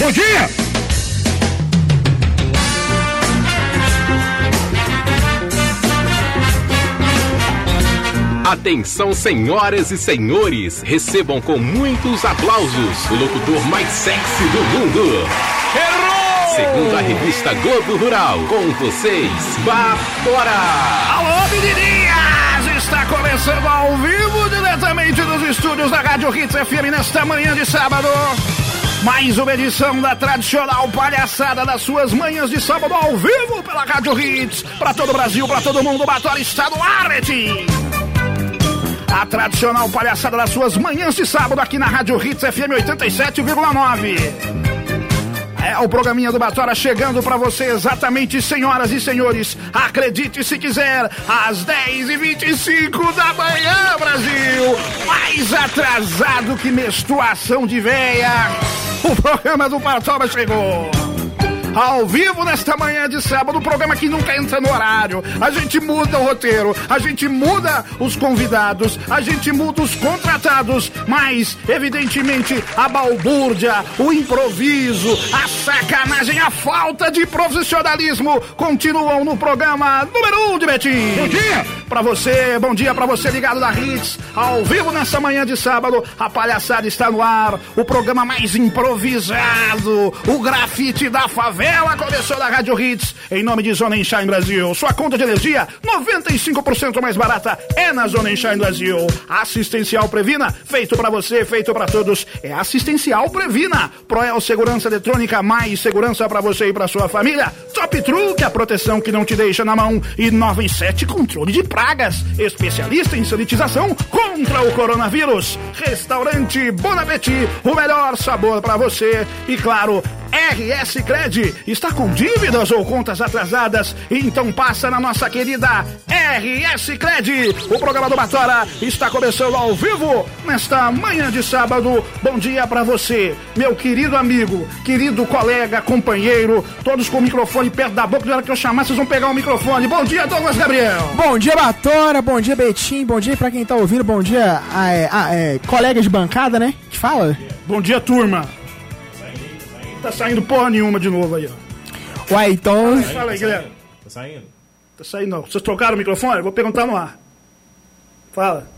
Bom dia! Atenção, senhoras e senhores, recebam com muitos aplausos o locutor mais sexy do mundo. Errou! Segundo a revista Globo Rural, com vocês, Batora! Alô, menininhas! Está começando ao vivo, diretamente dos estúdios da Rádio Hits FM, nesta manhã de sábado. Mais uma edição da tradicional palhaçada das suas manhãs de sábado ao vivo pela Rádio Hits. Para todo o Brasil, para todo mundo, o Batora está no ar. A tradicional palhaçada das suas manhãs de sábado aqui na Rádio Hits FM 87,9. É o programinha do Batora chegando pra você exatamente, senhoras e senhores. Acredite se quiser, às 10h25 da manhã, Brasil. Mais atrasado que menstruação de veia. O programa do Batora chegou. Ao vivo nesta manhã de sábado, o programa que nunca entra no horário. A gente muda o roteiro, a gente muda os convidados, a gente muda os contratados, mas evidentemente a balbúrdia, o improviso, a sacanagem, a falta de profissionalismo continuam no programa número 1 um de Betim. Bom dia! Pra você, bom dia pra você ligado da Hits, ao vivo nessa manhã de sábado, a palhaçada está no ar, o programa mais improvisado, o grafite da favela começou na Rádio Hits, em nome de Zona Enchar em Brasil. Sua conta de energia, 95% mais barata, é na Zona Enchar em Brasil. Assistencial Previna, feito pra você, feito pra todos, é Assistencial Previna. Proel Segurança Eletrônica, mais segurança pra você e pra sua família. Top Truque, a proteção que não te deixa na mão. E 97 Controle de Pragas, especialista em sanitização contra o coronavírus. Restaurante Bonapeti, o melhor sabor pra você. E claro, RS Cred. Está com dívidas ou contas atrasadas? Então passa na nossa querida RS Cred. O programa do Batora está começando ao vivo nesta manhã de sábado. Bom dia para você, meu querido amigo, querido colega, companheiro, todos com o microfone perto da boca. Na hora que eu chamar, vocês vão pegar o microfone. Bom dia, Douglas Gabriel. Bom dia, Batora. Bom dia, Betim. Bom dia pra quem tá ouvindo. Bom dia, a, a, é, colega de bancada, né? Que fala? Bom dia, turma. Tá saindo porra nenhuma de novo aí, ó. Uai, então. Fala aí, Guilherme. Tá saindo? Tá saindo não. Vocês trocaram o microfone? Eu vou perguntar no ar. Fala.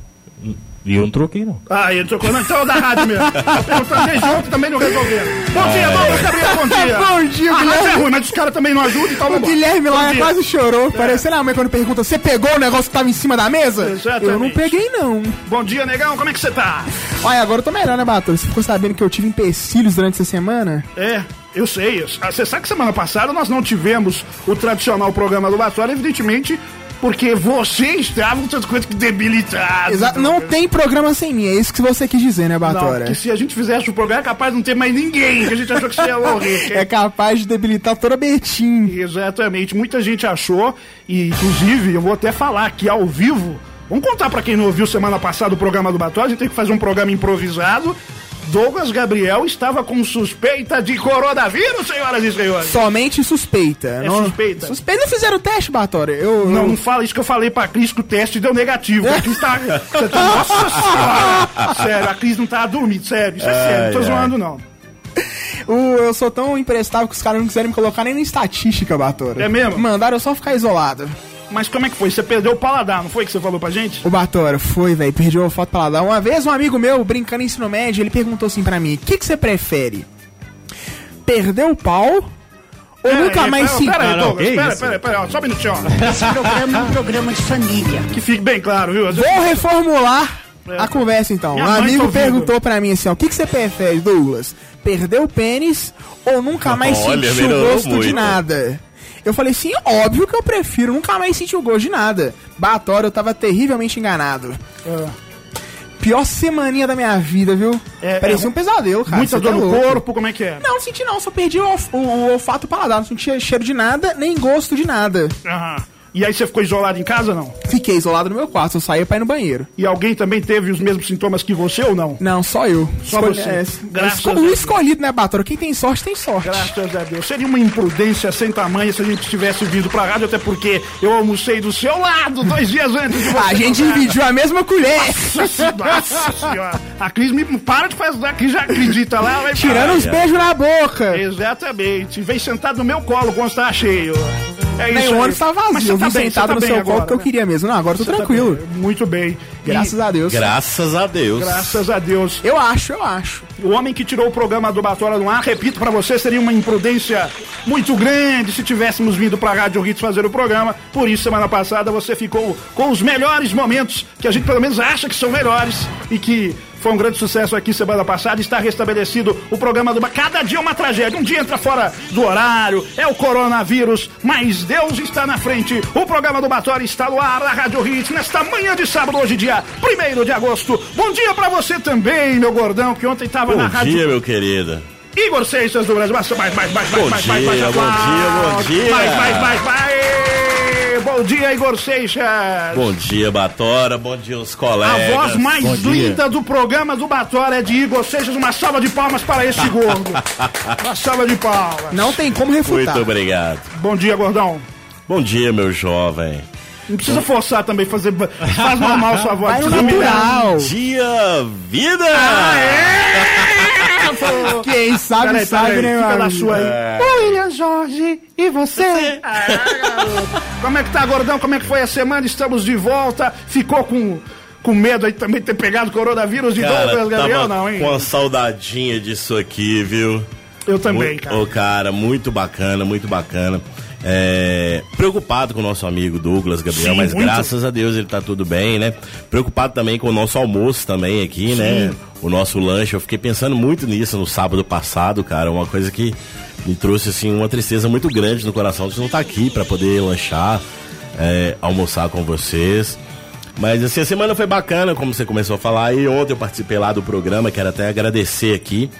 E eu não troquei, não. Ah, ele trocou. Não, então é o da rádio mesmo. Perguntando desde ontem também não resolveram. Bom dia, Douglas Gabriel, bom dia. Bom dia, A rádio é Guilherme. ruim, mas os caras também não ajudam, então O vambora. Guilherme lá dia. quase chorou. Parecendo a mãe quando pergunta: Você pegou o negócio que tava em cima da mesa? Exatamente. Eu não peguei, não. Bom dia, negão, como é que você tá? Olha, agora eu tô melhor, né, Bator? Você ficou sabendo que eu tive empecilhos durante essa semana? É, eu sei. ah, Você sabe que semana passada nós não tivemos o tradicional programa do Batória, evidentemente, porque você estava com tantas coisas que debilitado. Exato. Não tem programa sem mim, é isso que você quis dizer, né, Não, Batora? que se a gente fizesse o programa, é capaz de não ter mais ninguém, que a gente achou que você ia morrer. que É capaz de debilitar toda a Betim. Exatamente, muita gente achou, e inclusive eu vou até falar aqui ao vivo. Vamos contar pra quem não ouviu semana passada o programa do Batória, a gente tem que fazer um programa improvisado. Douglas Gabriel estava com suspeita de coronavírus, senhoras e senhores. Somente suspeita. É suspeita. Suspeita. Não fizeram o teste, Batora. Eu, Não, eu- não fala isso que eu falei pra Cris que o teste deu negativo. A Cris tá. tá- Nossa senhora! Sério, a Cris não tá dormindo, sério. Isso é sério, não tô zoando, não. O- eu sou tão imprestável que os caras não quiserem me colocar nem na estatística, Batora. É mesmo? Mandaram eu só ficar isolado. Mas como é que foi? Você perdeu o paladar, não foi que você falou pra gente? O Batora foi, velho, perdi o foto lá. Uma vez um amigo meu, brincando em ensino médio, ele perguntou assim pra mim: o que, que você prefere? Perder o pau ou nunca mais se. Pera aí, Douglas, pera, pera, pera, ó, só um minutinho, ó. Esse programa é um programa de família. Que fique bem claro, viu? Vou reformular É. a conversa então. Minha Um tá amigo ouvindo. perguntou pra mim assim: ó, o que, que você prefere, Douglas? Perder o pênis ou nunca mais Olha, sentir o gosto de muito. nada? Eu falei assim, óbvio que eu prefiro nunca mais sentir o gosto de nada. Batório, eu tava terrivelmente enganado. É. Pior semaninha da minha vida, viu? É, Parecia é, um pesadelo, cara. Muita dor tá no louco. corpo, como é que é? Não, não senti não, só perdi o, o- o olfato e o paladar. Não sentia cheiro de nada, nem gosto de nada. Aham. E aí você ficou isolado em casa, não? Fiquei isolado no meu quarto, eu saía pra ir no banheiro. E alguém também teve os mesmos sintomas que você ou não? Não, só eu. Só Escolhi- você. É, Graças esco- a o Deus. escolhido, né, Batora? Quem tem sorte, tem sorte. Graças a Deus. Seria uma imprudência sem tamanho se a gente tivesse vindo pra rádio, até porque eu almocei do seu lado dois dias antes de você. A gente dividiu a mesma colher. Nossa, nossa senhora. A Cris me para de fazer. A Cris já acredita lá. Vai Tirando os beijos na boca. Exatamente. Veio sentado no meu colo quando estava cheio. É Nem isso o aí. ônibus tá vazio. Você tá sentado tá no seu agora, colo porque eu né? queria mesmo. Não, agora eu tô Você tá tranquilo. bem. Muito bem. Graças a Deus. Graças a Deus. Graças a Deus. Eu acho, eu acho. O homem que tirou o programa do Batora no ar, repito pra você, seria uma imprudência muito grande se tivéssemos vindo pra Rádio Hits fazer o programa. Por isso, semana passada, você ficou com os melhores momentos, que a gente pelo menos acha que são melhores, e que foi um grande sucesso aqui semana passada. Está restabelecido o programa do. Cada dia é uma tragédia. Um dia entra fora do horário, é o coronavírus, mas Deus está na frente. O programa do Batora está no ar, na Rádio Hits, nesta manhã de sábado, hoje, dia 1 de agosto. Bom dia pra você também, meu gordão, que ontem tava na Bom Rádio dia, meu querido. Igor Seixas do Brasil. Mais, mais, mais, mais, Bom mais, mais, dia, mais, bom aplausos. dia, bom dia. Mais, mais, mais, mais. Bom dia, Igor Seixas. Bom dia, Batora. Bom dia, os A colegas. voz mais Bom dia. linda do programa do Batora é de Igor Seixas. Uma salva de palmas para esse gordo. Uma salva de palmas. Não tem como refutar. Muito obrigado. Bom dia, gordão. Bom dia, meu jovem. Não precisa forçar também, fazer. Faz normal sua voz. Vai natural. Dia, vida! É, Quem sabe, Peraí, sabe, peraí, né, fica sua aí. William Jorge, e você? Ah, garoto. Como é que tá, gordão? Como é que foi a semana? Estamos de volta. Ficou com, com medo aí também de ter pegado coronavírus de Cara, Douglas Gabriel? tava Não, hein? com uma saudadinha disso aqui, viu? Eu também, Muito- cara. Ô, cara, muito bacana, muito bacana. É, preocupado com o nosso amigo Douglas Gabriel, Sim, mas muito. graças a Deus ele tá tudo bem, né? Preocupado também com o nosso almoço também aqui, né? O nosso lanche. Eu fiquei pensando muito nisso no sábado passado, cara. Uma coisa que me trouxe, assim, uma tristeza muito grande no coração de não estar aqui para poder lanchar, é, almoçar com vocês. Mas assim, a semana foi bacana, como você começou a falar. E ontem eu participei lá do programa, quero até agradecer aqui.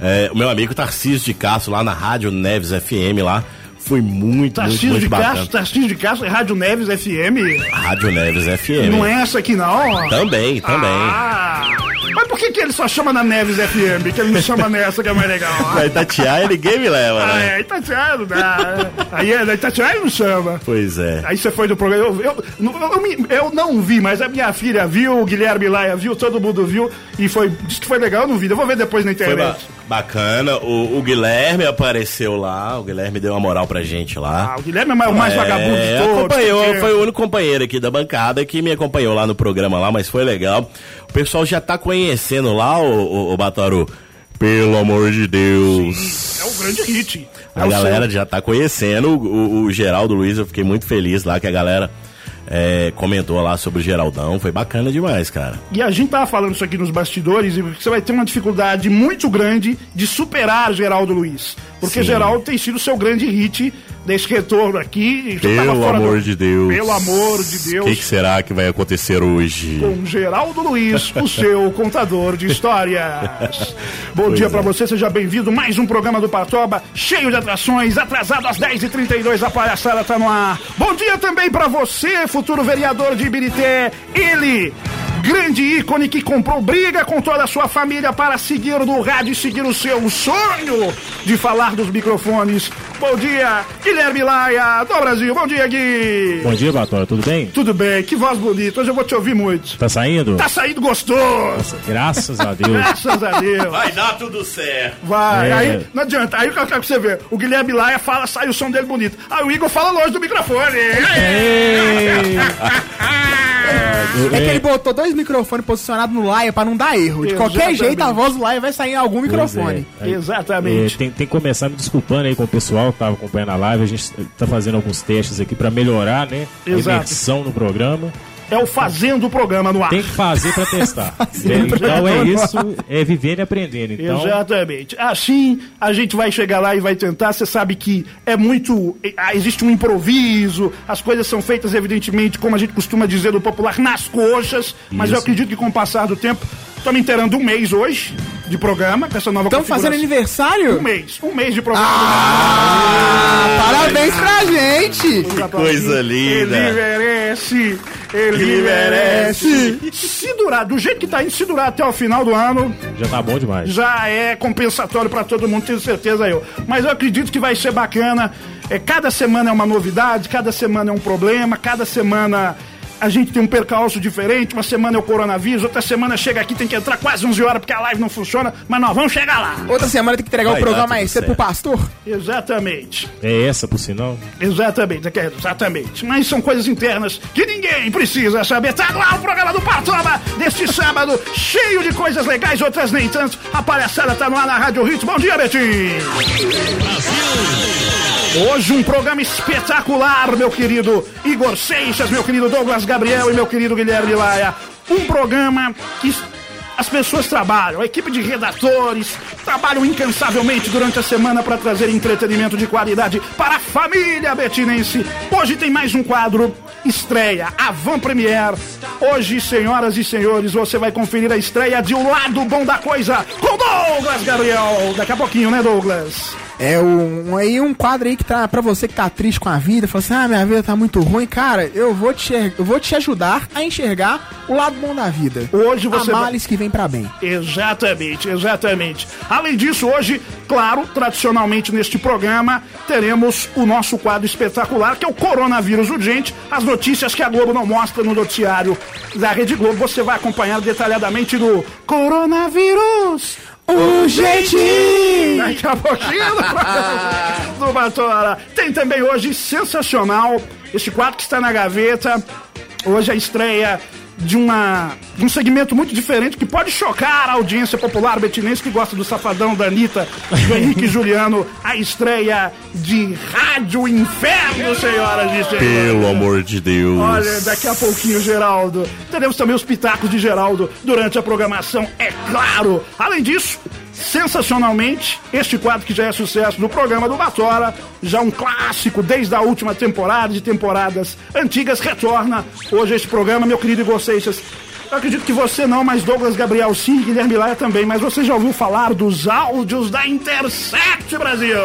é, o meu amigo Tarcísio de Castro, lá na Rádio Neves FM, lá. Foi muito, muito, Tarcísio muito de bacana. Castro, Tarcísio de Castro, Rádio Neves FM. Rádio Neves FM. Não é essa aqui, não? Também, também. Ah, mas por que, que ele só chama na Neves FM? Que ele não chama nessa que é mais legal? Vai Itatiaia, ninguém me leva, Ah, né? é, Itatiaia não dá. Aí é, Itatiaia não chama. Pois é. Aí você foi do programa. Eu, eu, eu, eu não vi, mas a minha filha viu, o Guilherme Laia viu, todo mundo viu. E foi. Disse que foi legal, eu não vi. Eu vou ver depois na Foi ba- internet. bacana. O, o Guilherme apareceu lá. O Guilherme deu uma moral pra gente lá. Ah, o Guilherme é o mais É, vagabundo de todos. acompanhou, foi o único companheiro aqui da bancada que me acompanhou lá no programa lá, mas foi legal. O pessoal já tá conhecendo lá, o, o, o Bataru. Pelo amor de Deus. É o grande hit. É A galera seu. já tá conhecendo o, o, Geraldo Luiz, eu fiquei muito feliz lá que a galera é, comentou lá sobre o Geraldão. Foi bacana demais, cara. E a gente tava falando isso aqui nos bastidores e você vai ter uma dificuldade muito grande de superar Geraldo Luiz. Porque Sim. Geraldo tem sido o seu grande hit desse retorno aqui. Pelo amor do- de Deus. Pelo amor de O Deus. que, que será que vai acontecer hoje? com Geraldo Luiz, o seu contador de histórias. Bom dia pra você, seja bem-vindo. Mais um programa do Patoba, cheio de atrações, atrasado às 10h32, a palhaçada tá no ar. Bom dia também pra você, futuro vereador de Ibirité. Ele, grande ícone que comprou briga com toda a sua família para seguir no rádio e seguir o seu sonho de falar dos microfones. Bom dia, Guilherme Laia, do Brasil. Bom dia, Gui. Bom dia, Batora, tudo bem? Tudo bem, que voz bonita. Hoje eu vou te ouvir muito. Tá saindo? Tá saindo gostoso. Graças a Deus. Graças a Deus. Vai dar tudo certo. Vai. É. Aí não adianta. Aí o que eu quero que você vê? O Guilherme Laia fala, sai o som dele bonito. Aí o Igor fala longe do microfone. Ei! É que ele botou dois microfones posicionados no Laia pra não dar erro. De qualquer Exatamente. jeito, a voz do Laia vai sair em algum microfone. Pois é. Exatamente. é, tem, tem que começar me desculpando aí com o pessoal que tava acompanhando a live. A gente tá fazendo alguns testes aqui pra melhorar, né? A Exato. imersão no programa. É o fazendo o programa no ar. Tem que fazer pra testar. então é isso, é vivendo e aprendendo. Então, Exatamente. Assim, a gente vai chegar lá e vai tentar. Você sabe que é muito. eh, ah, Existe um improviso, as coisas são feitas, evidentemente, como a gente costuma dizer no popular, nas coxas. Mas eu Isso. acredito que com o passar do tempo. Tô me inteirando um mês hoje. de programa, com essa nova Estão fazendo aniversário? Um mês, um mês de programa. Ah, parabéns pra gente! Que coisa linda. Ele merece, ele merece. Se durar, do jeito que tá indo, se durar até o final do ano, Já tá bom demais. já é compensatório pra todo mundo, tenho certeza eu. Mas eu acredito que vai ser bacana. É, cada semana é uma novidade, cada semana é um problema, cada semana a gente tem um percalço diferente. Uma semana é o coronavírus, outra semana chega aqui, tem que entrar quase 11 horas porque a live não funciona, mas nós vamos chegar lá. Outra semana tem que entregar Vai o programa mais cedo pro pastor. Exatamente. É essa, por sinal. Exatamente, é, exatamente. Mas são coisas internas que ninguém precisa saber. Tá lá o programa do Partoba deste sábado, cheio de coisas legais, outras nem tanto. A palhaçada tá no ar na Rádio Hits. Bom dia, Betinho! Hoje um programa espetacular, meu querido Igor Seixas, meu querido Douglas Gabriel e meu querido Guilherme Laia. Um programa que as pessoas trabalham, a equipe de redatores trabalham incansavelmente durante a semana para trazer entretenimento de qualidade para a família betinense. Hoje tem mais um quadro, estreia, a Van Premier. Hoje, senhoras e senhores, você vai conferir a estreia de O Lado Bom da Coisa com Douglas Gabriel. Daqui a pouquinho, né, Douglas? É um, aí um quadro aí que tá pra você que tá triste com a vida, fala assim: "Ah, minha vida tá muito ruim". Cara, eu vou te eu vou te ajudar a enxergar o lado bom da vida. Hoje você vai- males que vem pra bem. Exatamente, exatamente. Além disso, hoje, claro, tradicionalmente neste programa, teremos o nosso quadro espetacular, que é o Coronavírus Urgente, as notícias que a Globo não mostra no noticiário da Rede Globo. Você vai acompanhar detalhadamente no Coronavírus Urgente! Daqui a pouquinho do do Batora. Tem também hoje, sensacional, este quadro que está na gaveta. Hoje a estreia de, uma, de um segmento muito diferente que pode chocar a audiência popular betinense que gosta do Safadão, da Anitta, do Henrique Juliano. A estreia de Rádio Inferno, senhoras e senhores. Pelo amor de Deus. Olha, daqui a pouquinho, Geraldo. Teremos também os pitacos de Geraldo durante a programação, é claro. Além disso, sensacionalmente, este quadro que já é sucesso do programa do Batora, já um clássico desde a última temporada, de temporadas antigas, retorna hoje este programa, meu querido Igor Seixas. Eu acredito que você não, mas Douglas Gabriel sim, Guilherme Laia também, mas você já ouviu falar dos áudios da Intercept Brasil?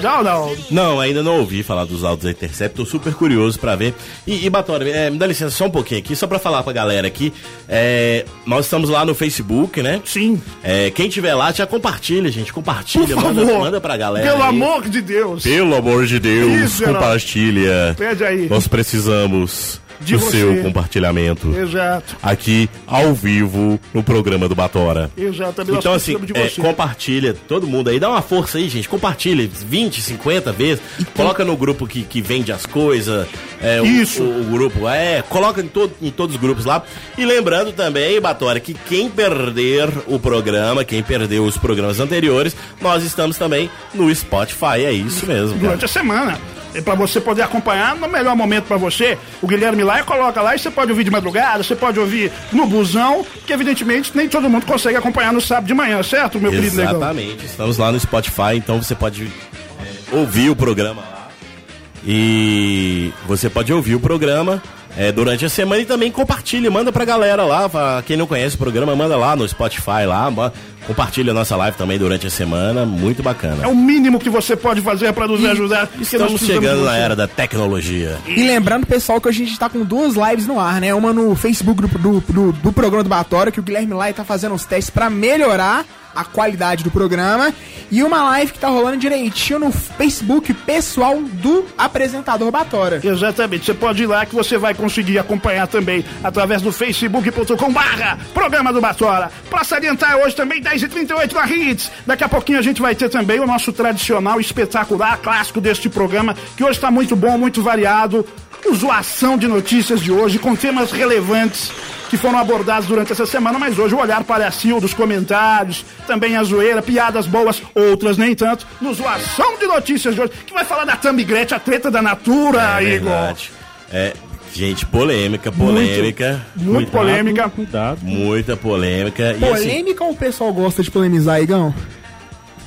Já ou não? Não, ainda não ouvi falar dos áudios da Intercept, tô super curioso pra ver. E, e Batora, é, me dá licença só um pouquinho aqui, só pra falar pra galera aqui. É, nós estamos lá no Facebook, né? Sim. É, quem tiver lá, já compartilha, gente. Compartilha, Por manda, favor. manda pra galera. Pelo aí. amor de Deus. Pelo amor de Deus, Isso, compartilha. Pede aí. Nós precisamos do você. seu compartilhamento. Exato. Aqui, ao vivo, no programa do Batora. Exatamente. Então, assim, é, compartilha, todo mundo aí, dá uma força aí, gente. Compartilha 20, 50 vezes. Coloca no grupo que, que vende as coisas. é, o- Isso. O, o grupo, é, coloca em, todo, em todos os grupos lá. E lembrando também, Batora, que quem perder o programa, quem perdeu os programas anteriores, nós estamos também no Spotify. É isso mesmo, cara. durante a semana. Pra você poder acompanhar no melhor momento pra você. O Guilherme Laia coloca lá e você pode ouvir de madrugada, você pode ouvir no busão, que evidentemente nem todo mundo consegue acompanhar no sábado de manhã, certo, meu querido? Exatamente, estamos lá no Spotify, então você pode é, ouvir o programa lá. E você pode ouvir o programa é, durante a semana e também compartilha, manda pra galera lá. Pra quem não conhece o programa, manda lá no Spotify lá. Compartilha a nossa live também durante a semana, muito É bacana. o mínimo que você pode fazer pra nos ajudar. porque nós Estamos chegando na era da tecnologia. E lembrando, pessoal, que a gente tá com duas lives no ar, né? Uma no Facebook do, do, do, do programa do Batória, que o Guilherme Lai tá fazendo os testes pra melhorar a qualidade do programa. E uma live que tá rolando direitinho no Facebook pessoal do apresentador Batória. Exatamente, você pode ir lá que você vai conseguir acompanhar também através do facebook.com barra programa do Batora. Pra salientar hoje também 10h38 na Hits. Daqui a pouquinho a gente vai ter também o nosso tradicional, espetacular, clássico deste programa, que hoje tá muito bom, muito variado. O Zoação de Notícias de hoje, com temas relevantes que foram abordados durante essa semana, mas hoje o olhar palhacio dos comentários, também a zoeira, piadas boas, outras nem tanto, no Zoação de Notícias de hoje, que vai falar da Thumb Gretchen, a treta da Natura, É Igor. verdade. É, gente, polêmica, polêmica. Muito Cuidado, polêmica. Cuidado. Muita polêmica. E assim, Polêmica ou o pessoal gosta de polemizar, Igão?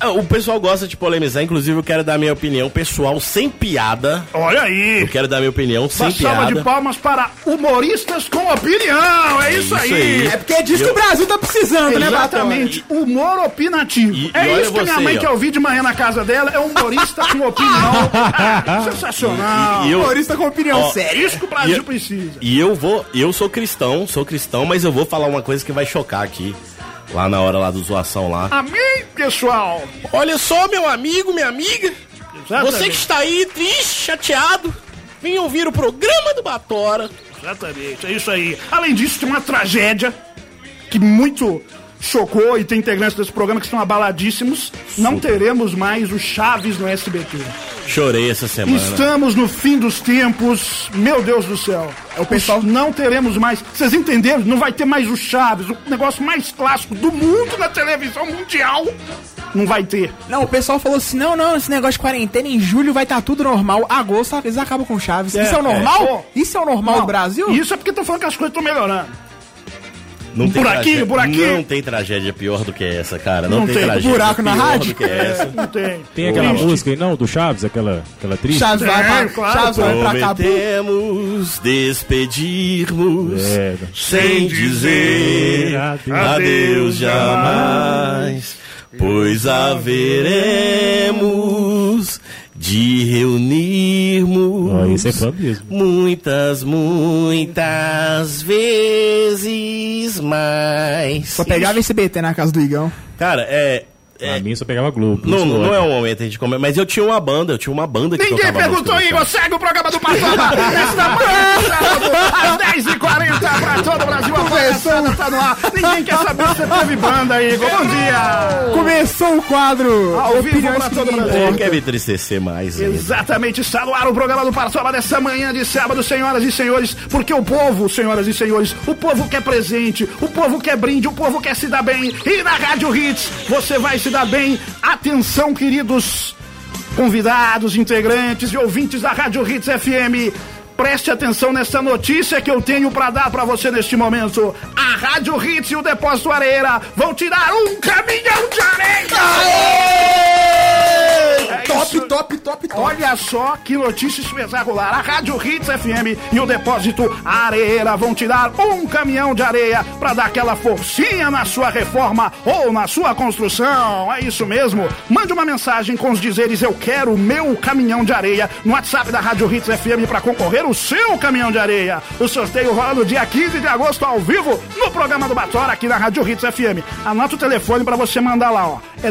Ah, O pessoal gosta de polemizar, inclusive eu quero dar minha opinião pessoal sem piada. Olha aí. Eu quero dar minha opinião sem Uma salva piada. de palmas para humoristas com opinião. É isso, isso aí. É porque é disso que o Brasil tá precisando, né, Exatamente, humor opinativo. E- é e isso que minha você, mãe ó. quer ouvir de manhã na casa dela, é um humorista com opinião. Sensacional. E eu- Humorista com opinião Ó, séria. É isso que o Brasil E- precisa. E eu vou, eu sou cristão, sou cristão, mas eu vou falar uma coisa que vai chocar aqui. Lá na hora lá do zoação lá. Amém, pessoal. Olha só, meu amigo, minha amiga. Exatamente. Você que está aí triste, chateado, vem ouvir o programa do Batora. Exatamente, é isso aí. Além disso, tem uma tragédia que muito chocou e tem integrantes desse programa que estão abaladíssimos. Não teremos mais o Chaves no SBT. Chorei essa semana. Estamos no fim dos tempos. Meu Deus do céu. É o pessoal- Não teremos mais. Vocês entenderam? Não vai ter mais o Chaves, o negócio mais clássico do mundo na televisão mundial. Não vai ter. Não, o pessoal falou assim: não, não, esse negócio de quarentena em julho vai estar tudo normal. Agosto eles acabam com Chaves. Isso é o normal? é. Isso é o normal Não, do Brasil? Isso é porque estão falando que as coisas estão melhorando. Não tem Buraquinho, tragédia- buraquinho. Não tem tragédia pior do que essa, cara. Não, Não tem, tem. tragédia Buraco na pior rádio? do que essa. Não tem. Tem aquela Triste. música aí, não, do Chaves, aquela, aquela triste. Chaves vai É, pra, claro, Chaves vai pra cá. Prometemos despedirmos É, sem dizer Adeus. adeus jamais, pois haveremos de reunirmos esse é fã mesmo. muitas, muitas vezes mais. Só pegava esse BT na casa do Igão. Cara, é. É- A minha só pegava Globo. não, não, não é um momento a gente comer, mas eu tinha uma banda, eu tinha uma banda que Ninguém perguntou, do Igor. Segue o programa do Passada. Nesta manhã, sábado, às 10h40 pra todo o Brasil. A palhaçada tá no ar. Ninguém quer saber se você teve banda, Igor. Bom dia. Começou o quadro. Ao vivo pra todo o Brasil. É, quer me entristecer mais. ainda. Exatamente, está no ar o programa do Parsola dessa manhã de sábado, senhoras e senhores, porque o povo, senhoras e senhores, o povo quer presente, o povo quer brinde, o povo quer se dar bem. E na Rádio Hits você vai se dar bem. Atenção, queridos convidados, integrantes e ouvintes da Rádio Hits FM. Preste atenção nessa notícia que eu tenho pra dar pra você neste momento. A Rádio Hits e o Depósito Areira vão tirar um caminhão de areia! É Top, isso. top, top, top. Olha só que notícia espetacular. A Rádio Hits FM e o Depósito Areira vão tirar um caminhão de areia para dar aquela forcinha na sua reforma ou na sua construção. É isso mesmo. Mande uma mensagem com os dizeres eu quero o meu caminhão de areia no WhatsApp da Rádio Hits FM para concorrer o seu caminhão de areia. O sorteio rola no dia 15 de agosto ao vivo no programa do Batora aqui na Rádio Hits FM. Anota o telefone para você mandar lá, ó. É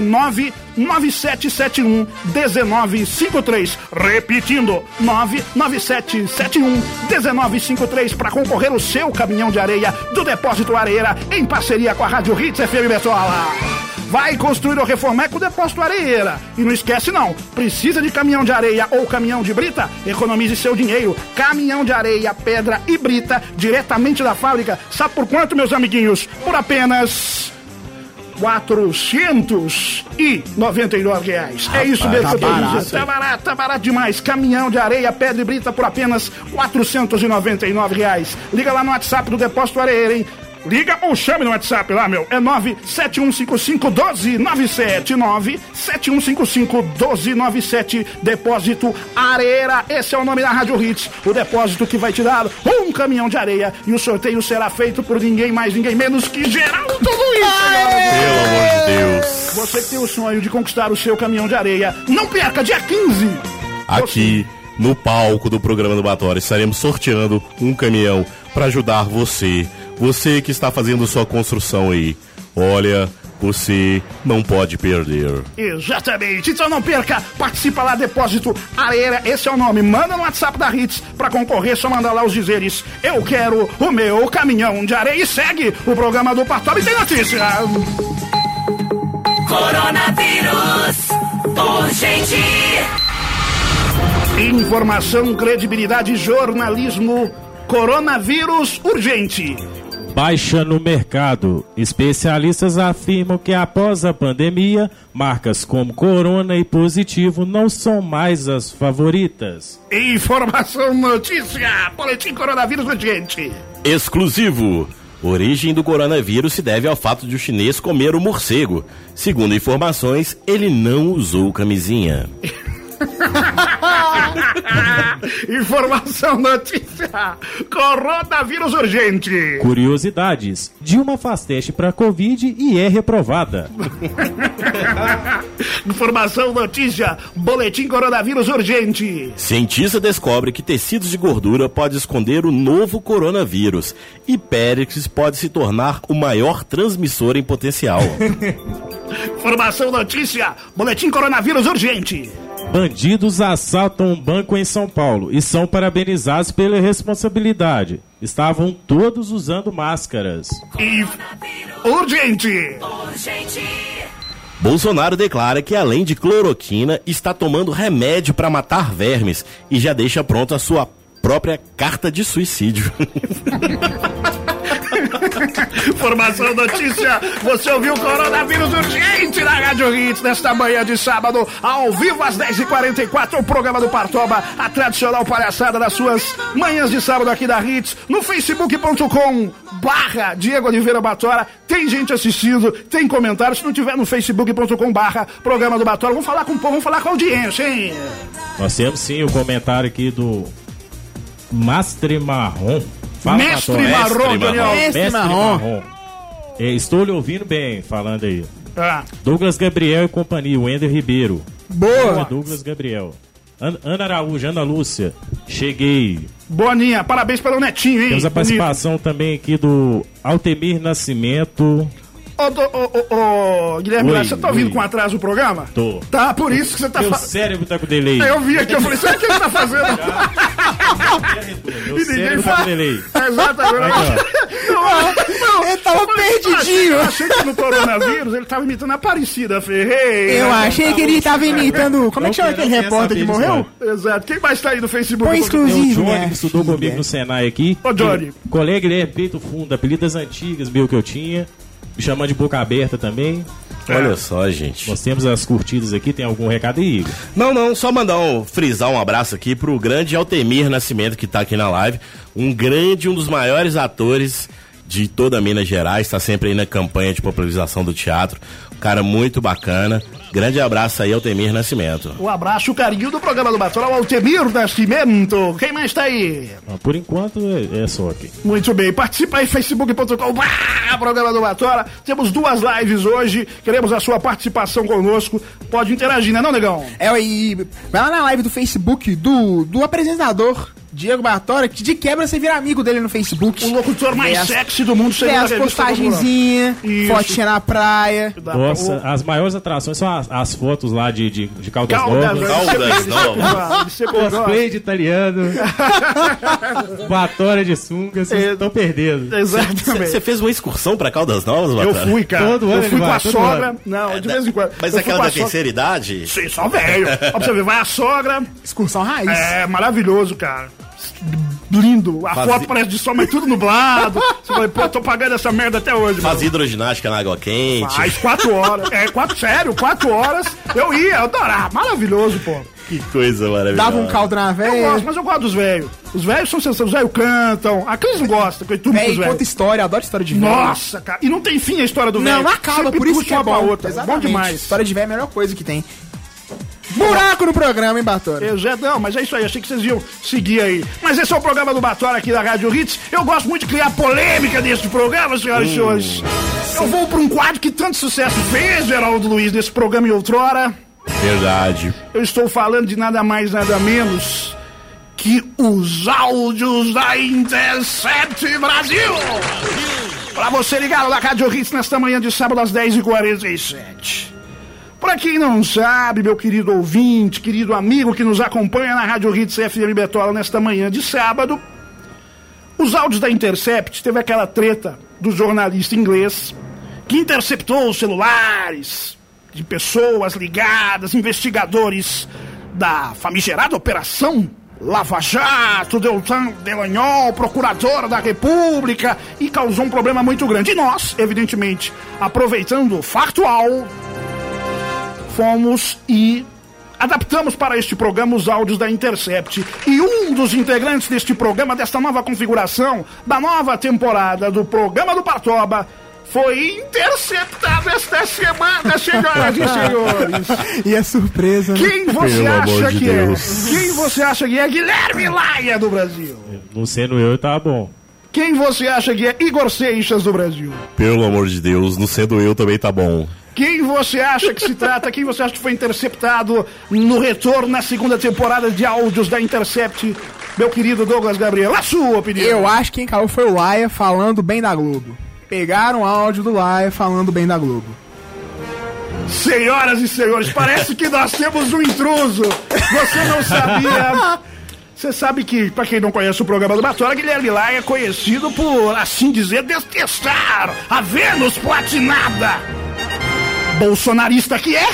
99771 1953. Repetindo, 99771 1953 para concorrer o seu caminhão de areia do Depósito Areira em parceria com a Rádio Hits FM Betola. Vai construir ou reformar com o Depósito Areira. E não esquece não, precisa de caminhão de areia ou caminhão de brita? Economize seu dinheiro. Caminhão de areia, pedra e brita diretamente da fábrica. Sabe por quanto, meus amiguinhos? Por apenas 499 reais. é isso mesmo tá que eu barato, dizendo. Tá barato, tá barato demais. Caminhão de areia, pedra e brita por apenas 499 reais. Liga lá no WhatsApp do Depósito Areia, hein? Liga ou chame no WhatsApp lá, meu. É 971551297. 971551297. Depósito Areira. Esse é o nome da Rádio Hits. O depósito que vai te dar um caminhão de areia. E o sorteio será feito por ninguém mais, ninguém menos que Geraldo Luiz. Pelo amor de Deus. Você que tem o sonho de conquistar o seu caminhão de areia, não perca, dia 15. Aqui no palco do programa do Batório estaremos sorteando um caminhão para ajudar você. Você que está fazendo sua construção aí. Olha, você não pode perder. Exatamente. Então não perca, participa lá, Depósito Areia, esse é o nome. Manda no WhatsApp da Hits pra concorrer, só manda lá os dizeres. Eu quero o meu caminhão de areia e segue o programa do Patob. Tem notícia. Coronavírus urgente. Informação, credibilidade, jornalismo. Coronavírus urgente. Baixa no mercado. Especialistas afirmam que após a pandemia, marcas como Corona e Positivo não são mais as favoritas. Informação, notícia. Boletim Coronavírus urgente. Exclusivo. Origem do coronavírus se deve ao fato de o chinês comer o morcego. Segundo informações, ele não usou camisinha. Informação, notícia. Coronavírus urgente. Curiosidades. Dilma faz teste para Covid e é reprovada. Informação, notícia. Boletim coronavírus urgente. Cientista descobre que tecidos de gordura pode esconder o novo coronavírus e Périx pode se tornar o maior transmissor em potencial. Informação, notícia. Boletim coronavírus urgente. Bandidos assaltam um banco em São Paulo e são parabenizados pela responsabilidade. Estavam todos usando máscaras. E urgente. Urgente. Bolsonaro declara que além de cloroquina está tomando remédio para matar vermes e já deixa pronta a sua própria carta de suicídio. Informação, notícia. Você ouviu coronavírus urgente na Rádio Hits nesta manhã de sábado, ao vivo às 10h44, o programa do Partoba, a tradicional palhaçada das suas manhãs de sábado aqui da Hits, no facebook.com barra Diego Oliveira Batora. Tem gente assistindo, tem comentários. Se não tiver no facebook.com barra programa do Batora, vamos falar com o povo, vamos falar com a audiência, hein? Nós temos sim o comentário aqui do Mastre Marrom. Fala, Mestre Batora. Marrom, Daniel. Mestre Marrom. É, estou lhe ouvindo bem, falando aí. Ah, Douglas Gabriel e companhia, Wender Ribeiro. Boa. Douglas Gabriel. An- Ana Araújo, Ana Lúcia. Cheguei. Boninha, parabéns pelo netinho, hein? Temos a Bonito. participação também aqui do Altemir Nascimento. Ô, ô, ô, ô, Guilherme, Oi, você tá ouvindo oi. com atraso o programa? Tô. Tá, por isso que você tá Meu falando. cérebro tá com delay. Eu vi aqui, eu falei, sabe o que ele tá fazendo? Meu cérebro tá com delay. Exatamente. Não, Ele tava perdidinho. Eu achei que no coronavírus ele tava imitando a Aparecida Ferreira. Eu achei que ele tava imitando. Como é que chama Não aquele repórter que morreu? Exato. Quem mais tá aí no Facebook? Põe Tem o exclusivo. Johnny né? que estudou comigo no Senai aqui. Ô, Johnny. Colega Guilherme Peito Fundo, apelidas antigas meu que eu tinha. Me chamando de boca aberta também. Olha só, gente. Nós temos as curtidas aqui, tem algum recado aí, Igor? Não, não, só mandar um, frisar um abraço aqui pro grande Altemir Nascimento que tá aqui na live. Um grande, um dos maiores atores de toda Minas Gerais, tá sempre aí na campanha de popularização do teatro. Um cara muito bacana. Grande abraço aí, Altemir Nascimento. Um abraço, o carinho do programa do Batora, o Altemir Nascimento. Quem mais tá aí? Ah, Por enquanto é, é só aqui. Muito bem, participa aí, facebook.com, programa do Batora. Temos duas lives hoje, queremos a sua participação conosco. Pode interagir, né, não, negão? É, aí, vai lá na live do Facebook do, do apresentador Diego Bartora, que de quebra você vira amigo dele no Facebook. O locutor mais as- sexy do mundo, a as revista postagenzinhas, fotinha na praia. Nossa, O- as maiores atrações são as, as fotos lá de, de, de Caldas Caldas, Novas. Caldas Novas. gosta, ele sempre gosta. Cosplay de italiano. Batória de sunga, vocês É. estão perdendo. Exatamente. Você fez uma excursão pra Caldas Novas, Eu Batata? fui, cara. Todo ano eu fui com a sogra. ano. Não, de vez em quando. Mas Eu fui aquela da terceira idade? Sim, só velho. Ó, pra você ver, vai a sogra. Excursão raiz. É maravilhoso, cara. Lindo. A Fazia- foto parece de sol, mas tudo nublado. Você fala, pô, tô pagando essa merda até hoje. Faz mano. hidroginástica na água quente. Faz quatro horas. É, quatro, sério, quatro horas. Eu ia, eu adorava. Maravilhoso, pô. Que coisa maravilhosa. Dava um caldo na Eu véia. gosto, mas eu gosto dos velhos. Os velhos são sensacionais. Os velhos cantam. Aqueles não gostam, que eu Véi, os conta história, adoro história de velho. Nossa, cara. E não tem fim a história do velho. Não, não acaba, Sempre por isso que é bom. outra. Exatamente. Bom demais. História de velho é a melhor coisa que tem. Buraco no programa, hein? Eu já, não, mas é isso aí, achei que vocês iam seguir aí. Mas esse é o programa do Batora aqui da Rádio Hits. Eu gosto muito de criar polêmica nesse programa, senhoras e senhores. Eu vou para um quadro que tanto sucesso fez, Geraldo Luiz, nesse programa em outrora. Verdade. Eu estou falando de nada mais, nada menos que os áudios da Intercept Brasil. Para você ligado na Rádio Hits nesta manhã de sábado às 10h47. Pra quem não sabe, meu querido ouvinte, querido amigo que nos acompanha na Rádio Hits FM Betola nesta manhã de sábado, os áudios da Intercept teve aquela treta do jornalista inglês que interceptou os celulares de pessoas ligadas, investigadores da famigerada Operação Lava Jato, Deltan Delagnol, procuradora da República, e causou um problema muito grande. E nós, evidentemente, aproveitando o factual, fomos e adaptamos para este programa os áudios da Intercept. E um dos integrantes deste programa, desta nova configuração, da nova temporada do programa do Partoba, foi interceptado esta semana, senhoras e senhores. E é surpresa, né? Quem você Pelo acha de que Deus. é? Quem você acha que é Guilherme Laia do Brasil? Não sendo eu, tá bom. Quem você acha que é Igor Seixas do Brasil? Pelo amor de Deus, não sendo eu também tá bom. Quem você acha que se trata? Quem você acha que foi interceptado no retorno na segunda temporada de áudios da Intercept? Meu querido Douglas Gabriel, a sua opinião. Eu acho que quem caiu foi o Laia falando bem da Globo. Pegaram o áudio do Laia falando bem da Globo. Senhoras e senhores, parece que nós temos um intruso. Você não sabia. Você sabe que, pra quem não conhece o programa do Batora, Guilherme Laia é conhecido por, assim dizer, detestar a Vênus platinada. Bolsonarista que é,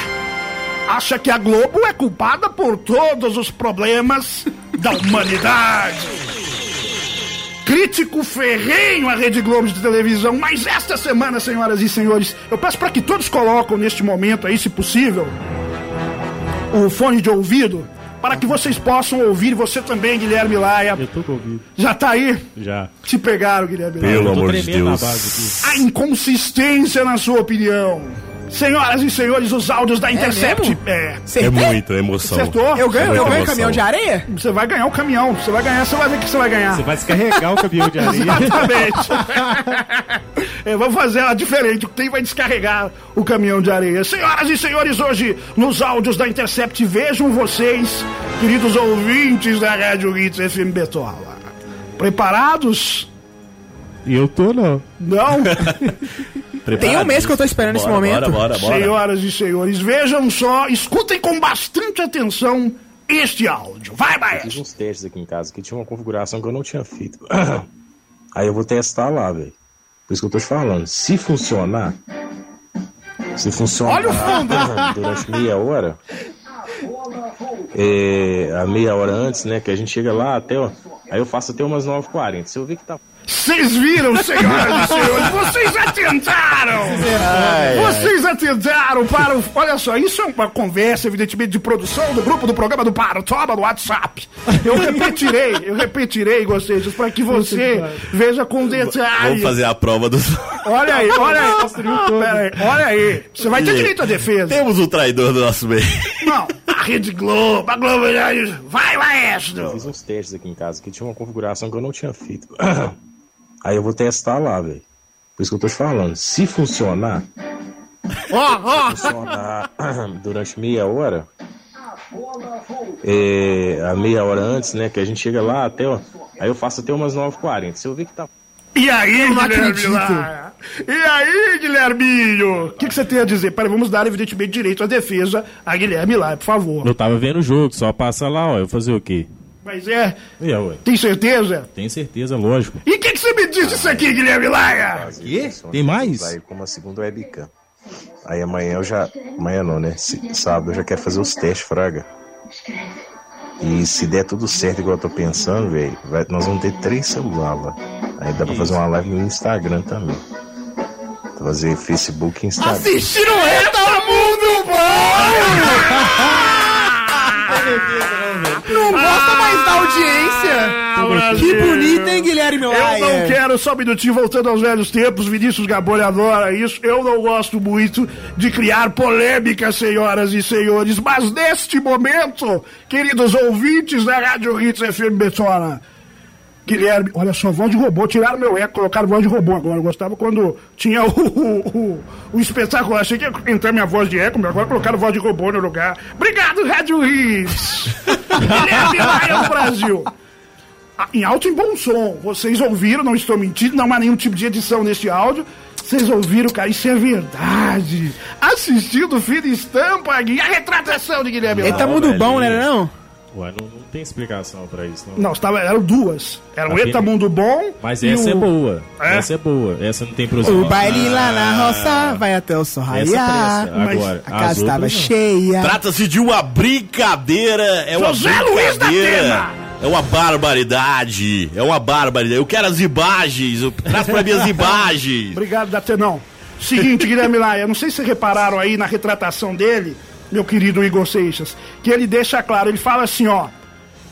acha que a Globo é culpada por todos os problemas da humanidade. Crítico ferrenho à Rede Globo de televisão, mas esta semana, senhoras e senhores, eu peço para que todos colocam neste momento aí, se possível, o fone de ouvido, para que vocês possam ouvir, você também, Guilherme Laia. Eu tô com ouvido. Já tá aí? Já. Te pegaram, Guilherme Laia. Pelo amor de Deus. base A inconsistência na sua opinião. Senhoras e senhores, os áudios da Intercept. mesmo? É. É Acertei? muita emoção. Acertou? Eu ganho, Muita eu ganho caminhão de areia? Você vai ganhar o caminhão. Você vai ganhar, você vai ver o que você vai ganhar. Você vai descarregar o caminhão de areia. Exatamente. Eu vou fazer ela diferente. Quem vai descarregar o caminhão de areia? Senhoras e senhores, hoje nos áudios da Intercept, vejam vocês, queridos ouvintes da Rádio Hits FM Betola. Preparados? Eu tô não. Não? Tem um mês que eu tô esperando esse Bora, momento. Bora, bora, bora. Senhoras e senhores, vejam só, escutem com bastante atenção este áudio. Vai, Fiz Maestro. uns testes aqui em casa que tinha uma configuração que eu não tinha feito. Aí eu vou testar lá, velho. Por isso que eu tô te falando. Se funcionar. Se funcionar Olha o fundo. durante meia hora. É, a meia hora antes, né? Que a gente chega lá até. ó, Aí eu faço até umas 9h40. Se eu ver que tá. Vocês viram, senhoras e senhores? Vocês atentaram! Vocês atentaram para o. Olha só, isso é uma conversa, evidentemente, de produção do grupo do programa do Parotoba no WhatsApp. Eu repetirei, eu repetirei, Gosteiros, para que você veja com detalhe. Vamos fazer a prova dos. Olha aí, olha aí. Pera aí, olha aí. Você vai ter direito à defesa. Temos um traidor do nosso meio. Não, Rede Globo, a Globo. Vai, maestro! Fiz uns testes aqui em casa que tinha uma configuração que eu não tinha feito. Aí eu vou testar lá, velho. Por isso que eu tô te falando. Se funcionar. Ó, ó! funcionar durante meia hora. É, a meia hora antes, né? Que a gente chega lá até. ó, Aí eu faço até umas 9h40. Se eu ver que tá. E aí, não Guilherme acredito. E aí, Guilherminho? O que, que você tem a dizer? Peraí, vamos dar, evidentemente, direito à defesa a Guilherme Laia, por favor. Eu tava vendo o jogo, só passa lá, ó. Eu fazer o quê? Mas é, E aí, ué? tem certeza? Tem certeza, lógico. E o que, que você me diz disso aqui, Guilherme Laia? Quê? Tem mais? Vai com uma segunda webcam. Aí amanhã eu já. Amanhã não, né? Se- Sábado eu já quero fazer os testes, Fraga. E se der tudo certo, igual eu tô pensando, velho, nós vamos ter três celulares lá. Aí dá pra fazer uma live no Instagram também. Fazer Facebook e Instagram. Assistindo o Reta Mundo Bom! Não gosta mais da audiência. Que bonito, hein, Guilherme Eu Laia? não quero, só um minutinho, voltando aos velhos tempos, Vinícius Gaboni adora isso. Eu não gosto muito de criar polêmica, senhoras e senhores, mas neste momento, queridos ouvintes da Rádio Hits FM Betona, Guilherme, olha só, voz de robô, tiraram meu eco, colocaram voz de robô agora. Eu gostava quando tinha o, o, o, o espetáculo, achei que ia entrar minha voz de eco, mas agora colocaram voz de robô no lugar. Obrigado, Rádio Hits! Guilherme Laia do Brasil. Ah, Em alto e bom som. Vocês ouviram, não estou mentindo, não há nenhum tipo de edição nesse áudio. Vocês ouviram, cara, isso é verdade. Assistindo Fina Estampa a retratação de Guilherme Ele tá muito bom, né, não? Ué, não, não tem explicação pra isso, não. Não, estava, eram duas. Era o Eta Mundo Bom. Mas e essa o- é boa. É? Essa é boa. Essa não tem O prosseguimento. baile lá na roça vai até o sol raiar. Agora, A casa as estava não. cheia. Trata-se de uma brincadeira. É uma José Luiz da. Atena. É uma barbaridade. É uma barbaridade. Eu quero as imagens. Eu- Traz pra mim as imagens. Obrigado, Datenão. Seguinte, Guilherme Laia, não sei se vocês repararam aí na retratação dele, meu querido Igor Seixas, que ele deixa claro, ele fala assim, ó.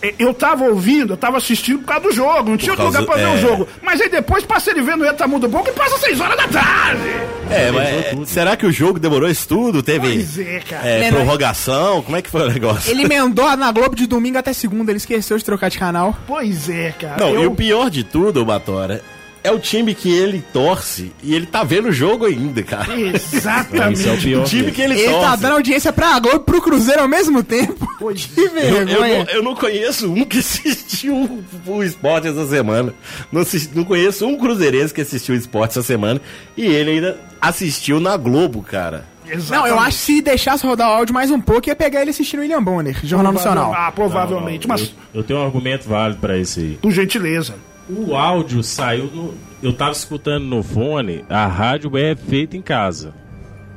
"E- Eu tava ouvindo, eu tava assistindo por causa do jogo, não tinha outro causa- lugar pra ver é. o jogo. Mas aí depois passa ele vendo o Eta Muda Pouco e passa 6 horas da tarde. É, mas será que o jogo demorou isso tudo? Teve Pois é, cara. é, prorrogação? Como é que foi o negócio? Ele emendou na Globo de domingo até segunda, ele esqueceu de trocar de canal. Pois é, cara. Não, e eu... o pior de tudo, Batora, é o time que ele torce e ele tá vendo o jogo ainda, cara. Exatamente. É o pior. O time que ele, Ele torce. tá dando audiência pra Globo e pro Cruzeiro ao mesmo tempo. Pois Que Eu, eu vergonha. não, eu não conheço um que assistiu o esporte essa semana. Não, assisti- não conheço um cruzeirense que assistiu o esporte essa semana. E ele ainda assistiu na Globo, cara. Não, eu acho que se deixasse rodar o áudio mais um pouco, ia pegar ele assistindo o William Bonner, Jornal Nacional. Ah, provavelmente. Mas, Eu, eu tenho um argumento válido pra isso aí. por gentileza. O áudio saiu no. Eu tava escutando no fone, a rádio é feita em casa.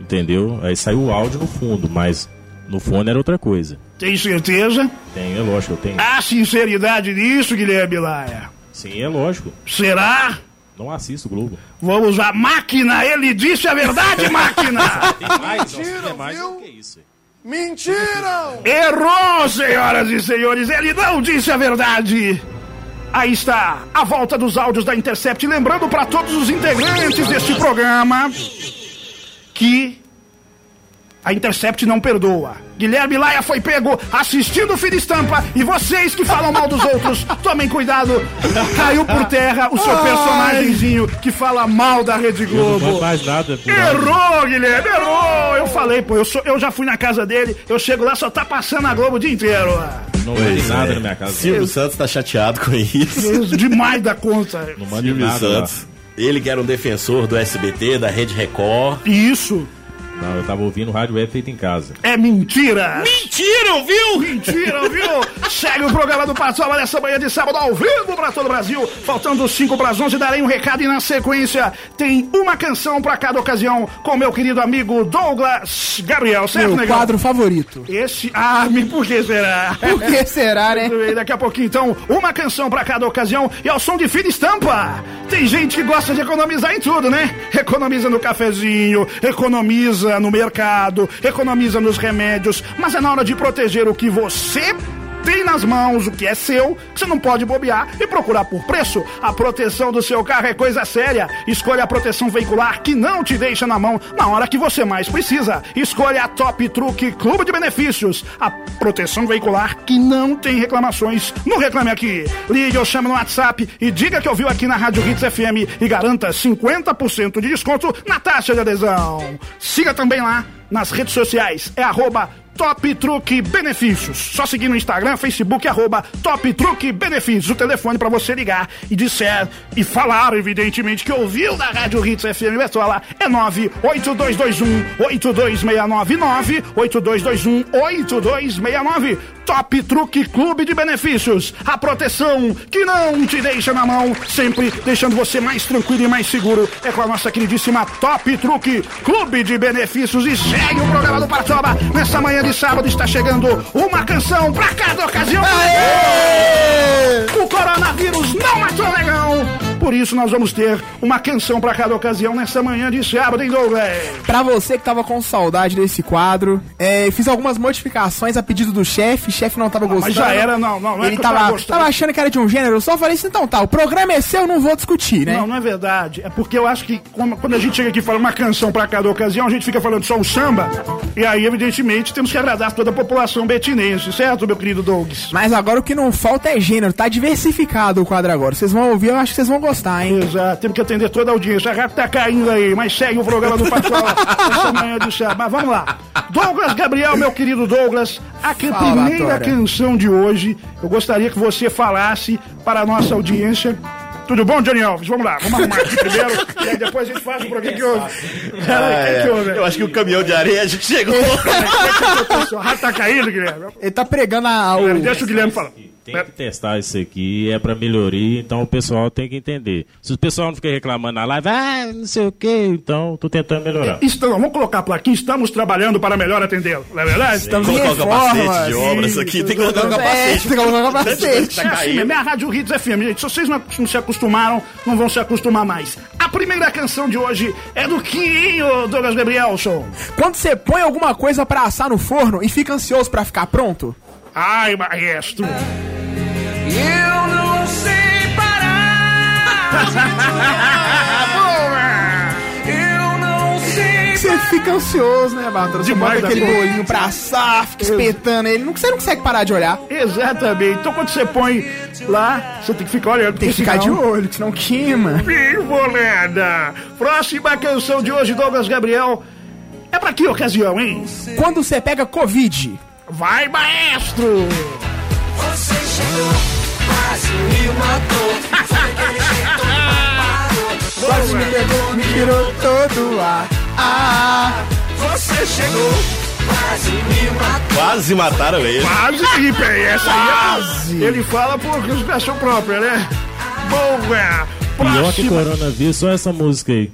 Entendeu? Aí saiu o áudio no fundo, mas no fone era outra coisa. Tem certeza? Tem, é lógico, eu tenho. Há sinceridade nisso, Guilherme Laia? Sim, é lógico. Será? Não assisto o Globo. Vamos à máquina, ele disse a verdade, máquina! Tem mais, Mentira, mais do que isso. Errou, senhoras e senhores, ele não disse a verdade! Aí está, a volta dos áudios da Intercept, lembrando para todos os integrantes deste programa que a Intercept não perdoa. Guilherme Laia foi pego assistindo o Filho Estampa e vocês que falam mal dos outros, tomem cuidado. Caiu por terra o seu personagemzinho que fala mal da Rede não Globo. mais nada. Errou, Guilherme, errou! Eu falei, pô, eu, sou- eu já fui na casa dele, eu chego lá, só tá passando a Globo o dia inteiro. Não mando nada na minha casa. Silvio Santos tá chateado com isso. Demais da conta. Não Silvio nada lá. Santos. Ele que era um defensor do SBT, da Rede Record. Isso Não, eu tava ouvindo rádio web feito em casa. é mentira. Mentiram, viu? Mentira, viu? Segue o programa do Patrulha nessa manhã de sábado ao vivo pra todo o Brasil. Faltando 5 para as 11, darei um recado e na sequência tem uma canção pra cada ocasião com meu querido amigo Douglas Gabriel, certo, Meu negão? quadro favorito. Esse. Ah, me por que será? Por que será, né? Bem, Daqui a pouquinho, então, uma canção pra cada ocasião e ao som de fina estampa. Tem gente que gosta de economizar em tudo, né? Economiza no cafezinho, economiza no mercado, economiza nos remédios, mas é na hora de proteger o que você tem nas mãos, o que é seu, que você não pode bobear e procurar por preço. A proteção do seu carro é coisa séria. Escolha a proteção veicular que não te deixa na mão na hora que você mais precisa. Escolha a Top Truck Clube de Benefícios. A proteção veicular que não tem reclamações. No Reclame Aqui. Ligue ou chame no WhatsApp e diga que ouviu aqui na Rádio Hits FM e garanta 50% de desconto na taxa de adesão. Siga também lá nas redes sociais. É arroba Top Truque Benefícios. Só seguir no Instagram, Facebook, arroba Top Truque Benefícios. O telefone para você ligar e disser e falar, evidentemente, que ouviu da Rádio Hits FM Betola é 98221-8269. 98221-8269. Top Truque Clube de Benefícios. A proteção que não te deixa na mão, sempre deixando você mais tranquilo e mais seguro. É com a nossa queridíssima Top Truque Clube de Benefícios. E segue o programa do Partoba. Nessa manhã de sábado está chegando uma canção pra cada ocasião. O coronavírus não matou o negão. Por isso nós vamos ter uma canção pra cada ocasião nessa manhã de sábado, hein, Douglas? Pra você que tava com saudade desse quadro, é, fiz algumas modificações a pedido do chefe, chefe não tava gostando. Mas já era, não, não, não é Ele eu tava tava, achando que era de um gênero, eu só falei assim, então tá, o programa é seu, eu não vou discutir, né? Não, não é verdade. É porque eu acho que quando a gente chega aqui e fala uma canção pra cada ocasião, a gente fica falando só o samba. E aí, evidentemente, temos que agradar toda a população betinense, certo, meu querido Douglas? Mas agora o que não falta é gênero, tá diversificado o quadro agora. Vocês vão ouvir, eu acho que vocês vão gostar, hein? Exato, temos que atender toda a audiência. A rádio tá caindo aí, mas segue o programa do Patrão essa manhã de sábado. Mas vamos lá. Douglas Gabriel, meu querido Douglas, a Fala, primeira Batora. canção de hoje, eu gostaria que você falasse para a nossa audiência. Tudo bom, Johnny Alves? Vamos lá, vamos arrumar aqui primeiro, e aí depois a gente faz o programa que houve. Peraí, o que que houve? Eu acho que o caminhão de areia já chegou. O rádio tá caindo, Guilherme. Ele tá pregando a, o... Deixa o Guilherme falar. Tem que testar isso aqui, é pra melhoria, então o pessoal tem que entender. Se o pessoal não fica reclamando na live, ah, não sei o que, então tô tentando melhorar. Estamos, vamos colocar por aqui, estamos trabalhando para melhor atendê-lo, não é verdade? Estamos Colocar o capacete de obras aqui, tem que colocar o capacete. tem que colocar o capacete. É assim caindo. mesmo, é a Rádio Hits FM, gente. Se vocês não, não se acostumaram, não vão se acostumar mais. A primeira canção de hoje é do Quinho, Douglas Gabrielson. Quando você põe alguma coisa pra assar no forno e fica ansioso pra ficar pronto, Ai, maestro. Eu não sei parar. Eu não sei você fica ansioso, né, Bartolo? Você Demais bota aquele da conta. bolinho pra assar, fica espetando ele, você não consegue parar de olhar. Exatamente. Então quando você põe lá, você tem que ficar olhando. Tem que ficar de olho, que senão queima. Pivoleda. Próxima canção de hoje, Douglas Gabriel. É pra que ocasião, hein? Quando você pega Covid, Vai, maestro! Você chegou, quase me matou. Foi aquele jeito parou. quase me pegou, me tirou todo o ar. Ah, Você chegou, quase me matou. Quase mataram ele. Quase, Felipe. Essa aí é... Ele fala por expressão própria, né? Boa! Pior que coronavírus, só essa música aí.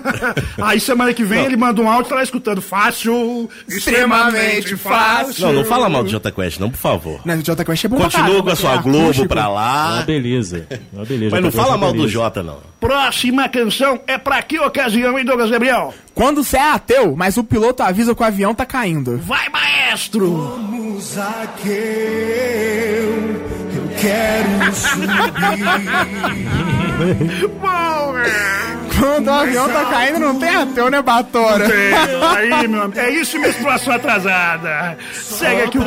Aí semana que vem ele manda um áudio e tá lá escutando. Fácil, extremamente fácil. Não, não fala mal do Jota Quest, não, por favor. não, o Jota Quest é bom Continua com a sua é Globo acústico. pra Uma lá. beleza. Uma beleza. Mas não fala com mal do. Jota, não. Próxima canção é pra que ocasião, hein, Douglas Gabriel? Quando você é ateu, mas o piloto avisa que o avião tá caindo. Vai, maestro! Boa! Quando o avião tá caindo, não tem ateu, né, Batora? É, aí, meu amigo. É isso, menstruação atrasada. Segue aqui o.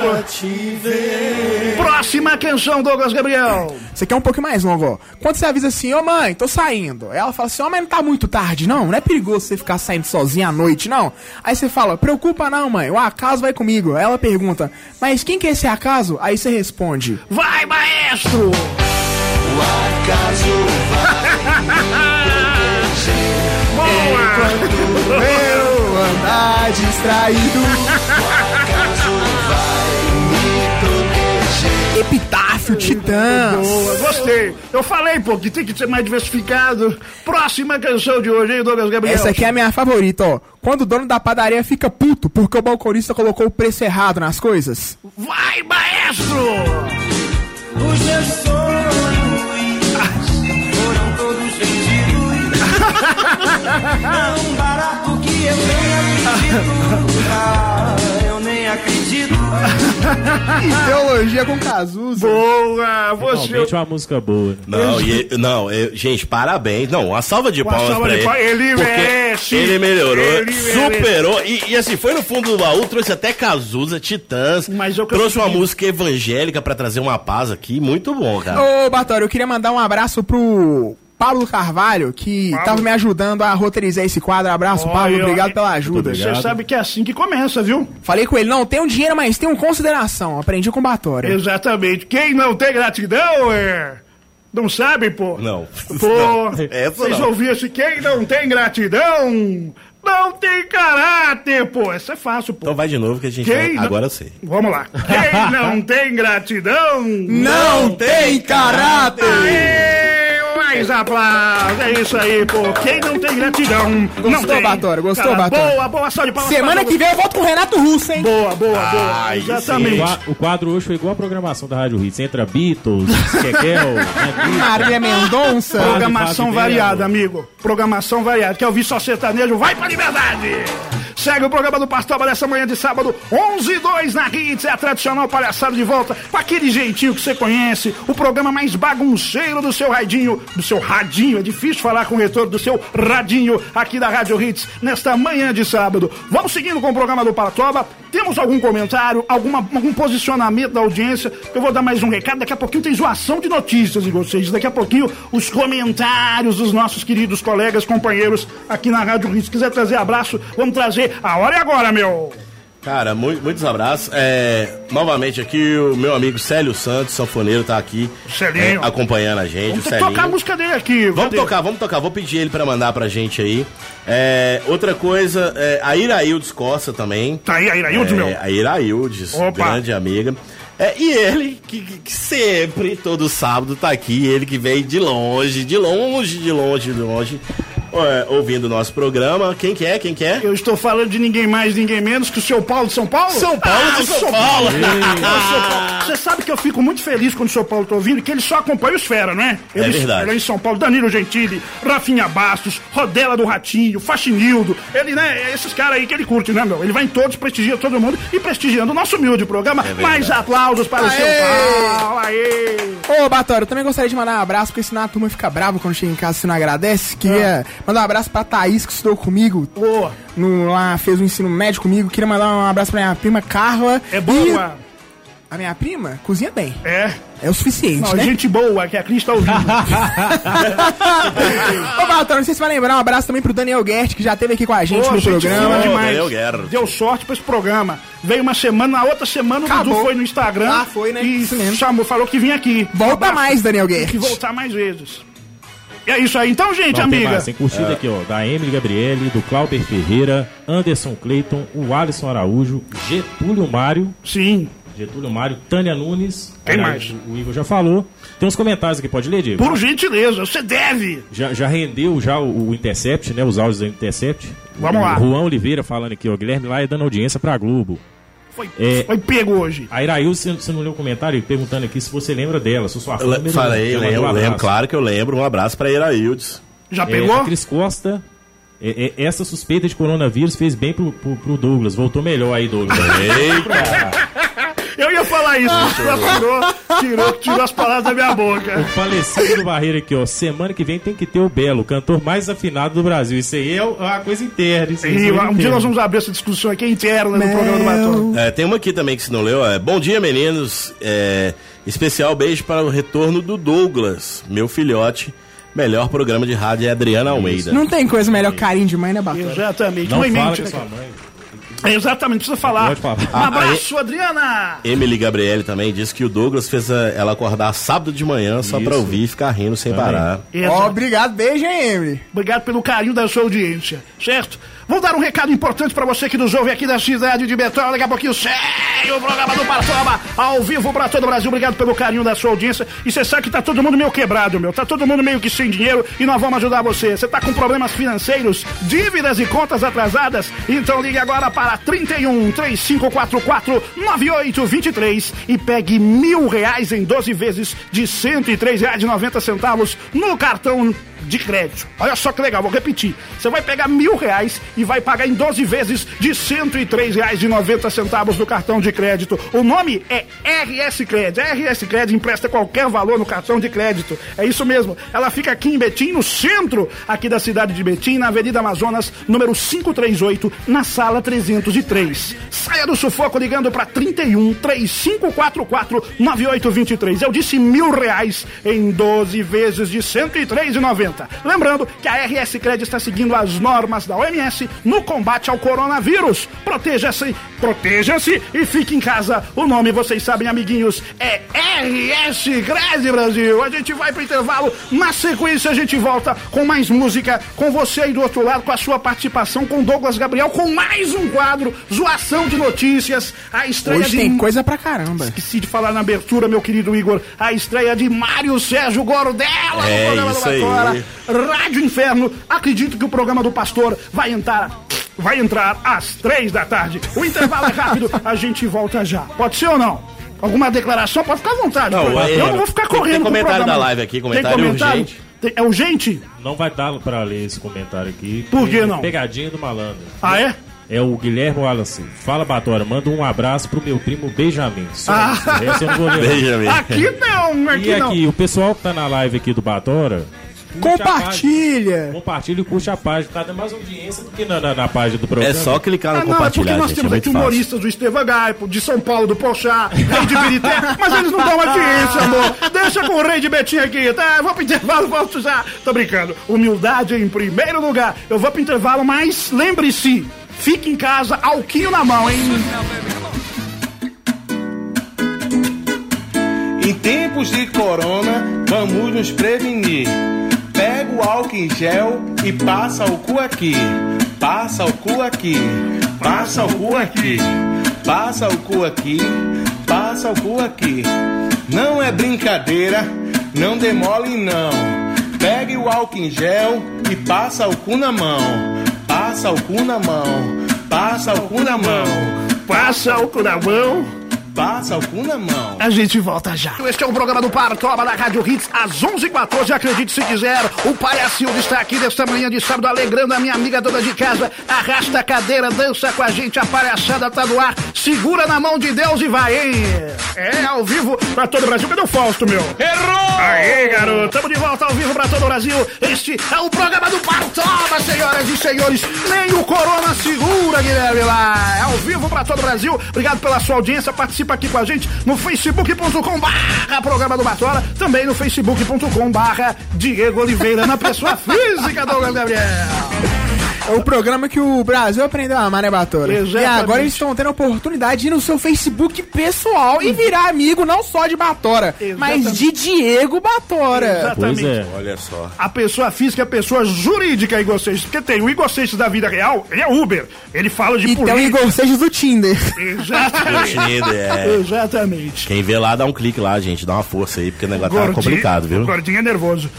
Próxima canção, Douglas Gabriel. Você quer um pouco mais longo, ó. Quando você avisa assim, ô mãe, tô saindo. Ela fala assim, ó, mas não tá muito tarde, não. Não é perigoso você ficar saindo sozinha à noite, não. Aí você fala, preocupa não, mãe, o acaso vai comigo. Aí ela pergunta, mas quem que é esse acaso? Aí você responde, Vai, maestro! Boa! eu andar distraído. Epitáfio, Titãs. Boa, gostei. Eu falei, pô, que tem que ser mais diversificado. Próxima canção de hoje, hein, Douglas Gabriel? Essa aqui é a minha favorita, ó. Quando o dono da padaria fica puto porque o balconista colocou o preço errado nas coisas. Vai, maestro! Os meus sonhos Tão barato que eu nem acredito. Ah, eu nem acredito. Ideologia com Cazuza. Boa! Você. Realmente uma música boa. né? Não, e, não eu- gente, parabéns. Não, uma salva de Uma palmas salva pra de ele. palmas. Ele merece. Ele melhorou, Ele merece. superou. E, e assim, foi no fundo do baú, trouxe até Cazuza, Titãs. Mas eu trouxe uma consegui. música evangélica pra trazer uma paz aqui. Muito bom, cara. Ô, Batório, eu queria mandar um abraço pro Pablo Carvalho, que Pablo. tava me ajudando a roteirizar esse quadro. Abraço, Pablo, Olha, obrigado eu- pela ajuda. Obrigado. Você sabe que é assim que começa, viu? Falei com ele, não, tem um dinheiro, mas tem um consideração. Aprendi com Batório. Exatamente. Quem não tem gratidão, é. Não sabe, pô? Não. Pô, vocês não. ouviram assim? Quem não tem gratidão, não tem caráter, pô. Essa é fácil, pô. Então vai de novo que a gente vai... não- Agora eu sei. Vamos lá. Quem não tem gratidão, Não tem caráter! Aê, mais aplausos. É isso aí, pô. Quem não tem gratidão, não Gostou, tem. Batório? Gostou, Cara, Batório? Boa, boa, salve de palmas. Semana que vem eu volto com o Renato Russo, hein? Boa, boa, boa. Ai, Exatamente. o quadro hoje foi igual a programação da Rádio Hits. Entra Beatles, Kekel, Anitta. Marília Mendonça. Programação variada, amigo. Programação variada. Quer ouvir só sertanejo? Vai pra liberdade! Segue o programa do Pastoba dessa manhã de sábado, 11 e 2 na Hits. É a tradicional palhaçada de volta, com aquele jeitinho que você conhece. O programa mais bagunceiro do seu radinho. Do seu radinho. É difícil falar com o retorno do seu radinho aqui da Rádio Hits nesta manhã de sábado. Vamos seguindo com o programa do Pastoba. Temos algum comentário, alguma, algum posicionamento da audiência? Eu vou dar mais um recado. Daqui a pouquinho tem zoação de notícias de vocês. Daqui a pouquinho os comentários dos nossos queridos colegas, companheiros aqui na Rádio Rio. Se quiser trazer abraço, vamos trazer. A hora é agora, meu. Cara, mu- muitos abraços. É, novamente aqui o meu amigo Célio Santos, sanfoneiro, tá aqui é, acompanhando a gente. Vamos tocar a música dele aqui. Vamos tocar, vamos tocar. Vou pedir ele pra mandar pra gente aí. É, outra coisa, é, a Iraildes Costa também. Tá aí, aí, Iraildes, É, meu. A Iraildes, Opa. grande amiga. É, e ele, que, que sempre, todo sábado, tá aqui, ele que vem de longe, de longe, de longe, de longe, é, ouvindo o nosso programa. Quem que é? Quem que é? Eu estou falando de ninguém mais, ninguém menos que o seu Paulo de São Paulo? São Paulo ah, de São, São Paulo! Paulo. Você sabe que eu fico muito feliz quando o São Paulo tá ouvindo, que ele só acompanha os fera, né? Ele, é verdade. Ele é em São Paulo, Danilo Gentili, Rafinha Bastos, Rodela do Ratinho, Faxinildo. Ele, né, esses caras aí que ele curte, né, meu? Ele vai em todos, prestigia todo mundo e prestigiando o nosso humilde programa. É Mais aplausos para Aê! o São Paulo. Aê! Ô, Batório, eu também gostaria de mandar um abraço, porque senão a turma fica brava quando chega em casa e não agradece. Queria ah. Mandar um abraço pra Thaís, que estudou comigo. Boa. No, lá, fez o um ensino médio comigo. Queria mandar um abraço pra minha prima Carla. É boa. E... A minha prima cozinha bem. É. É o suficiente, não, né? gente boa, que a Cris tá ouvindo. Ô, Baltão, não sei se vai lembrar, um abraço também pro Daniel Guert, que já esteve aqui com a gente Ô, no gente programa. Demais. Deu sorte pra esse programa. Veio uma semana, na outra semana Acabou. o Dudu foi no Instagram. Ah, foi, né? E Isso mesmo. chamou, falou que vinha aqui. Volta um mais, Daniel Guert. Tem que voltar mais vezes. É isso aí, então, gente, Não, amiga. Tem, mais, tem curtida é. aqui, ó, da Emily Gabriele, do Clauber Ferreira, Anderson Cleiton, o Alisson Araújo, Getúlio Mário. Sim. Getúlio Mário, Tânia Nunes. Quem mais? O, o, Igor já falou. Tem uns comentários aqui, pode ler, Diego? Por gentileza, você deve. Já, já rendeu já o, o, Intercept, né? Os áudios do Intercept. Vamos o, lá. Juan Oliveira falando aqui, ó. Guilherme Laia dando audiência pra Globo. Foi, é, foi pego hoje. A Iraílson, você, você não leu o comentário perguntando aqui se você lembra dela, se sua fã. Falei, lembro, lembro, claro que eu lembro. Um abraço pra Iraildes. Já é, pegou? É, Cris Costa. É, é, essa suspeita de coronavírus fez bem pro, pro, pro Douglas. Voltou melhor aí, Douglas. Eita! Eu ia falar isso, tirou, tirou, tirou as palavras da minha boca. O falecido do Barreiro aqui, ó. Semana que vem tem que ter o Belo, o cantor mais afinado do Brasil. Isso aí é uma coisa interna. Isso e um dia nós vamos abrir essa discussão aqui interna no programa do Batom. É, tem uma aqui também que se não leu. É, Bom dia, meninos. É, especial beijo para o retorno do Douglas, meu filhote melhor programa de rádio é Adriana Almeida. Não tem coisa melhor carinho de mãe, né, Batom? Exatamente. Não mãe fala mente, sua mãe. Exatamente, precisa falar. falar. Um abraço, a, Adriana! Emily Gabriele também disse que o Douglas fez a, ela acordar sábado de manhã só Isso. pra ouvir e ficar rindo sem também. parar. Oh, obrigado, beijo, hein, Emily? Obrigado pelo carinho da sua audiência, certo? Vou dar um recado importante para você que nos ouve aqui da cidade de Betão. Daqui a pouquinho segue o programa do Paratoba ao vivo para todo o Brasil. Obrigado pelo carinho da sua audiência. E você sabe que tá todo mundo meio quebrado, meu. Tá todo mundo meio que sem dinheiro e nós vamos ajudar você. Você tá com problemas financeiros, dívidas e contas atrasadas? Então ligue agora para 31 3544 9823 e pegue mil reais em 12 vezes de 103 reais e 90 centavos no cartão de crédito. Olha só que legal, vou repetir. Você vai pegar mil reais e vai pagar em 12 vezes de R$ três reais e noventa centavos no cartão de crédito. O nome é RS Cred. A RS Cred empresta qualquer valor no cartão de crédito. É isso mesmo. Ela fica aqui em Betim, no centro aqui da cidade de Betim, na Avenida Amazonas, número 538, na sala 303. Saia do sufoco ligando para 31 3544 9823. Eu disse mil reais em 12 vezes de R$ três e noventa. Lembrando que a RS Cred está seguindo as normas da OMS no combate ao coronavírus. Proteja-se, proteja-se e fique em casa. O nome, vocês sabem, amiguinhos, é RS Cred Brasil. A gente vai pro intervalo. Na sequência, a gente volta com mais música, com você aí do outro lado, com a sua participação com Douglas Gabriel, com mais um quadro, Zoação de Notícias. A estreia Hoje de. tem coisa pra caramba. Esqueci de falar na abertura, meu querido Igor. A estreia de Mário Sérgio Gordela é, no programa do Batora. Rádio Inferno. Acredito que o programa do Pastor vai entrar vai entrar às três da tarde. O intervalo é rápido, a gente volta já. Pode ser ou não? Alguma declaração? Pode ficar à vontade. Não, é, eu não vou ficar correndo. Tem comentário da live aqui, comentário, tem comentário urgente. Tem, é urgente? Não vai dar pra ler esse comentário aqui. Por que não? Pegadinha do malandro. Ah, é? É o Guilherme Wallace. Fala, Batora, manda um abraço pro meu primo Benjamin. Só ah. eu não vou ler. Benjamin. Aqui não, aqui e não. aqui, o pessoal que tá na live aqui do Batora, Compartilha! Compartilha e curte a página. Tá dando mais audiência do que na, na, na, página do programa. É só clicar no ah, compartilhar. Não, é porque nós temos é aqui humoristas do Estevam Gaipo, de São Paulo, do Pochá, Rei de Birité, mas eles não dão audiência, amor. Deixa com o Rei de Betinho aqui, tá? Eu vou pro intervalo, volto já. Tô brincando. Humildade em primeiro lugar. Eu vou pro intervalo, mas lembre-se, fique em casa, alquinho na mão, hein? Em tempos de corona, vamos nos prevenir. O álcool em gel e passa o cu aqui. Passa o cu aqui. Passa o cu aqui. Passa o cu aqui passa o cu aqui. Não é brincadeira, não demole não. Pegue o álcool em gel e passa o cu na mão. Passa o cu na mão, passa o cu na mão, Passa o cu na mão. Passa o cu na mão. A gente volta já. Este é o programa do Partoba da Rádio Hits, às 11h14. Acredite se quiser, o Palhacildo está aqui nesta manhã de sábado, alegrando a minha amiga dona de casa. Arrasta a cadeira, dança com a gente, a palhaçada tá no ar. Segura na mão de Deus e vai, hein? É, ao vivo pra todo o Brasil. Cadê o Fausto, meu? Errou! Aê, garoto, tamo de volta ao vivo pra todo o Brasil. Este é o programa do Partoba, senhoras e senhores. Nem o Corona segura, Guilherme, lá. É ao vivo pra todo o Brasil. Obrigado pela sua audiência. Participa aqui com a gente no facebook.com barra programa do Batola, também no facebook.com barra Diego Oliveira, na pessoa física, Douglas Gabriel. É o programa que o Brasil aprendeu a amar, né, Batora? E Exatamente. agora eles estão tendo a oportunidade de ir no seu Facebook pessoal e virar amigo não só de Batora, mas de Diego Batora. Exatamente. Pois é. Olha só. A pessoa física é a pessoa jurídica, Igor Seixas. Porque tem o Igor Seixas da vida real, ele é Uber. Ele fala de E tem o. Igor Seixas do Tinder. Exatamente. Tinder, é. Exatamente. Quem vê lá, dá um clique lá, gente. Dá uma força aí, porque o negócio tá Gordinho- complicado, viu? O gordinho é nervoso.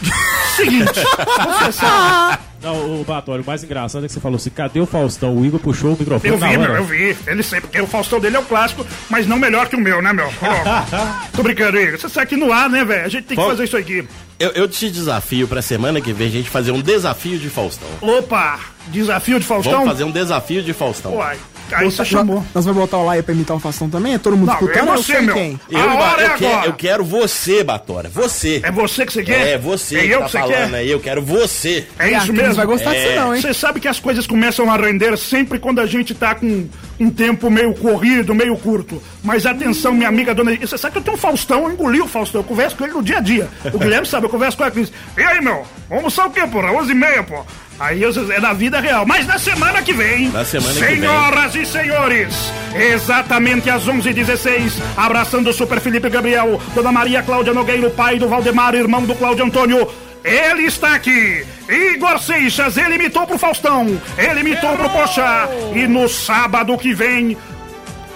Seguinte, você sabe. Não, o Batório, o mais engraçado é que você falou assim: cadê o Faustão? O Igor puxou o microfone Eu vi, meu, eu vi. Ele sempre, porque o Faustão dele é o clássico, mas não melhor que o meu, né, meu? Ó, Tô brincando, Igor. Você sai aqui no ar, né, velho? A gente tem que Bom. fazer isso aqui. Eu, eu te desafio pra semana que vem a gente fazer um desafio de Faustão. Opa! Desafio de Faustão? Vamos fazer um desafio de Faustão. Uai, aí você chamou. Nós vamos botar o Laia pra imitar o Faustão também? É todo mundo Não, escutando? é Eu você, sei meu. quem. Eu, A hora é eu, quero, agora. eu quero você, Batora. Você. É você que você quer? É você É que eu tá que você falando quer? aí. Eu quero você. É a isso Cris mesmo? vai gostar É. disso não, hein? Você sabe que as coisas começam a render sempre quando a gente tá com um tempo meio corrido, meio curto. Mas atenção, minha amiga dona. Você sabe que eu tenho um Faustão, eu engoli o Faustão, eu converso com ele no dia a dia. O Guilherme sabe, eu converso com a Cris. E aí, meu? Vamos almoçar o quê, porra? 11 e meia, pô. Aí é da vida real. Mas na semana que vem. Na semana que vem. Senhoras e senhores, exatamente às 11h16, abraçando o Super Felipe Gabriel, Dona Maria Cláudia Nogueira, o pai do Valdemar, irmão do Cláudio Antônio. Ele está aqui. Igor Seixas, ele imitou pro Faustão, ele imitou pro Pochá. E no sábado que vem,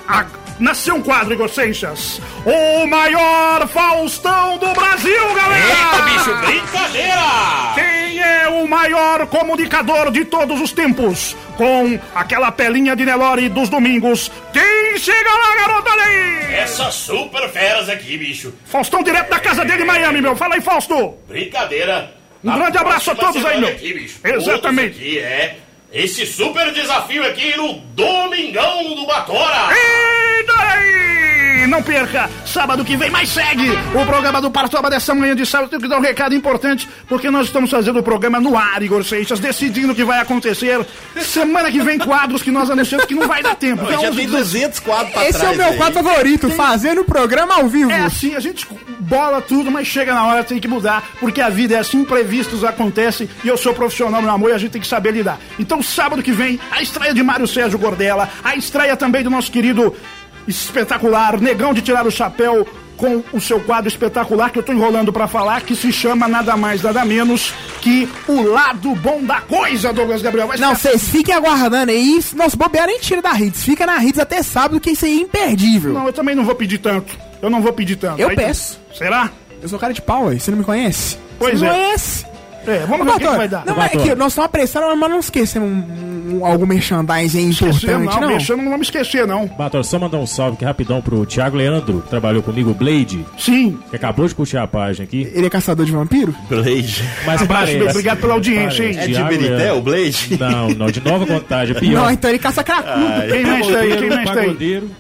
a- nasceu um quadro, Igor Seixas. O maior Faustão do Brasil, galera! brincadeira! Quem é o maior comunicador de todos os tempos? Com aquela pelinha de Nelore dos domingos. Quem chega lá, garota, olha aí! Essas super feras aqui, bicho. Faustão direto da casa dele em Miami, meu. Fala aí, Fausto! Brincadeira. Um grande abraço a todos aí, meu. Exatamente. Aqui é esse super desafio aqui no Domingão do Batora. E daí? Não perca, sábado que vem, mas segue o programa do Partoba dessa manhã de sábado. Tenho que dar um recado importante, porque nós estamos fazendo o programa no ar, Igor Seixas, decidindo o que vai acontecer. Semana que vem, quadros que nós anunciamos que não vai dar tempo. Já Então, tem 200 quadros pra Esse é trás o meu aí. quadro favorito, fazendo o programa ao vivo. É assim, a gente bola tudo, mas chega na hora, tem que mudar, porque a vida é assim, imprevistos acontecem e eu sou profissional, meu amor, e a gente tem que saber lidar. Então, sábado que vem, a estreia de Mário Sérgio Gordela, a estreia também do nosso querido espetacular Negão de Tirar o Chapéu com o seu quadro espetacular que eu tô enrolando pra falar, que se chama nada mais, nada menos que O Lado Bom da Coisa, Douglas Gabriel. Vai Não, ficar- vocês fiquem aguardando aí. Nossa, bobear nem tira da Hits. Fica na Hits até sábado, que isso aí é imperdível. Não, eu também não vou pedir tanto. Eu não vou pedir tanto. Eu Aí- peço. Será? Eu sou cara de pau, aí. Você não me conhece? Pois Você é. não conhece? É, vamos ver o que, vai dar. Não, é Bator. que nós estamos apressando, mas não esquecemos um, um, algum merchandising importante, não, não. não vamos esquecer, não. Batório, só mandar um salve aqui rapidão pro Thiago Leandro, que trabalhou comigo, o Blade, Sim. que acabou de curtir a página aqui. Ele é caçador de vampiro? Blade. Mas Abraço, parece. obrigado pela audiência, hein? É de Thiago Berité, Leandro. o Blade? Não, não, de Nova Contagem, é pior. Não, então ele caça cracudo. Quem mais tá aí? Quem mais tá aí? pagodeiro.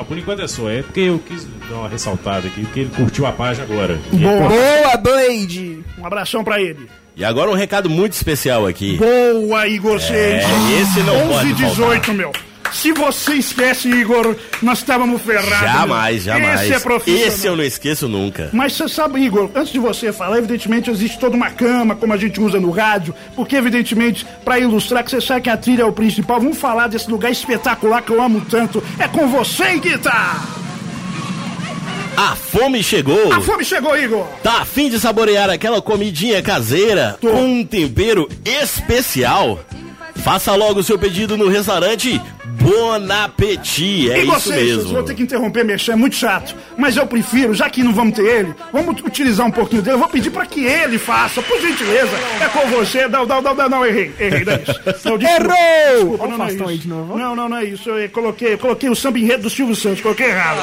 Não, por enquanto é só. É porque eu quis dar uma ressaltada aqui, porque ele curtiu a página agora. Boa. Boa, Blade! Um abração pra ele. E agora um recado muito especial aqui. Boa, Igor Seixas. esse não 11 pode e 18, meu. Se você esquece, Igor, nós estávamos ferrados. Jamais, meu. jamais. Esse é profissional. Esse eu não esqueço nunca. Mas você sabe, Igor, antes de você falar, evidentemente existe toda uma cama, como a gente usa no rádio, porque, evidentemente, pra ilustrar que você sabe que a trilha é o principal, vamos falar desse lugar espetacular que eu amo tanto. É com você, Guitar! A fome chegou. A fome chegou, Igor! Tá afim de saborear aquela comidinha caseira com um tempero especial? Faça logo o seu pedido no restaurante Bon Appetit, é e isso vocês, mesmo. vocês vão ter que interromper, mexer, é muito chato. Mas eu prefiro, já que não vamos ter ele, vamos utilizar um pouquinho dele. Eu vou pedir pra que ele faça, por gentileza. É com você. Não, não, não, não, não errei. Errei, não é isso. Não, desculpa, Errou! Desculpa, não, não é isso. de novo. Não, não, não é isso. Eu coloquei, coloquei o samba enredo do Silvio Santos, coloquei errado.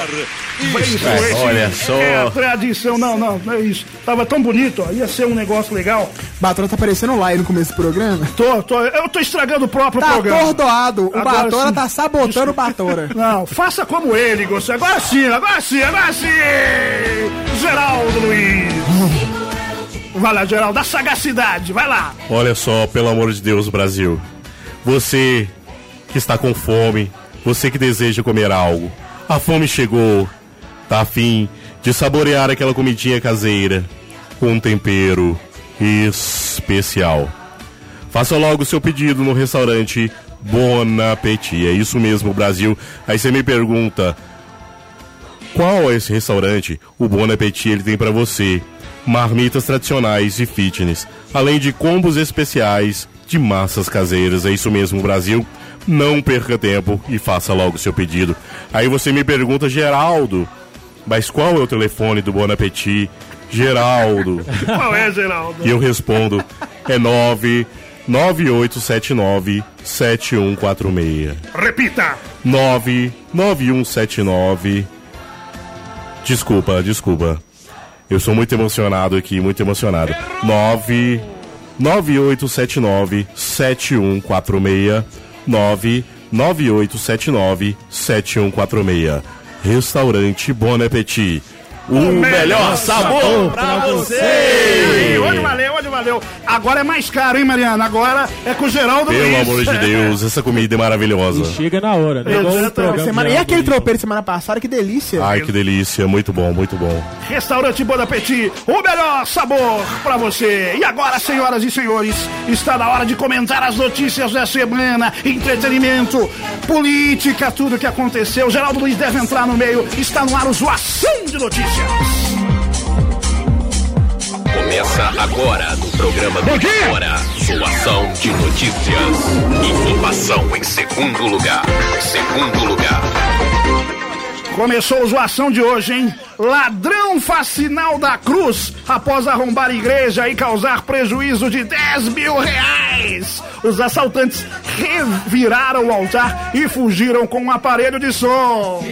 Isso, É, olha só. É a tradição. Não, não, não é isso. Tava tão bonito, ó. Ia ser um negócio legal. Batora tá parecendo lá aí no começo do programa. Tô, tô, eu tô estragando o próprio Tá programa. atordoado. O Agora Batora sim. Tá sabotando o Batora. Não, faça como ele, Gostei. Agora sim, agora sim, agora sim! Geraldo Luiz! Vai lá, Geraldo, da sagacidade, vai lá! Olha só, pelo amor de Deus, Brasil. Você que está com fome, você que deseja comer algo, a fome chegou, tá afim de saborear aquela comidinha caseira com um tempero especial. Faça logo o seu pedido no restaurante Bon Appetit. É isso mesmo, Brasil. Aí você me pergunta, qual é esse restaurante? O Bon Appetit ele tem para você marmitas tradicionais e fitness, além de combos especiais de massas caseiras. É isso mesmo, Brasil. Não perca tempo e faça logo o seu pedido. Aí você me pergunta, Geraldo, mas qual é o telefone do Bon Appetit? Geraldo. Qual é, Geraldo? E eu respondo, é 99879 7146. Repita! 99179. Desculpa, desculpa. Eu sou muito emocionado aqui, muito emocionado. 9 9879 7146 99879 7146. Restaurante Bon Appetit. O, melhor sabor pra você! Ei, Hoje valeu, hoje valeu. Agora é mais caro, hein, Mariana? Agora é com o Geraldo Pelo Luiz. amor de Deus, essa comida é maravilhosa. Chega na hora, né? O Exatamente. Semana... E aquele tropeiro semana passada, que delícia. Ai, que delícia, muito bom, muito bom. Restaurante Bon Appetit, o melhor sabor pra você. E agora, senhoras e senhores, está na hora de comentar as notícias da semana, entretenimento, política, tudo que aconteceu. Geraldo Luiz deve entrar no meio. Está no ar o Zoação de Notícias. Começa agora no programa do Hora. Zoação de notícias. Informação em segundo lugar. Segundo lugar. Começou o zoação de hoje, hein? Ladrão faz sinal da cruz após arrombar igreja e causar prejuízo de 10 mil reais. Os assaltantes reviraram o altar e fugiram com um aparelho de som.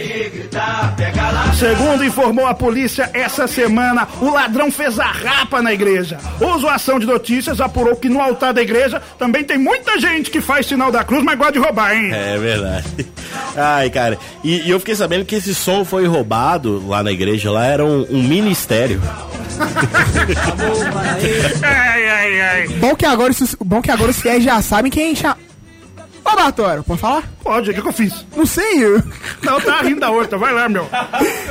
Segundo informou a polícia essa semana, o ladrão fez a rapa na igreja. O zoação de notícias apurou que no altar da igreja também tem muita gente que faz sinal da cruz, mas gosta de roubar, hein? É verdade. Ai, cara. E, e eu fiquei sabendo que esse som foi roubado lá na igreja. Lá era um, um ministério. Ai, ai, ai. Bom que agora, os- bom que agora os fiéis já sabem quem chama. Ô, Batório, pode falar? Pode, o que, que eu fiz? Não sei. eu- Não, tá rindo da outra, vai lá, meu.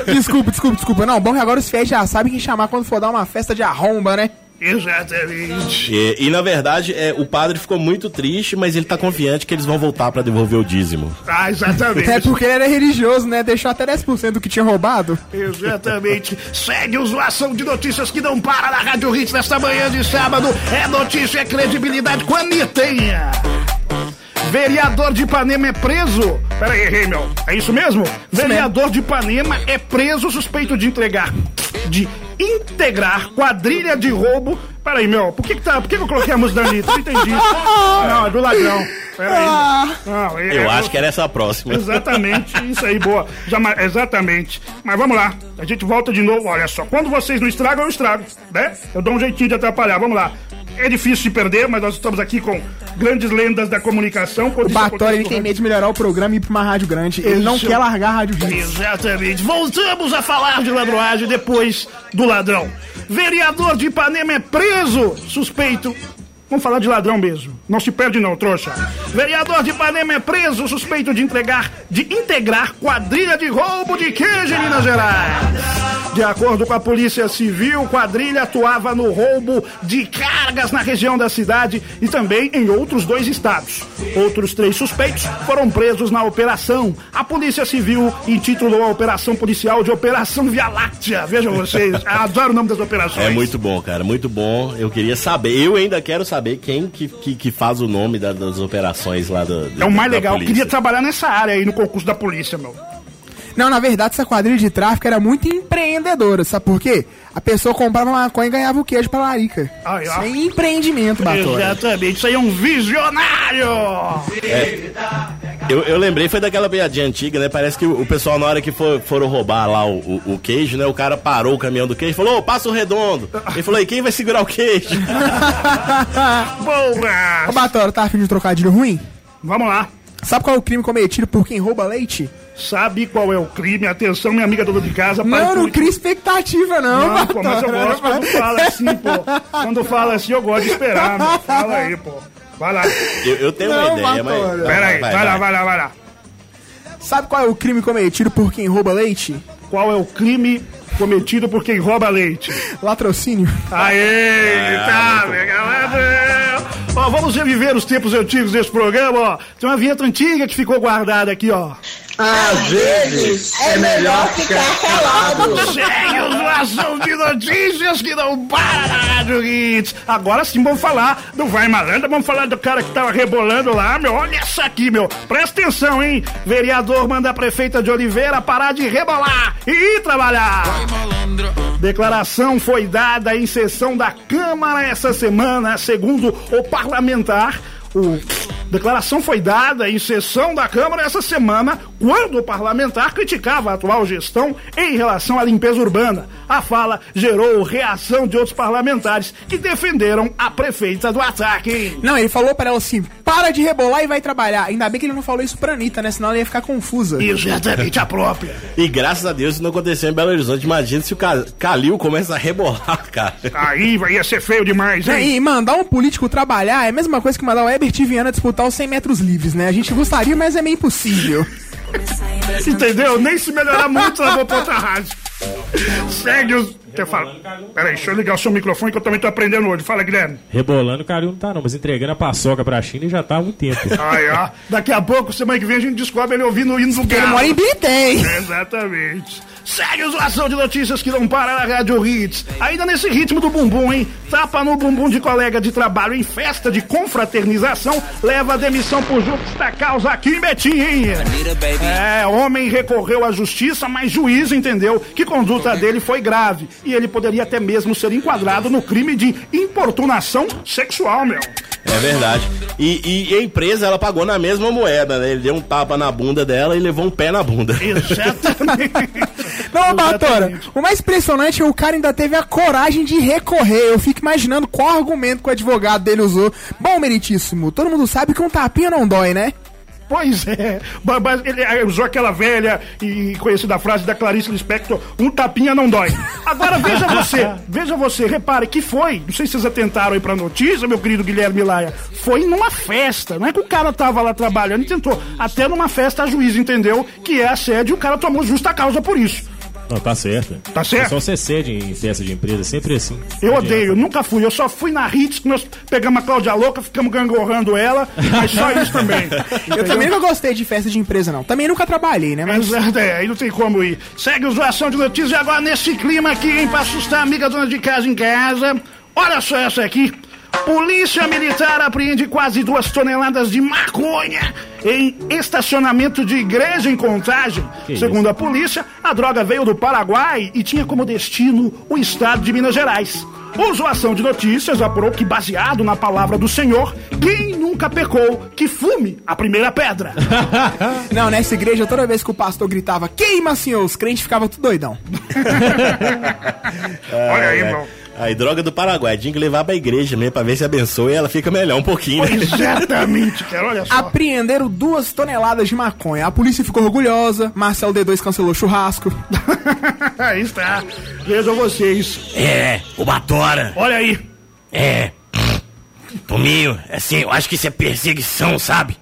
Desculpa, desculpa, desculpa. Não, bom que agora os fiéis já sabem quem chamar quando for dar uma festa de arromba, né? Exatamente. E, e, na verdade, é, o padre ficou muito triste, mas ele tá confiante que eles vão voltar pra devolver o dízimo. Ah, exatamente. É porque ele era religioso, né? Deixou até 10% do que tinha roubado. Exatamente. Segue o zoação de notícias que não para na Rádio Hits nesta manhã de sábado. É notícia, é credibilidade com a Anitinha. Vereador de Ipanema é preso. Peraí, errei, meu. É isso mesmo? Vereador de Ipanema é preso suspeito de entregar. De integrar quadrilha de roubo. Peraí, meu. Por que, que, tá, por que, que eu coloquei a música da Anitta? Não entendi. Não, é do ladrão. Peraí. Não, é- Eu acho que era essa a próxima. Exatamente, isso aí, boa. Já, exatamente. Mas vamos lá, a gente volta de novo. Olha só, quando vocês não estragam, eu estrago, né? Eu dou um jeitinho de atrapalhar, vamos lá. É difícil de perder, mas nós estamos aqui com grandes lendas da comunicação. O acontece ele tem medo de melhorar o programa e ir pra uma rádio grande. Ele não Isso. quer largar a rádio Hits. Exatamente. Voltamos a falar de ladroagem depois do ladrão. Vereador de Ipanema é preso, suspeito. Vamos falar de ladrão mesmo. Não se perde não, trouxa. Vereador de Ipanema é preso, suspeito de entregar, de integrar quadrilha de roubo de queijo em Minas Gerais. De acordo com a Polícia Civil, quadrilha atuava no roubo de cargas na região da cidade e também em outros dois estados. Outros três suspeitos foram presos na operação. A Polícia Civil intitulou a operação policial de Operação Via Láctea. Vejam vocês, adoro o nome das operações. É muito bom, cara, muito bom. Eu queria saber, eu ainda quero saber quem que, que, que faz o nome da, das operações lá do. É o mais legal. Eu queria trabalhar nessa área aí no concurso da polícia, meu. Não, na verdade, essa quadrilha de tráfico era muito empreendedora, sabe por quê? A pessoa comprava maconha e ganhava o queijo pra larica. Ai, Isso é empreendimento, Batora. Exatamente, isso aí é um visionário! É, eu, eu lembrei, foi daquela piadinha antiga, né? Parece que o pessoal, na hora que for, foram roubar lá o, o, o queijo, né? O cara parou o caminhão do queijo e falou, ô, passa o redondo. Ele falou, e quem vai segurar o queijo? Boa! Ô, Batora, tá afim de um trocadilho ruim? Vamos lá. Sabe qual é o crime cometido por quem rouba leite? Sabe qual é o crime? Atenção, minha amiga dona de casa. pai, Não, não cria expectativa, não, Não, pô, mas eu gosto quando fala assim, pô. Quando fala assim, eu gosto de esperar, meu. Fala aí, pô. Vai lá. Eu, eu tenho Não, uma ideia, mas. Pera aí, vai, lá, vai lá, vai lá. Sabe qual é o crime cometido por quem rouba leite? Qual é o crime cometido por quem rouba leite? Latrocínio. Aê, tá, legal. Ó, vamos reviver os tempos antigos desse programa, ó. Tem uma vinheta antiga que ficou guardada aqui, ó. Às vezes é melhor ficar calado. Segue o ação de notícias que não para na Rádio Hits. Agora sim vamos falar do Vai Malandra, vamos falar do cara que tava rebolando lá, meu. Olha essa aqui, meu. Presta atenção, hein? Vereador manda a prefeita de Oliveira parar de rebolar e ir trabalhar. Declaração foi dada em sessão da Câmara essa semana, segundo o parlamentar. O... Declaração foi dada em sessão da Câmara essa semana, quando o parlamentar criticava a atual gestão em relação à limpeza urbana. A fala gerou reação de outros parlamentares que defenderam a prefeita do ataque. Não, ele falou pra ela assim: para de rebolar e vai trabalhar. Ainda bem que ele não falou isso pra Anitta, né? Senão ela ia ficar confusa. Exatamente a própria. E graças a Deus isso não aconteceu em Belo Horizonte. Imagina se o Ca- Calil começa a rebolar, cara. Aí vai ia ser feio demais, hein? E mandar um político trabalhar é a mesma coisa que mandar o Herbert Viana disputar os 100 metros livres, né? A gente gostaria, mas é meio impossível. Entendeu? Nem se melhorar muito, eu vou pra outra rádio. Segue os. Quer falar? Peraí, deixa eu ligar o seu microfone que eu também tô aprendendo hoje. Fala, Guilherme. Rebolando o Calil não tá não, mas entregando a paçoca pra China já tá há muito tempo. Aí, ó. Daqui a pouco, semana que vem, a gente descobre ele ouvindo o hino do Porque ele mora em Bitem. Exatamente. Segue o zoação de notícias que não para na Rádio Hits. Ainda nesse ritmo do bumbum, hein? Tapa no bumbum de colega de trabalho em festa de confraternização leva a demissão por justa causa aqui em Betim, hein? É, homem recorreu à justiça, mas juiz entendeu que conduta dele foi grave e ele poderia até mesmo ser enquadrado no crime de importunação sexual, meu. É verdade. E, e a empresa, ela pagou na mesma moeda, né? Ele deu um tapa na bunda dela e levou um pé na bunda. Exatamente. Não, Batora, o mais impressionante é o cara ainda teve a coragem de recorrer. Eu fico imaginando qual argumento que o advogado dele usou. Bom, meritíssimo, todo mundo sabe que um tapinha não dói, né? Pois é, mas ele usou aquela velha e conhecida frase da Clarice Lispector, um tapinha não dói. Agora veja você, veja você, repare que foi, não sei se vocês atentaram aí pra notícia, meu querido Guilherme Laia, foi numa festa, não é que o cara tava lá trabalhando e tentou, até numa festa a juiz entendeu que é assédio e o cara tomou justa causa por isso. Não, tá certo. Tá certo? É só você cede em festa de empresa, sempre assim. Eu Não odeio, adianta. nunca fui, eu só fui na Hits, que nós pegamos a Cláudia Louca, ficamos gangorrando ela, mas só isso também. Eu também nunca gostei de festa de empresa, não. Também nunca trabalhei, né? Mas Mas é, aí não tem como ir. Segue o zoação de notícias e agora nesse clima aqui, hein, pra assustar a amiga dona de casa em casa. Olha só essa aqui. Polícia Militar apreende quase duas toneladas de maconha em estacionamento de igreja em Contagem. Que Segundo a polícia, a droga veio do Paraguai e tinha como destino o estado de Minas Gerais. O Zoação de Notícias apurou que, baseado na palavra do Senhor, quem nunca pecou que fume a primeira pedra. Não, nessa igreja, toda vez que o pastor gritava queima, senhor, os crentes ficavam tudo doidão. Olha aí, É. Aí, droga do Paraguai, tinha que levar pra igreja mesmo, pra ver se abençoa e ela fica melhor um pouquinho, né? Exatamente, cara, olha só. Apreenderam duas toneladas de maconha. A polícia ficou orgulhosa, Marcel D2 cancelou o churrasco. Aí está. Vejam vocês. É, o Batora. Olha aí. É. Tominho, assim, eu acho que isso é perseguição, sabe?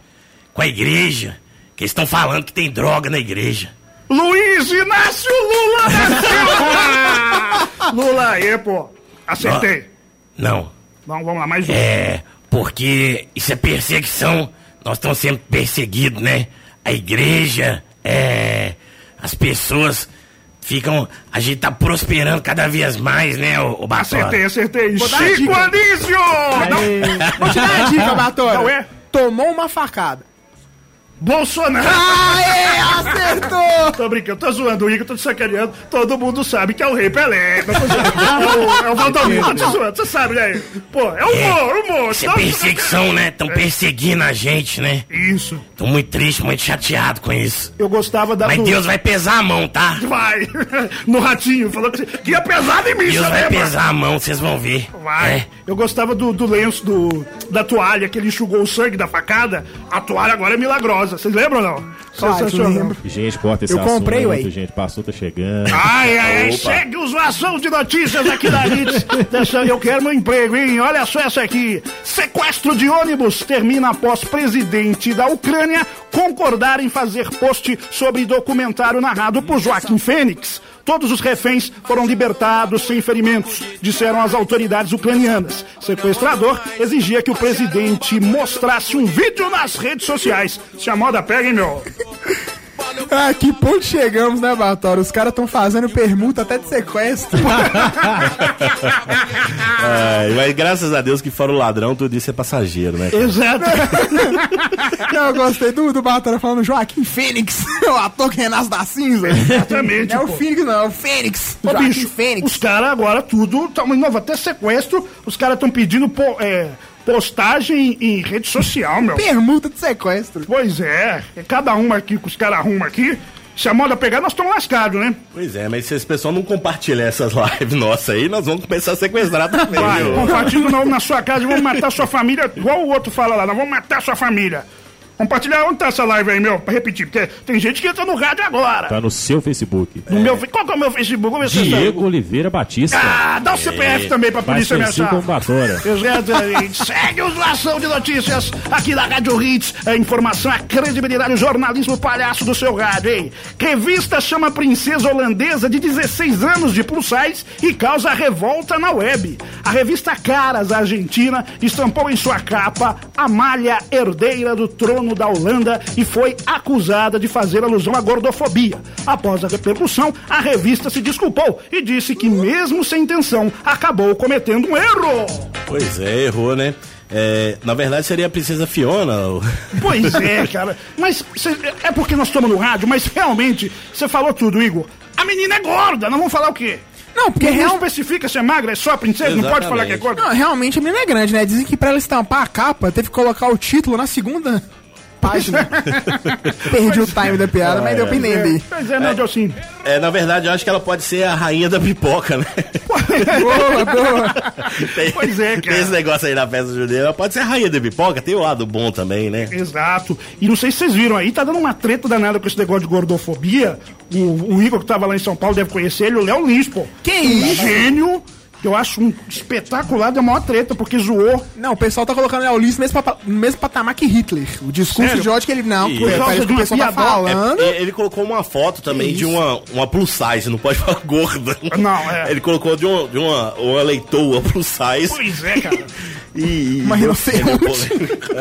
Com a igreja. Que eles estão falando que tem droga na igreja. Luiz Inácio Lula da Silva! Lula aí, pô. Acertei. Não. Vamos, vamos lá, mais um. É, porque isso é perseguição. Nós estamos sendo perseguidos, né? A igreja, é. As pessoas ficam. A gente tá prosperando cada vez mais, né, o, o Batora? Acertei, acertei. Vou Chico. Anísio! Não, Vou te dar a dica, Batora. Qual é? Tomou uma facada. Bolsonaro! Aê, acertou! Tô brincando, tô zoando o Igor, tô te sacaneando. Todo mundo sabe que é o Rei Pelé. Não tô zoando. É o, é o Valdomiro, tô te zoando, você sabe, né? Pô, é humor, humor. Isso é Não- perseguição, né? Estão perseguindo a gente, né? Isso. Tô muito triste, muito chateado com isso. Eu gostava da Mas do- Deus vai pesar a mão, tá? Vai. No ratinho, falou que, que ia pesar em mim, Deus vai lembra? pesar a mão, vocês vão ver. Vai. É. Eu gostava do, do lenço do, da toalha que ele enxugou o sangue da facada. A toalha agora é milagrosa. Vocês lembram ou não? Claro que Sensacional. lembro. Gente, corta esse Eu comprei, assunto, ué. gente. Passou, tá chegando. Ai, ai, ai, segue os ação de notícias aqui da Hits. Eu quero meu emprego, hein? Olha só essa aqui. Sequestro de ônibus termina após presidente da Ucrânia concordar em fazer post sobre documentário narrado por Joaquim Fênix. Todos os reféns foram libertados sem ferimentos, disseram as autoridades ucranianas. Sequestrador exigia que o presidente mostrasse um vídeo nas redes sociais. Se a moda pega, hein, meu? Ah, que ponto chegamos, né, Batora? Os caras estão fazendo permuta até de sequestro. Ai, mas graças a Deus que fora o ladrão, tudo isso é passageiro, né? cara? Exato. Não, eu gostei do, do Batora falando Joaquim Fênix, o ator que renasce da cinza. Exatamente, Não é o. Fênix, não, é o Fênix. Ô, Joaquim bicho, Fênix. os caras agora tudo, tá, novo, até sequestro, os caras estão pedindo po- é, postagem em rede social, meu. Permuta de sequestro. Pois é, é cada uma aqui que os caras arrumam aqui, se a moda pegar, nós estamos lascados, né? Pois é, mas se esse pessoal não compartilhar essas lives nossas aí, nós vamos começar a sequestrar também. Vai, compartilha na, na sua casa e vamos matar sua família, igual o outro fala lá, nós vamos matar sua família. Compartilhar onde tá essa live aí, meu? Pra repetir, porque tem gente que entra no rádio agora. Tá no seu Facebook. No meu, qual que é o meu Facebook? Vamos Diego Oliveira Batista. Ah, dá o CPF também pra polícia me achar. como Batora. Exatamente. Segue os Lação de Notícias aqui na Rádio Hits. A informação, a credibilidade, o jornalismo palhaço do seu rádio, hein? Revista chama princesa holandesa de 16 anos de plus size e causa revolta na web. A revista Caras Argentina estampou em sua capa a malha herdeira do trono da Holanda e foi acusada de fazer alusão à gordofobia. Após a repercussão, a revista se desculpou e disse que, mesmo sem intenção, acabou cometendo um erro. Pois é, errou, né? É, na verdade seria a princesa Fiona. Pois é, cara. Mas cê- é porque nós estamos no rádio, mas realmente, você falou tudo, Igor. A menina é gorda, não vamos falar o quê? Não, porque Não real... especifica se é magra, é só a princesa, não pode Exatamente. falar que é gorda. Não, realmente a menina é grande, né? Dizem que pra ela estampar a capa, teve que colocar o título na segunda página. Perdi o time da piada, mas deu pra entender. Pois é, né, Delcine? É, na verdade, eu acho que ela pode ser a rainha da pipoca, né? Boa, boa. Tem, Pois é, cara. Tem esse negócio aí na festa judia. Ela pode ser a rainha da pipoca, tem o lado bom também, né? Exato. E não sei se vocês viram aí, tá dando uma treta danada com esse negócio de gordofobia. O, o Igor que tava lá em São Paulo deve conhecer ele, o Léo Lins, pô. Que Um isso? gênio. Que Eu acho um espetacular, deu maior treta, porque zoou. Não, o pessoal tá colocando o Ulisses no mesmo, no mesmo patamar que Hitler. O discurso Sério? de ódio que ele. Não, por causa parece que o pessoal tá falando. É, ele colocou uma foto também de uma, uma plus size, não pode falar gorda. Não, é. Ele colocou de uma, de uma, uma leitoa plus size. Pois é, cara. E, e- Uma e- rinoceronte.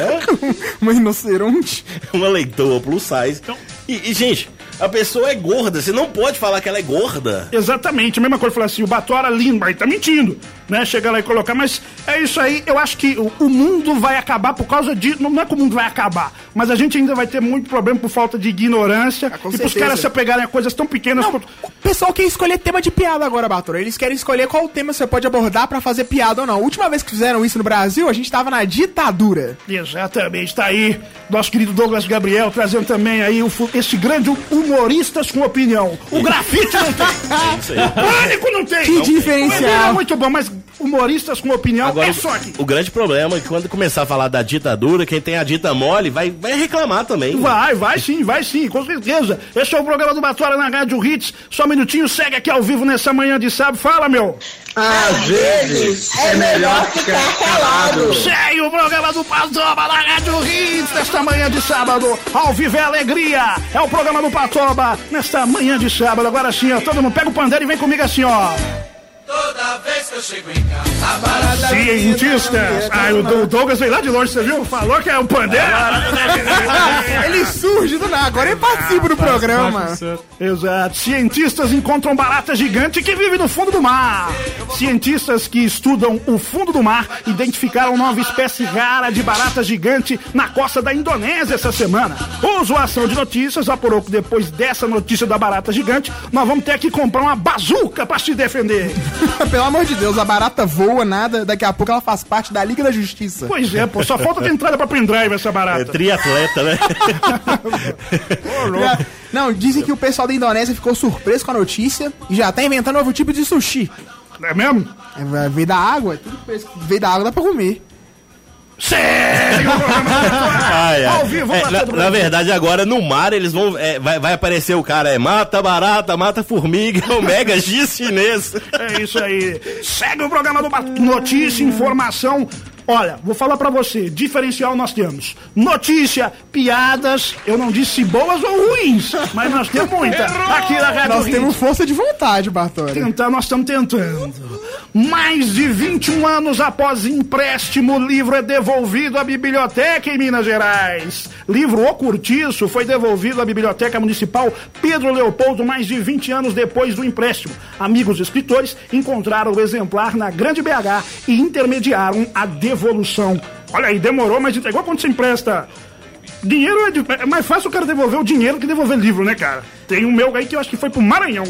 Uma rinoceronte. uma leitoa plus size. Então- E, e, gente, a pessoa é gorda, você não pode falar que ela é gorda. Exatamente, a mesma coisa, falar assim, o Batora lindo, mas tá mentindo, né? Chegar lá e colocar, mas é isso aí, eu acho que o, o mundo vai acabar por causa de, não é que o mundo vai acabar, mas a gente ainda vai ter muito problema por falta de ignorância, Ah, e pros certeza. caras se apegarem a coisas tão pequenas Não, quanto... o pessoal quer escolher tema de piada agora, Bator. Eles querem escolher qual tema você pode abordar pra fazer piada ou não. A última vez que fizeram isso no Brasil, a gente tava na ditadura. Exatamente, tá aí nosso querido Douglas Gabriel trazendo também aí o, esse grande humoristas com opinião. O grafite não tem. O pânico não tem. Que Não diferencial. É muito bom, mas humoristas com opinião Agora, é só aqui. o grande problema é que quando começar a falar da ditadura, quem tem a dita mole vai, vai reclamar também. Vai, vai sim, vai sim, com certeza. Esse é o programa do Batória na Rádio Hits. Só um minutinho, segue aqui ao vivo nessa manhã de sábado. Fala, meu. Às vezes é melhor ficar calado. Segue o programa do Patoba na Rádio Hits nesta manhã de sábado. Ao vivo é alegria. É o programa do Patoba nesta manhã de sábado. Agora sim, ó, todo mundo pega o pandeiro e vem comigo assim, ó. Toda vez que eu chego em casa, a barata Cientistas. Ah, o Dou- Douglas veio lá de longe, você viu? Falou que é o pandeiro. ele surge do nada, agora ele participa do programa. Exato. Cientistas encontram barata gigante que vive no fundo do mar. Cientistas que estudam o fundo do mar identificaram nova espécie rara de barata gigante na costa da Indonésia essa semana. O Zoação de Notícias apurou que depois dessa notícia da barata gigante, nós vamos ter que comprar uma bazuca pra se defender. Pelo amor de Deus, a barata voa, nada, daqui a pouco ela faz parte da Liga da Justiça. Pois é, pô, só falta ter entrada pra pendrive essa É barata. triatleta, né? Não, dizem que o pessoal da Indonésia ficou surpreso com a notícia e já tá inventando novo tipo de sushi. É mesmo? É, veio da água, tudo que veio da água dá pra comer. Sério? Ai, ai. Ao vivo, É, na, na verdade, agora no mar eles vão. é, vai, vai aparecer o cara, é mata barata, mata formiga, é o mega giz chinês. É isso aí. Segue o programa do Notícia, informação. Olha, vou falar pra você, diferencial nós temos. Notícia, piadas, eu não disse boas ou ruins, mas nós temos muita. Aqui na Rádio Nós temos força de vontade, Bartoli. Tentar, nós estamos tentando. Mais de 21 anos após empréstimo, o livro é devolvido à biblioteca em Minas Gerais. Livro O Curtiço foi devolvido à Biblioteca Municipal Pedro Leopoldo mais de 20 anos depois do empréstimo. Amigos escritores encontraram o exemplar na Grande BH e intermediaram a devolução. Olha aí, demorou, mas entregou quando você empresta. Dinheiro é, de- é mais fácil o cara devolver o dinheiro que devolver livro, né, cara? Tem um meu aí que eu acho que foi pro Maranhão.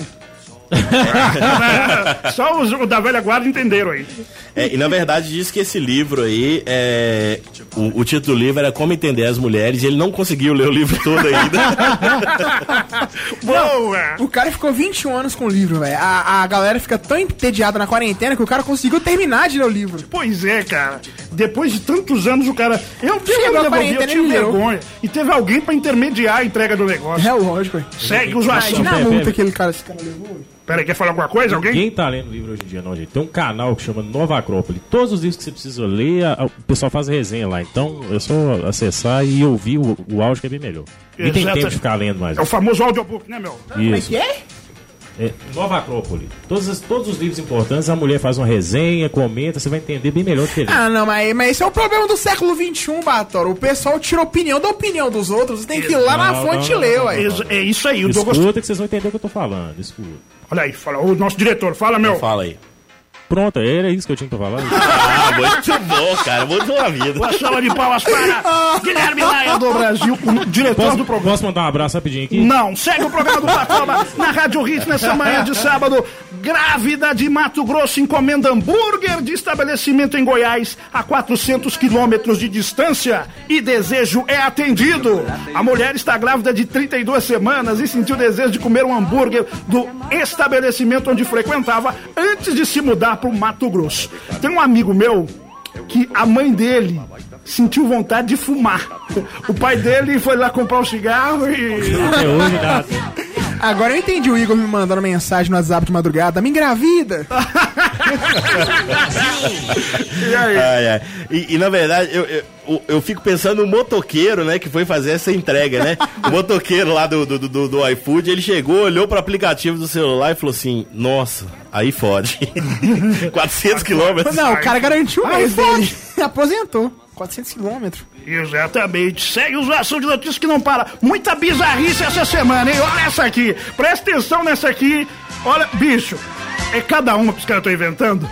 Só os o da velha guarda entenderam aí. É, e na verdade diz que esse livro aí, é, o, o título do livro era Como Entender as Mulheres, e ele não conseguiu ler o livro todo ainda. Boa! O cara ficou 21 anos com o livro, velho. A, a galera fica tão entediada na quarentena que o cara conseguiu terminar de ler o livro. Pois é, cara. Depois de tantos anos, o cara. Eu tive devolver, eu tive vergonha. E teve alguém pra intermediar a entrega do negócio. É lógico, velho. Segue os assuntos. Imagina a multa que ele cara, esse cara levou. Peraí, quer falar alguma coisa? Alguém? Ninguém tá lendo livro hoje em dia, não, gente. Tem um canal que chama Nova Acrópole. Todos os livros que você precisa ler, a- a- o pessoal faz resenha lá. Então é só acessar e ouvir o, o áudio que é bem melhor. Nem tem tempo de ficar lendo mais. É o famoso audiobook, né, meu? Como é Isso. que é? É, Nova Acrópole. Todos, os- todos os livros importantes, a mulher faz uma resenha, comenta, você vai entender bem melhor do que ele. Ah, não, mas, mas esse é o problema do século XXI, Bator. O pessoal tira opinião da opinião dos outros. Você tem que ir lá na Não, fonte não, e ler, não, ué. É isso aí, o Douglas. Escuta que vocês vão entender o que eu tô falando. Escuta. Olha aí, fala, o nosso diretor, fala, meu. Fala aí. Pronto, era isso que eu tinha pra falar. Ah, muito bom, cara. Muito na vida. Uma salva de palmas para Guilherme Laia do Brasil, o diretor Posso, do programa. posso mandar um abraço rapidinho aqui? Não, segue o programa do Patoba na Rádio Hits nessa manhã de sábado. Grávida de Mato Grosso encomenda hambúrguer de estabelecimento em Goiás a 400 quilômetros de distância e desejo é atendido. A mulher está grávida de 32 semanas e sentiu desejo de comer um hambúrguer do estabelecimento onde frequentava antes de se mudar para o Mato Grosso. Tem um amigo meu que a mãe dele sentiu vontade de fumar. O pai dele foi lá comprar um cigarro e. Agora eu entendi o Igor me mandando mensagem no WhatsApp de madrugada. Me engravida. E aí? Ai, ai. E, e, na verdade, eu, eu, eu- eu fico pensando no motoqueiro, né, que foi fazer essa entrega, né? O motoqueiro lá do, do, do, do iFood, ele chegou, olhou pro aplicativo do celular e falou assim: Nossa, aí fode. 400 quilômetros. Não, o cara garantiu o Ai, mês dele. Aposentou. 400 quilômetros. Exatamente. Segue os assuntos de notícias que não para. Muita bizarrice essa semana, hein? Olha essa aqui. Presta atenção nessa aqui. Olha, bicho, é cada uma que os caras estão inventando.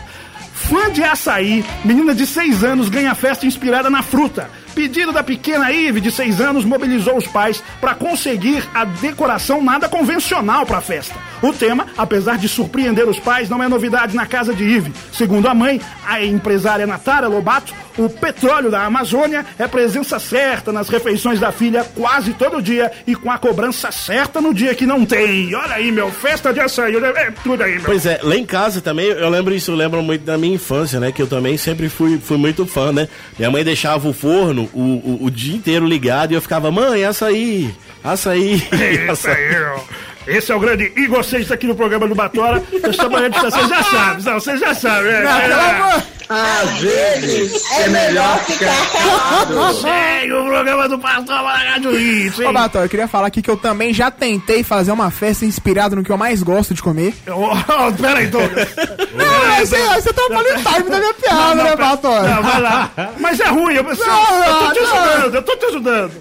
Fã de açaí, menina de 6 anos ganha festa inspirada na fruta. Pedido da pequena Ive, de 6 anos, mobilizou os pais para conseguir a decoração nada convencional para a festa. O tema, apesar de surpreender os pais, não é novidade na casa de Ive. Segundo a mãe, a empresária Natara Lobato, o petróleo da Amazônia é presença certa nas refeições da filha quase todo dia e com a cobrança certa no dia que não tem. Olha aí, meu, festa de açaí, é tudo aí, meu. Pois é, lá em casa também, eu lembro isso, lembro muito da minha infância, né? Que eu também sempre fui, fui muito fã, né? Minha mãe deixava o forno o, o, o dia inteiro ligado e eu ficava, mãe, açaí, açaí. É isso aí, ó. Esse é o grande Igor Seixas aqui no programa do Batora. Esta manhã de vocês já sabem, não, vocês já sabem. É, Não, é, amor. Às vezes é melhor ficar calado. Segue o programa do Pastor na Rádio Hits, hein? Ô, Bator, eu queria falar aqui que eu também já tentei fazer uma festa inspirada no que eu mais gosto de comer. Ô, ô, Pera aí, Douglas. Não, mas você, você atrapalha o time da minha piada, né, pera- Bator? Não, vai lá. Mas é ruim, eu, eu, Não, eu tô te não. ajudando, eu tô te ajudando.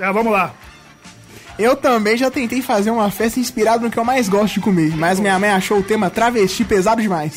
É, vamos lá. Eu também já tentei fazer uma festa inspirada no que eu mais gosto de comer, mas minha mãe achou o tema travesti pesado demais.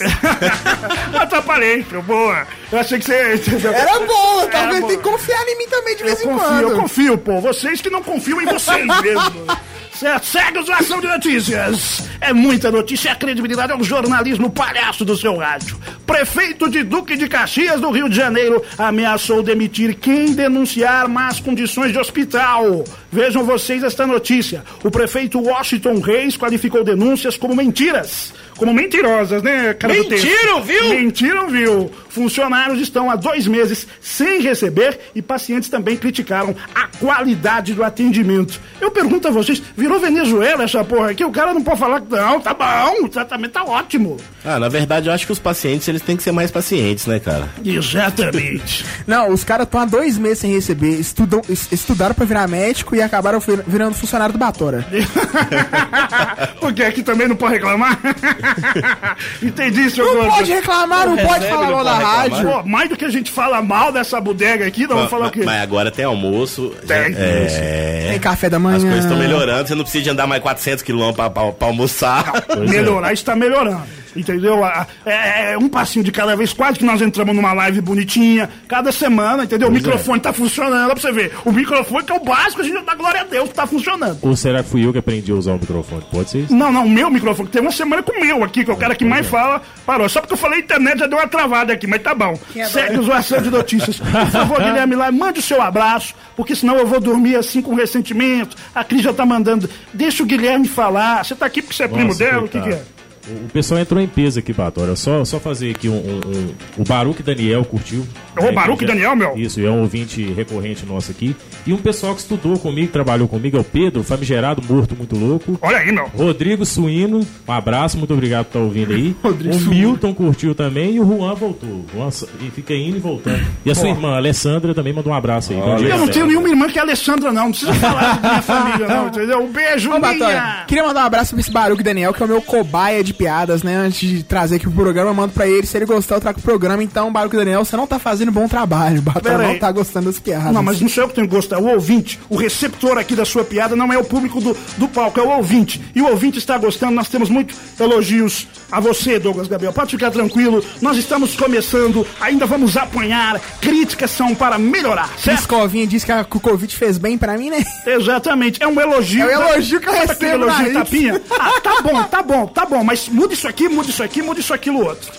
Atrapalhei, boa. Eu achei que você. Era boa, Era talvez boa. tem que confiar em mim também de vez Eu em confio, quando. eu confio, pô. Vocês que não confiam em vocês mesmo. Certo? Segue o Zoação de Notícias. É muita notícia a credibilidade é um jornalismo palhaço do seu rádio. Prefeito de Duque de Caxias, do Rio de Janeiro, ameaçou demitir quem denunciar más condições de hospital. Vejam vocês esta notícia. O prefeito Washington Reis qualificou denúncias como mentiras. Como mentirosas, né, cara do texto? Mentiram, viu? Mentiram, viu? Funcionários estão há dois meses sem receber e pacientes também criticaram a qualidade do atendimento. Eu pergunto a vocês, virou Venezuela essa porra aqui? O cara não pode falar que não, tá bom, o tratamento tá ótimo. Ah, na verdade, eu acho que os pacientes, eles têm que ser mais pacientes, né, cara? Exatamente. Não, os caras estão há dois meses sem receber, estudam, es- estudaram pra virar médico e acabaram vir- virando funcionário do Batora. Porque aqui também não pode reclamar. Entendi, seu Não pode reclamar, não pode recebe, falar não mal da pode rádio. Pô, mais do que a gente fala mal dessa bodega aqui, nós vamos falar o quê? Mas agora tem almoço. Tem. É. Tem café da manhã. As coisas estão melhorando, você não precisa de andar mais 400 quilômetros pra, pra, pra almoçar. melhorar está melhorando. Entendeu? A- É, é um passinho de cada vez, quase que nós entramos numa live bonitinha, cada semana, entendeu? o microfone tá funcionando, ó, pra você ver. O microfone que é o básico, a gente dá glória a Deus tá funcionando. Ou será que fui eu que aprendi a usar o microfone? Pode ser isso? Não, não, o meu microfone, tem uma semana com o meu aqui, que é o cara que mais fala, parou. Só porque eu falei internet já deu uma travada aqui, mas tá bom. Segue o zoação de notícias. Por favor, Guilherme, lá, mande o seu abraço, porque senão eu vou dormir assim com ressentimento. A Cris já tá mandando, deixa o Guilherme falar. Você tá aqui porque você é primo Nossa, dela, o que, que é? O o pessoal entrou em peso aqui, Patora. Só, só fazer aqui um, um- um- O Baruque Daniel curtiu. Ô, né, Baruque que já- Daniel, meu? Isso, é um ouvinte recorrente nosso aqui. E um pessoal que estudou comigo, trabalhou comigo, é o Pedro, famigerado, morto, muito louco. Olha aí, meu. Rodrigo Suíno, um abraço, muito obrigado por estar ouvindo aí. o Milton curtiu também e o Juan voltou. O Juan e fica indo e voltando. E a sua irmã, a Alessandra, também mandou um abraço aí. Dia, Eu não tenho nenhuma irmã que é Alessandra, não. Não precisa falar da minha família, não, entendeu? Um beijo, Ô, Batória, queria mandar um abraço pra esse Baruque Daniel, que é o meu cobaia de piadas, né? Antes de trazer aqui pro programa, eu mando pra ele. Se ele gostar, eu trago pro programa. Então, Baruque Daniel, você não tá fazendo bom trabalho. O Pera não tá gostando das piadas. Não, mas não sou eu que tenho que gostar. O ouvinte, o receptor aqui da sua piada não é o público do, do palco, é o ouvinte. E o ouvinte está gostando. Nós temos muitos elogios a você, Douglas Gabriel. Pode ficar tranquilo. Nós estamos começando. Ainda vamos apanhar. Críticas são para melhorar, certo? Escovinha disse que, a, o Covid fez bem pra mim, né? Exatamente. É um elogio. É um elogio que eu recebo elogio tapinha? Ah, tá bom, tá bom, tá bom. Mas muda isso aqui, muda isso aqui, muda isso aquilo outro.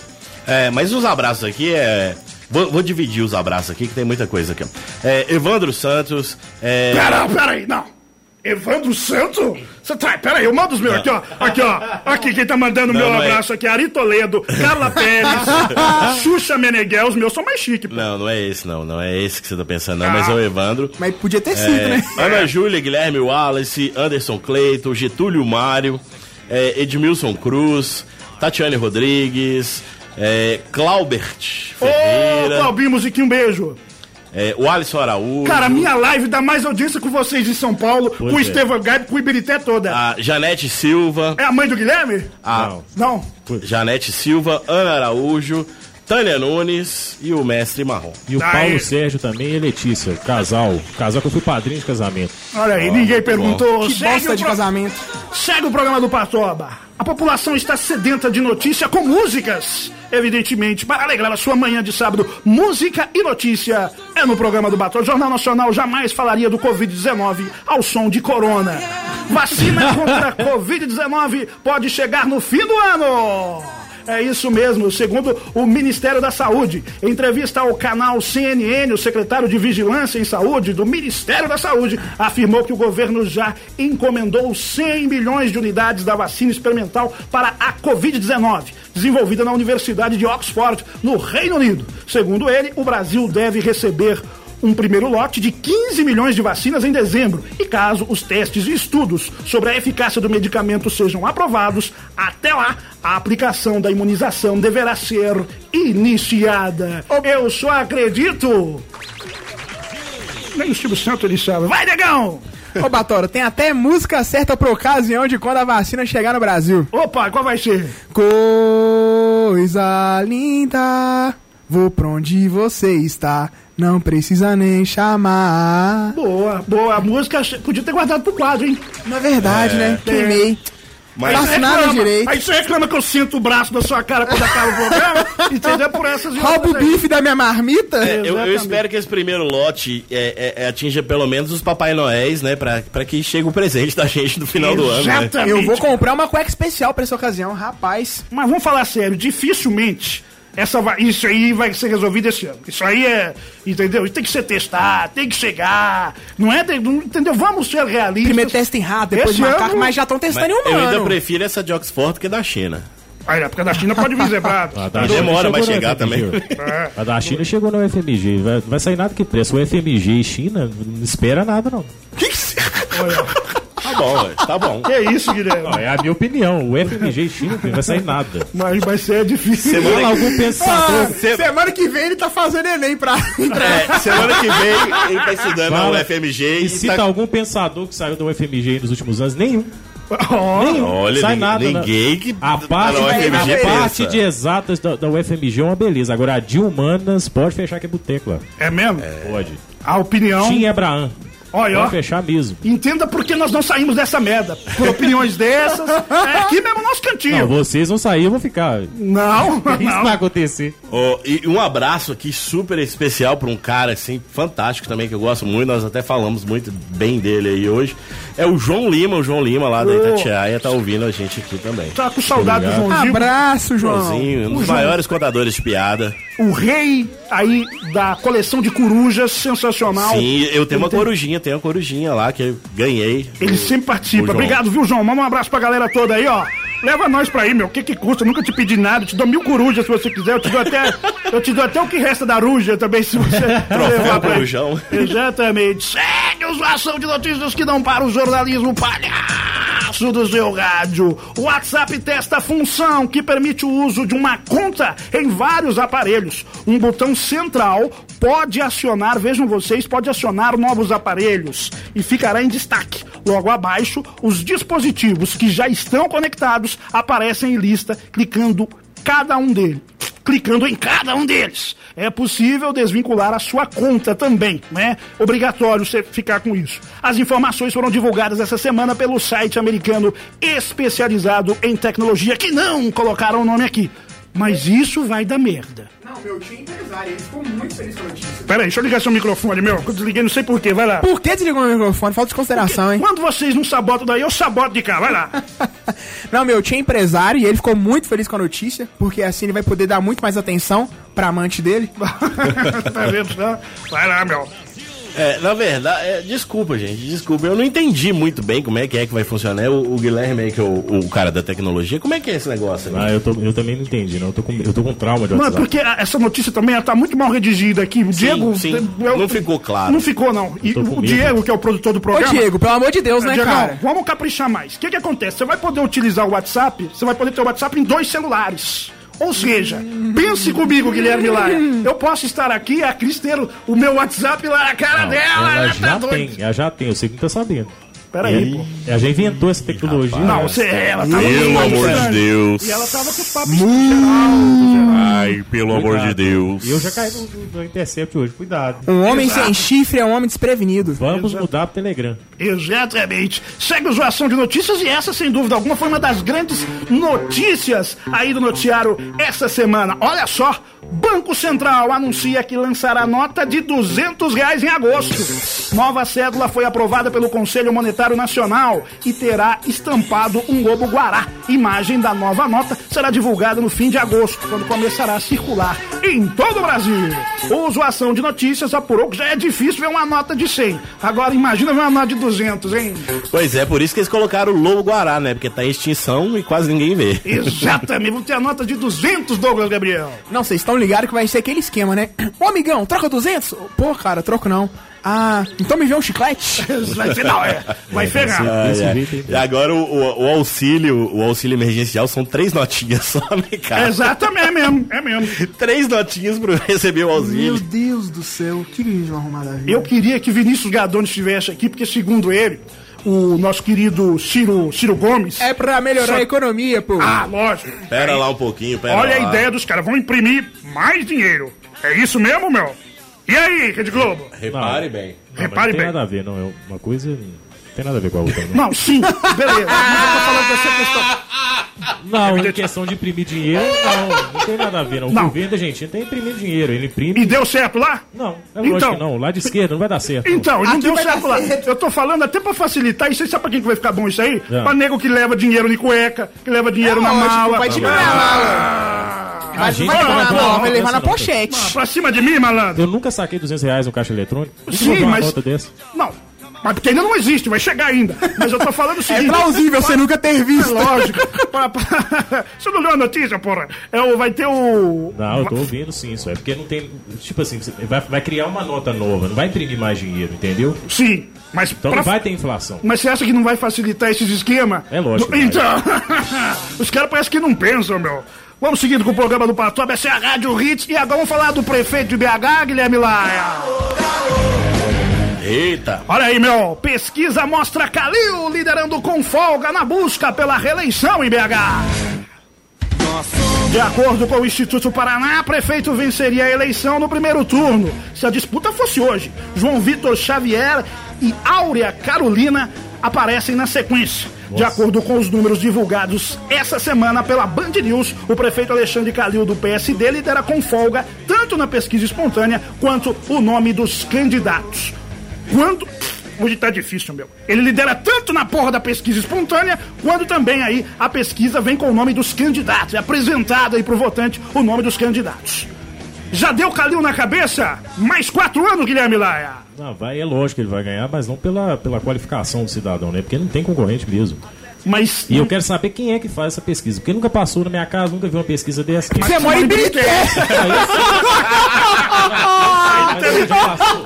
É, mas os abraços aqui é. Vou, vou dividir os abraços aqui, que tem muita coisa aqui. É, Evandro Santos. É, Pera, pera aí, não. Evandro Santo? Você tá. Pera aí, eu mando os meus aqui, ó. Aqui, ó. Aqui, quem tá mandando o Não, meu não é. abraço aqui, Ari Toledo, Carla Pérez, Xuxa Meneghel, os meus são mais chiques. pô. Não, não é esse, não. Não é esse que você tá pensando, não. Ah. Mas é o Evandro. Mas podia ter sido, É, né? Ana Júlia, Guilherme Wallace, Anderson Cleito, Getúlio Mário, é, Edmilson Cruz, Tatiane Rodrigues, é, Claubert Ô, Ferreira, Claubinho Musiquinho, um beijo. é, o Alisson Araújo, Cara, minha live dá mais audiência com vocês em São Paulo, com o é. Estevam Gaib, com o Ibirité toda. a Janete Silva, É a mãe do Guilherme? a Não. Janete Silva, Ana Araújo, Tânia Nunes e o Mestre Marrom. E o Aí. Paulo Sérgio também e Letícia, casal. Casal que eu fui padrinho de casamento. Olha aí, ninguém perguntou. Que Segue bosta de pro- casamento. Segue o programa do Patoba. A população está sedenta de notícia com músicas. Evidentemente, para alegrar a sua manhã de sábado, música e notícia é no programa do Batom. O Jornal Nacional jamais falaria do Covid-19 ao som de Corona. Vacina contra a Covid-19 pode chegar no fim do ano. É isso mesmo, segundo o Ministério da Saúde. Em entrevista ao canal CNN, o secretário de Vigilância em Saúde do Ministério da Saúde afirmou que o governo já encomendou 100 milhões de unidades da vacina experimental para a Covid-19, desenvolvida na Universidade de Oxford, no Reino Unido. Segundo ele, o Brasil deve receber um primeiro lote de 15 milhões de vacinas em dezembro. E caso os testes e estudos sobre a eficácia do medicamento sejam aprovados, até lá a aplicação da imunização deverá ser iniciada. Eu só acredito. Nem o Silvio Santos ele sabe. Vai, negão! Ô, Batora, tem até música certa pra ocasião de quando a vacina chegar no Brasil. Opa, qual vai ser? Coisa linda, vou pra onde você está. Não precisa nem chamar. Boa, boa. A música podia ter guardado pro quadro, hein? Na verdade, É, né? Queimei. Mas aí você assinado reclama- direito. Aí você reclama que eu sinto o braço da sua cara quando acaba o programa, entendeu? Por essas Rouba o bife da minha marmita? É, eu, eu Exatamente. espero que esse primeiro lote é, é, é, atinja pelo menos os Papai Noéis, né? Pra, pra que chegue o presente da gente no final do ano, né? Exatamente. Eu vou comprar uma cueca especial pra essa ocasião, rapaz. Mas vamos falar sério, dificilmente essa va- isso aí vai ser resolvido esse ano. Isso aí é, entendeu? Isso tem que ser testado, tem que chegar. Não é, entendeu? Vamos ser realistas. Primeiro testa em rato, depois Esse de macaco, ano- mas já estão testando em eu ainda prefiro essa de Oxford que da China. Aí, na época da China pode vir zebrado. A da China demora, vai chegar também. É. A da China chegou no FMG. Vai, vai sair nada que preço. O FMG e China não espera nada, não. Tá bom, ué, tá bom. Que isso, Guilherme? Não, é a minha opinião. O FMG e China não vai sair nada. Mas vai ser difícil. Fala algum pensador. Ah, semana que vem ele tá fazendo Enem pra. É, semana que vem ele tá estudando Fala. no FMG E e cita tá... algum pensador que saiu do FMG nos últimos anos? Nenhum. Ó, Nenhum. Olha, sai nada. né? ninguém que A parte, tá FMG a parte de exatas da, da UFMG é uma beleza. Agora, a de humanas pode fechar que é boteco lá. É mesmo? Pode. A opinião. Tim Abraham. Olha, ó. Pode fechar mesmo. Entenda por que nós não saímos dessa merda. Por opiniões dessas. É aqui mesmo nosso Não, cantinho. vocês vão sair, eu vou ficar. Não, Isso vai não. acontecer. Ó, e um abraço aqui super especial para um cara assim fantástico também que eu gosto muito, nós até falamos muito bem dele aí hoje. É o João Lima, o João Lima lá da Itatiaia tá ouvindo a gente aqui também. Tá com saudade do Joãozinho. Abraço, João. Joãozinho, um dos maiores contadores de piada. O rei aí da coleção de corujas, sensacional. Sim, eu tenho uma tem- corujinha, tenho uma corujinha lá que eu ganhei. Ele sempre participa. Obrigado, viu, João? Manda um abraço pra galera toda aí, ó. Leva nós pra aí, meu. O que que custa? Eu nunca te pedi nada. Eu te dou mil corujas se você quiser. Eu te dou até, eu te dou até o que resta da ruja também, se você levar pra corujão. Exatamente. Segue o Zoação de Notícias que não para o jornalismo palhaço do seu rádio. O WhatsApp testa a função que permite o uso de uma conta em vários aparelhos. Um botão central pode acionar, vejam vocês, pode acionar novos aparelhos e ficará em destaque. Logo abaixo, os dispositivos que já estão conectados aparecem em lista, clicando cada um deles. Clicando em cada um deles. É possível desvincular a sua conta também, né? Obrigatório você ficar com isso. As informações foram divulgadas essa semana pelo site americano especializado em tecnologia, que não colocaram o nome aqui. Mas isso vai dar merda. Não, meu tio é empresário, ele ficou muito feliz com a notícia. Pera aí, deixa eu ligar seu microfone, meu. que Eu desliguei, não sei porquê, vai lá. Por que desligou meu microfone? Falta de consideração, hein? Quando vocês não sabotam daí, eu saboto de cá, vai lá. Não, meu tio é empresário e ele ficou muito feliz com a notícia, porque assim ele vai poder dar muito mais atenção pra amante dele. tá vendo só? Vai lá, meu. É, na verdade, é, desculpa, gente, desculpa. Eu não entendi muito bem como é que é que vai funcionar. O, o Guilherme aí, que é o, o cara da tecnologia, como é que é esse negócio aí? Ah, eu, tô- eu também não entendi, não. Eu tô com, eu tô com trauma de Mano, WhatsApp. porque a- essa notícia também ela tá muito mal redigida aqui. O Diego. sim. eu- Não ficou claro. Não ficou, não. E o. Diego, que é o produtor do Ô, programa. Diego, pelo amor de Deus, né, Diegão, cara? vamos caprichar mais. O que, que acontece? Você vai poder utilizar o WhatsApp, você vai poder ter o WhatsApp em dois celulares. Ou seja, pense comigo, Guilherme Laia. Eu posso estar aqui e a Cris ter o- o meu WhatsApp lá na cara Não, dela. ela Ela já tá tem, ela já tem, eu sei que não tá sabendo. Peraí, pô. Ela já inventou essa tecnologia. Não, né? você, ela tava Pelo com amor de. Deus. E ela tava com os papos geral. Ai, pelo amor de Deus. Eu já caí no, no, no Intercept hoje, cuidado. Um homem sem chifre é um homem desprevenido. Vamos mudar pro Telegram. Exatamente. Segue o Zoação de Notícias e essa, sem dúvida alguma, foi uma das grandes notícias aí do noticiário essa semana. Olha só, Banco Central anuncia que lançará nota de 200 reais em agosto. Nova cédula foi aprovada pelo Conselho Monetário Nacional e terá estampado um lobo guará. Imagem da nova nota será divulgada no fim de agosto, quando começará a circular em todo o Brasil. O uso ação de notícias apurou que já é difícil ver uma nota de 100. Agora imagina ver uma nota de 200, hein? Pois é, por isso que eles colocaram o lobo guará, né? Porque tá em extinção e quase ninguém vê. Exatamente, vamos ter a nota de 200, Douglas Gabriel. Não, vocês estão ligados que vai ser aquele esquema, né? Ô, amigão, troca 200? Pô, cara, troco não. Ah, então me vê um chiclete? vai ser, não, é. Vai ferrar. Ah, é. E agora o, o, o, auxílio, o auxílio emergencial são três notinhas só, né, cara? Exatamente, é mesmo, é mesmo. três notinhas pra receber o auxílio. Meu Deus do céu, que que eles vão arrumar da vida? Eu queria que Vinícius Gadoni estivesse aqui, porque segundo ele, o nosso querido Ciro, Ciro Gomes. É pra melhorar Só- a economia, pô. Ah, lógico. Pera lá um pouquinho, pera Olha lá. a ideia dos caras, vão imprimir mais dinheiro. É isso mesmo, meu? E aí, Rede Globo? Repare bem. Não, Repare mas não tem bem. nada a ver, não. É uma coisa. Não tem nada a ver com a outra. Não, Não, sim, beleza. Mas eu tô falando dessa questão. não em questão de imprimir dinheiro, não. Não tem nada a ver, não. O Não. governo argentino tem imprimir dinheiro. Ele imprime. E deu certo lá? Não, é lógico Então. que não. Lá de esquerda não vai dar certo. não. Então, não Aqui deu certo lá. certo. Eu tô falando até pra facilitar. E você sabe pra quem que vai ficar bom isso aí? Ah. Pra nego que leva dinheiro de cueca, que leva dinheiro É na lógico, mala. vai diminuir a mala. A Mas gente vai levar na uma vai levar na pochete. Pra cima de mim, malandro? Eu nunca saquei 200 reais no caixa eletrônico. Sim, dar uma mas- nota dessa? Não. Mas porque ainda não existe, vai chegar ainda. Mas eu tô falando o É seguinte. plausível você nunca ter É visto. lógico. Pra- pra- Você não leu a notícia, porra? É o, vai ter o. Não, eu tô ouvindo sim, isso é porque não tem. Tipo assim, vai, vai criar uma nota nova, não vai imprimir mais dinheiro, entendeu? Sim, mas. Então pra- não vai ter inflação. Mas você acha que não vai facilitar esses esquemas? É lógico Então, os caras parecem que não pensam, meu. Vamos seguindo com o programa do Patoba, essa é a Rádio Hits. E agora vamos falar do prefeito de BH, Guilherme Laia. Eita. Olha aí, meu. Pesquisa mostra Calil liderando com folga na busca pela reeleição em BH. De acordo com o Instituto Paraná, prefeito venceria a eleição no primeiro turno. Se a disputa fosse hoje, João Vitor Xavier e Áurea Carolina aparecem na sequência. De acordo com os números divulgados essa semana pela Band News, o prefeito Alexandre Calil do PSD lidera com folga tanto na pesquisa espontânea quanto o nome dos candidatos. Quando. Hoje tá difícil, meu. Ele lidera tanto na porra da pesquisa espontânea, quando também aí a pesquisa vem com o nome dos candidatos. É apresentado aí pro votante o nome dos candidatos. Já deu Calil na cabeça? Mais quatro anos, Guilherme Laia. Não, vai, é lógico que ele vai ganhar, mas não pela, pela qualificação do cidadão, né? Porque não tem concorrente mesmo. Mas. E eu quero saber quem é que faz essa pesquisa. Porque nunca passou na minha casa, nunca vi uma pesquisa dessa. Você mora em Birité. Aí já passou.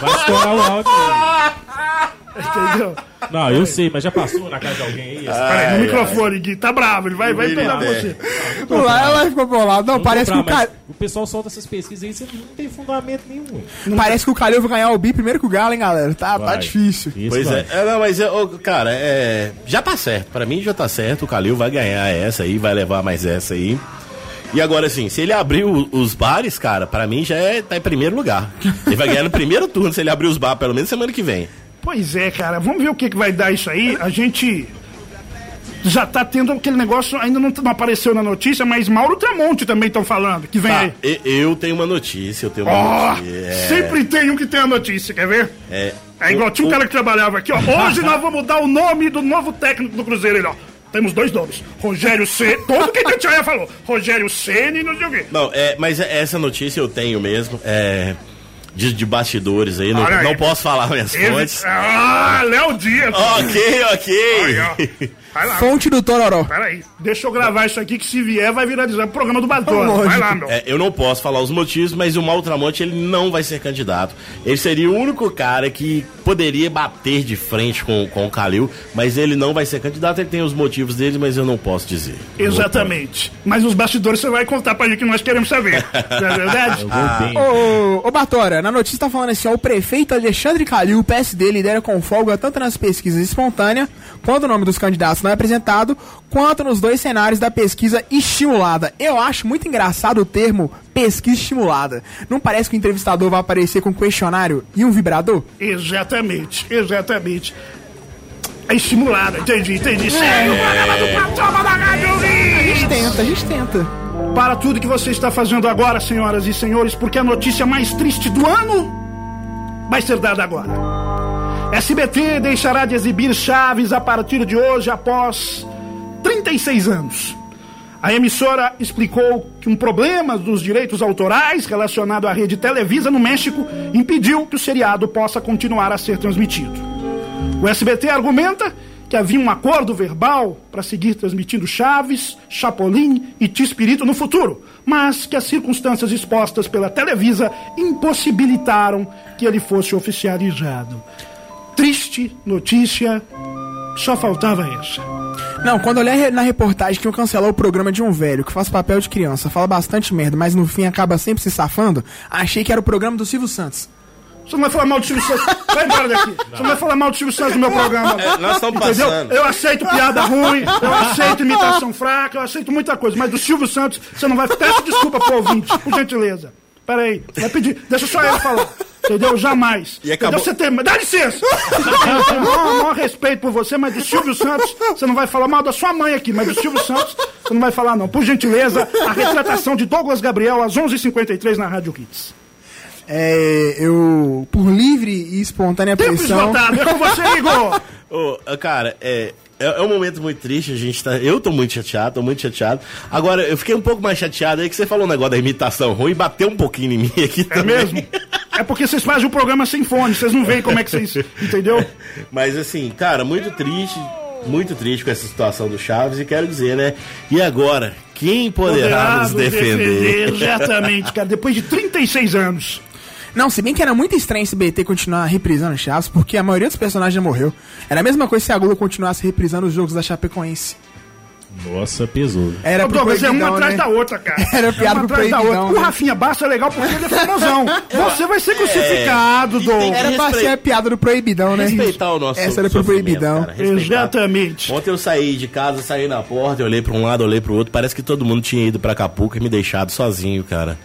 Vai estourar o áudio. Entendeu? Não, eu sei, mas já passou na casa de alguém aí? essa- Peraí, no microfone, Gui. Tá bravo, ele vai, vai pegar Birité. você. Lá ela ficou bolado. Não, parece que, o comprar, mas Ca... o pessoal solta essas pesquisas aí, você não tem fundamento nenhum. parece que o Calil vai ganhar o bi primeiro que o Galo, hein, galera? Tá, tá difícil. Isso Pois vai. é, é, não, mas, é, cara, é, já tá certo. Pra mim já tá certo. O Calil vai ganhar essa aí, vai levar mais essa aí. E agora, assim, se ele abrir o- os bares, cara, pra mim já é, tá em primeiro lugar. Ele vai ganhar no primeiro turno se ele abrir os bares, pelo menos semana que vem. Pois é, cara. Vamos ver o que, que vai dar isso aí. A gente já tá tendo aquele negócio, ainda não, não apareceu na notícia, mas Mauro Tramonte também estão falando, que vem Tá, aí. eu tenho uma notícia, eu tenho uma Ó, notícia. é, sempre tem um que tem a notícia, quer ver? é, É igual, tinha um cara que trabalhava aqui, ó. Hoje nós vamos dar o nome do novo técnico do Cruzeiro, ele, ó. Temos dois nomes. Rogério C. Todo que a falou. Rogério Ceni e não sei o quê. Não, é, mas essa notícia eu tenho mesmo. É, de, de bastidores aí, não, Olha aí. não posso falar minhas Ele- fontes. Ah, Léo Dias. Ok, ok. Ó. Vai lá. Fonte do Tororó. Peraí, deixa eu gravar isso aqui que se vier vai viralizar o programa do Batom. Vai lá, meu. É, eu não posso falar os motivos, mas o Mauro Tramonte ele não vai ser candidato. Ele seria o único cara que poderia bater de frente com, com o Calil, mas ele não vai ser candidato. Ele tem os motivos dele, mas eu não posso dizer. Exatamente. Mas os bastidores você vai contar pra gente que nós queremos saber. Não é verdade? Ô, ô Batora, na notícia tá falando assim, ó, o prefeito Alexandre Calil, o PSD, lidera com folga tanto nas pesquisas espontâneas, quando o nome dos candidatos não é apresentado, quanto nos dois cenários da pesquisa estimulada. Eu acho muito engraçado o termo pesquisa estimulada. Não parece que o entrevistador vai aparecer com um questionário e um vibrador? Exatamente, exatamente. É estimulado, entendi, entendi. Segue o programa do Patroma da A gente tenta, a gente tenta. Para tudo que você está fazendo agora, senhoras e senhores, porque a notícia mais triste do ano vai ser dada agora. SBT deixará de exibir Chaves a partir de hoje após 36 anos. A emissora explicou que um problema dos direitos autorais relacionado à rede Televisa no México impediu que o seriado possa continuar a ser transmitido. O SBT argumenta que havia um acordo verbal para seguir transmitindo Chaves, Chapolin e Tispirito no futuro, mas que as circunstâncias expostas pela Televisa impossibilitaram que ele fosse oficializado. Triste notícia, só faltava essa. Não, quando eu olhei na reportagem que iam cancelar o programa de um velho que faz papel de criança, fala bastante merda, mas no fim acaba sempre se safando, achei que era o programa do Silvio Santos. Você não vai falar mal do Silvio Santos. Vai embora daqui. Você não vai falar mal do Silvio Santos no meu programa. É, nós estamos passando. Eu aceito piada ruim, eu aceito imitação fraca, eu aceito muita coisa, mas do Silvio Santos você não vai. Peço desculpa pro ouvinte, por gentileza. Pera aí, vai pedir. Deixa só ele falar. Entendeu? Jamais. E acabou- Entendeu? Você tem. Dá licença! Eu tenho o maior, maior respeito por você, mas do Silvio Santos, você não vai falar mal da sua mãe aqui, mas do Silvio Santos, você não vai falar, não. Por gentileza, a retratação de Douglas Gabriel às 11h53 na Rádio Hits. É, eu, por livre e espontânea Tempo pressão. esgotado, é com você, Igor! Ô, cara, é, é, é um momento muito triste, a gente tá. Eu tô muito chateado, tô muito chateado. Agora, eu fiquei um pouco mais chateado aí que você falou um negócio da imitação ruim, bateu um pouquinho em mim aqui É também. mesmo? É porque vocês fazem o programa sem fone, vocês não veem como é que vocês. Entendeu? Mas assim, cara, muito triste, muito triste com essa situação do Chaves e quero dizer, né? E agora, quem poderá nos defender? Exatamente, cara. Depois de 36 anos. Não, se bem que era muito estranho esse BT continuar reprisando Chaves, porque a maioria dos personagens já morreu. Era a mesma coisa se a Globo continuasse reprisando os jogos da Chapecoense. Nossa, pesou. Era pro Douglas, é uma atrás né? da outra, cara. Era É piada uma pro atrás da outra. proibidão, O né? Rafinha Bassa é legal porque ele é famosão. Você vai ser crucificado, Douglas. Era pra ser a piada do proibidão, né? Respeitar o nosso Essa era pro proibidão. cara. Exatamente. Ontem eu saí de casa, saí na porta, eu olhei pra um lado, olhei pro outro, parece que todo mundo tinha ido pra Acapulco e me deixado sozinho, cara.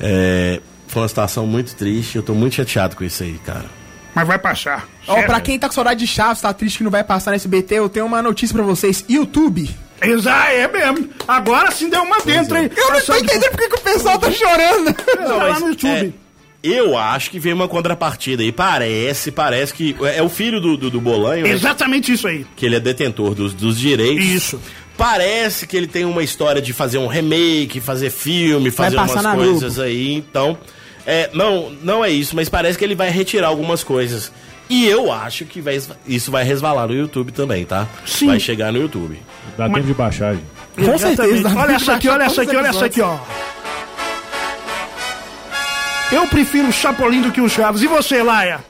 É, foi uma situação muito triste, eu tô muito chateado com isso aí, cara. Mas vai passar. Ó, pra quem tá com saudade de Chaves, tá triste que não vai passar nesse BT, eu tenho uma notícia pra vocês. YouTube. Exa, é mesmo. Agora sim deu uma dentro, hein? Eu não tô entendendo porque que o pessoal tá chorando. Não, lá no YouTube. É, eu acho que vem uma contrapartida aí. Parece, parece que. É o filho do, do, do Bolanho, né? Exatamente isso aí. que ele é detentor dos, dos direitos. Isso. Parece que ele tem uma história de fazer um remake, fazer filme, fazer umas na coisas aí. Então, é, não, não é isso, mas parece que ele vai retirar algumas coisas. E eu acho que vai- isso vai resvalar no YouTube também, tá? Sim. Vai chegar no YouTube. Dá tempo de baixar, gente. Com Exatamente. certeza. Olha essa aqui, olha essa aqui, olha essa aqui, ó. Eu prefiro o Chapolin do que o Chaves. E você, Laia?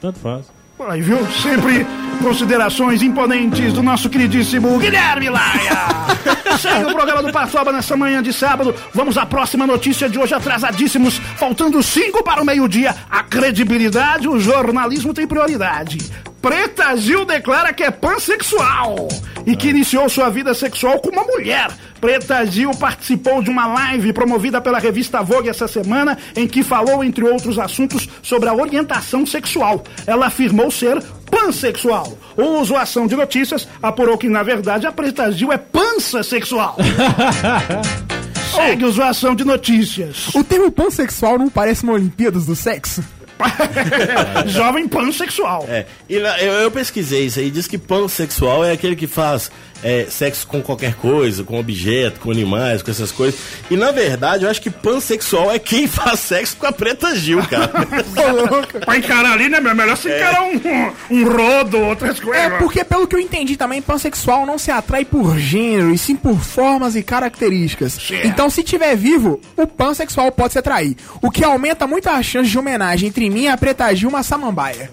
Tanto faz. Aí, viu? Sempre considerações imponentes do nosso queridíssimo Guilherme Laia. Segue o programa do Passoba nessa manhã de sábado. Vamos à próxima notícia de hoje, atrasadíssimos. Faltando cinco para o meio-dia. A credibilidade, o jornalismo tem prioridade. Preta Gil declara que é pansexual e que iniciou sua vida sexual com uma mulher. Preta Gil participou de uma live promovida pela revista Vogue essa semana, em que falou, entre outros assuntos, sobre a orientação sexual. Ela afirmou ser pansexual. O Zoação de Notícias apurou que, na verdade, a Preta Gil é pança sexual. Segue o Zoação de Notícias. O termo pansexual não parece uma Olimpíadas do sexo? Jovem pansexual. É, e na- eu, eu pesquisei isso aí, diz que pansexual é aquele que faz é, sexo com qualquer coisa, com objeto, com animais, com essas coisas. E na verdade, eu acho que pansexual é quem faz sexo com a Preta Gil, cara. Pra encarar ali, né, meu? Melhor se encarar um, um, um rodo, outras coisas. É porque, pelo que eu entendi também, pansexual não se atrai por gênero, e sim por formas e características. Certo. Então, se tiver vivo, o pansexual pode se atrair. O que aumenta muito a chance de homenagem entre mim e a Preta Gil, uma samambaia.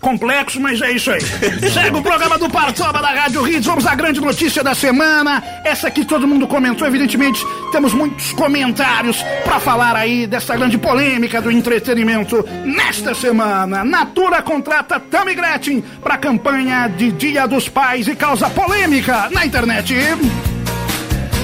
Complexo, mas é isso aí. Segue o programa do Partoba da Rádio Hits. Vamos à grande notícia da semana. Essa aqui todo mundo comentou, evidentemente. Temos muitos comentários pra falar aí dessa grande polêmica do entretenimento. Nesta semana, Natura contrata Tammy Gretchen pra campanha de Dia dos Pais e causa polêmica na internet.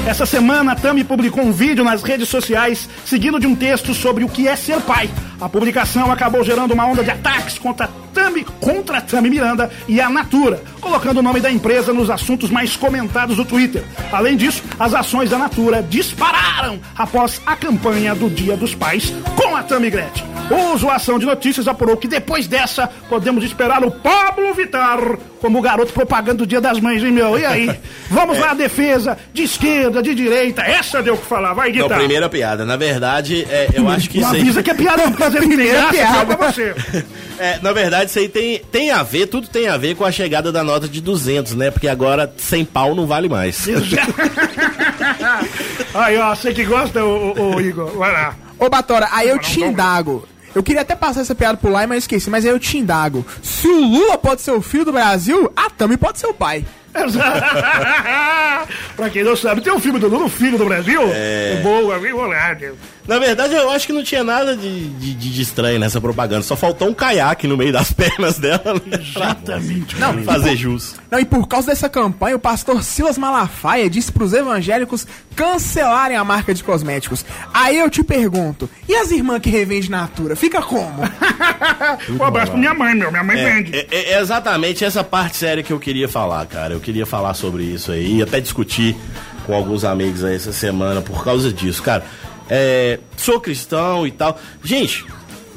Essa semana, a Tami publicou um vídeo nas redes sociais seguido de um texto sobre o que é ser pai. A publicação acabou gerando uma onda de ataques contra Tami, contra Tami Miranda e a Natura, colocando o nome da empresa nos assuntos mais comentados do Twitter. Além disso, as ações da Natura dispararam após a campanha do Dia dos Pais com a Tami Gretchen. O Zoação de Notícias apurou que depois dessa podemos esperar o Pablo Vittar como o garoto propaganda do Dia das Mães, hein, meu? E aí? Vamos lá, defesa, de esquerda, de direita. Essa deu o que falar, vai, Não, Guitar. primeira piada. Na verdade, é, eu acho que Não isso aí... avisa que é piada, não, não tem Primeira piada pra você. É, na verdade, isso aí tem, tem a ver, tudo tem a ver com a chegada da nota de 200, né? Porque agora sem pau não vale mais. aí, ó, você que gosta, ô, Igor, vai lá. Ô, Batora, aí eu te indago. Eu queria até passar essa piada por lá, mas esqueci. Mas aí eu te indago. Se o Lula pode ser o filho do Brasil, a Tami pode ser o pai. pra quem não sabe, tem um filme do Lula, o Filho do Brasil. É. Boa, viu? Olá, Deus. Na verdade, eu acho que não tinha nada de, de, de- estranho nessa propaganda. Só faltou um caiaque no meio das pernas dela. Exatamente. Não, fazer jus. Não, e por causa dessa campanha, o pastor Silas Malafaia disse pros evangélicos cancelarem a marca de cosméticos. Aí eu te pergunto, e as irmãs que revendem Natura? Fica como? Um abraço pra minha mãe, meu. Minha mãe É, vende. é- é exatamente essa parte séria que eu queria falar, cara. Eu queria falar sobre isso aí, até discutir com alguns amigos aí essa semana por causa disso, cara. É, sou cristão e tal. Gente,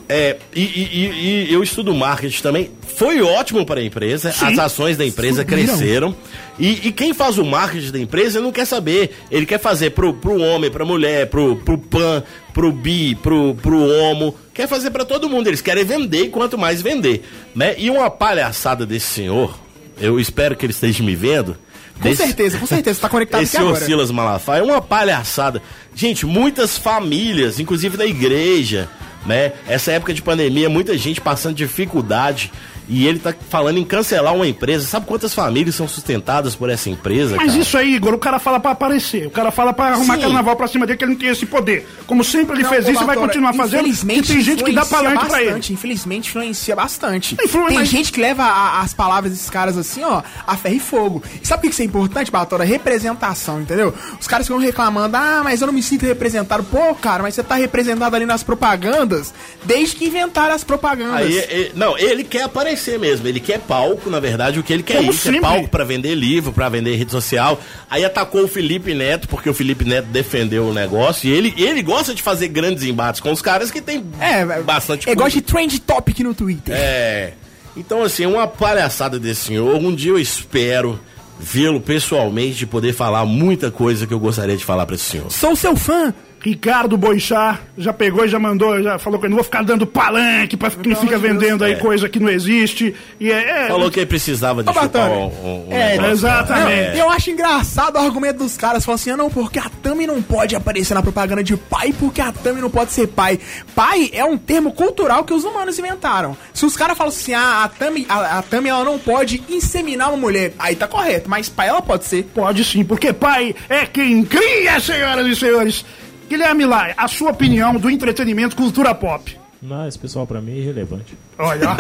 é, e, e- e- e eu estudo marketing também. Foi ótimo para a empresa, Sim. as ações da empresa Subiram. cresceram. E, e quem faz o marketing da empresa não quer saber. Ele quer fazer pro, pro homem, pra mulher, pro, pro pan, pro bi, pro, pro homo. Quer fazer para todo mundo. Eles querem vender e quanto mais vender. Né? E uma palhaçada desse senhor, eu espero que ele esteja me vendo. Com certeza, com certeza, tá conectado Esse aqui senhor agora. Silas Malafaia é uma palhaçada. Gente, muitas famílias, inclusive da igreja, né? Essa época de pandemia, muita gente passando dificuldade. E ele tá falando em cancelar uma empresa. Sabe quantas famílias são sustentadas por essa empresa? Mas cara? isso aí, Igor, o cara fala pra aparecer. O cara fala pra arrumar Sim. carnaval pra cima dele que ele não tem esse poder. Como sempre ele Não, fez isso e vai continuar fazendo. Infelizmente, tem gente que dá influencia palanque pra ele. bastante, Infelizmente, influencia bastante. Influi, tem mas- gente que leva a- as palavras desses caras assim, ó, a ferro e fogo. E sabe por que isso é importante, Batora? Representação, entendeu? Os caras ficam reclamando, ah, mas eu não me sinto representado. Pô, cara, mas você tá representado ali nas propagandas desde que inventaram as propagandas. Aí, ele- não, ele quer aparecer mesmo. Ele quer palco, na verdade, o que ele quer Como é isso. É palco pra vender livro, pra vender rede social. Aí atacou o Felipe Neto, porque o Felipe Neto defendeu o negócio. E ele, ele gosta de fazer grandes embates com os caras que tem é, bastante é gosta de trend topic no Twitter. É. Então, assim, uma palhaçada desse senhor. Um dia eu espero vê-lo pessoalmente e poder falar muita coisa que eu gostaria de falar pra esse senhor. Sou seu fã. Ricardo Boixá já pegou e já mandou, já falou que eu não vou ficar dando palanque pra quem fica vendendo aí É. coisa que não existe. E é, é- Falou que ele precisava de Ô, chupar um, um, um É, negócio. exatamente. Não, eu acho engraçado o argumento dos caras. Falam assim, ah, não, porque a Tami não pode aparecer na propaganda de pai, porque a Tami não pode ser pai. Pai é um termo cultural que os humanos inventaram. Se os caras falam assim, ah, a Tami, a, a Tami ela não pode inseminar uma mulher, aí tá correto, mas pai ela pode ser. Pode sim, porque pai é quem cria, senhoras e senhores. Guilherme Lai, a sua opinião do entretenimento cultura pop. Não, esse pessoal pra mim é irrelevante. Olha,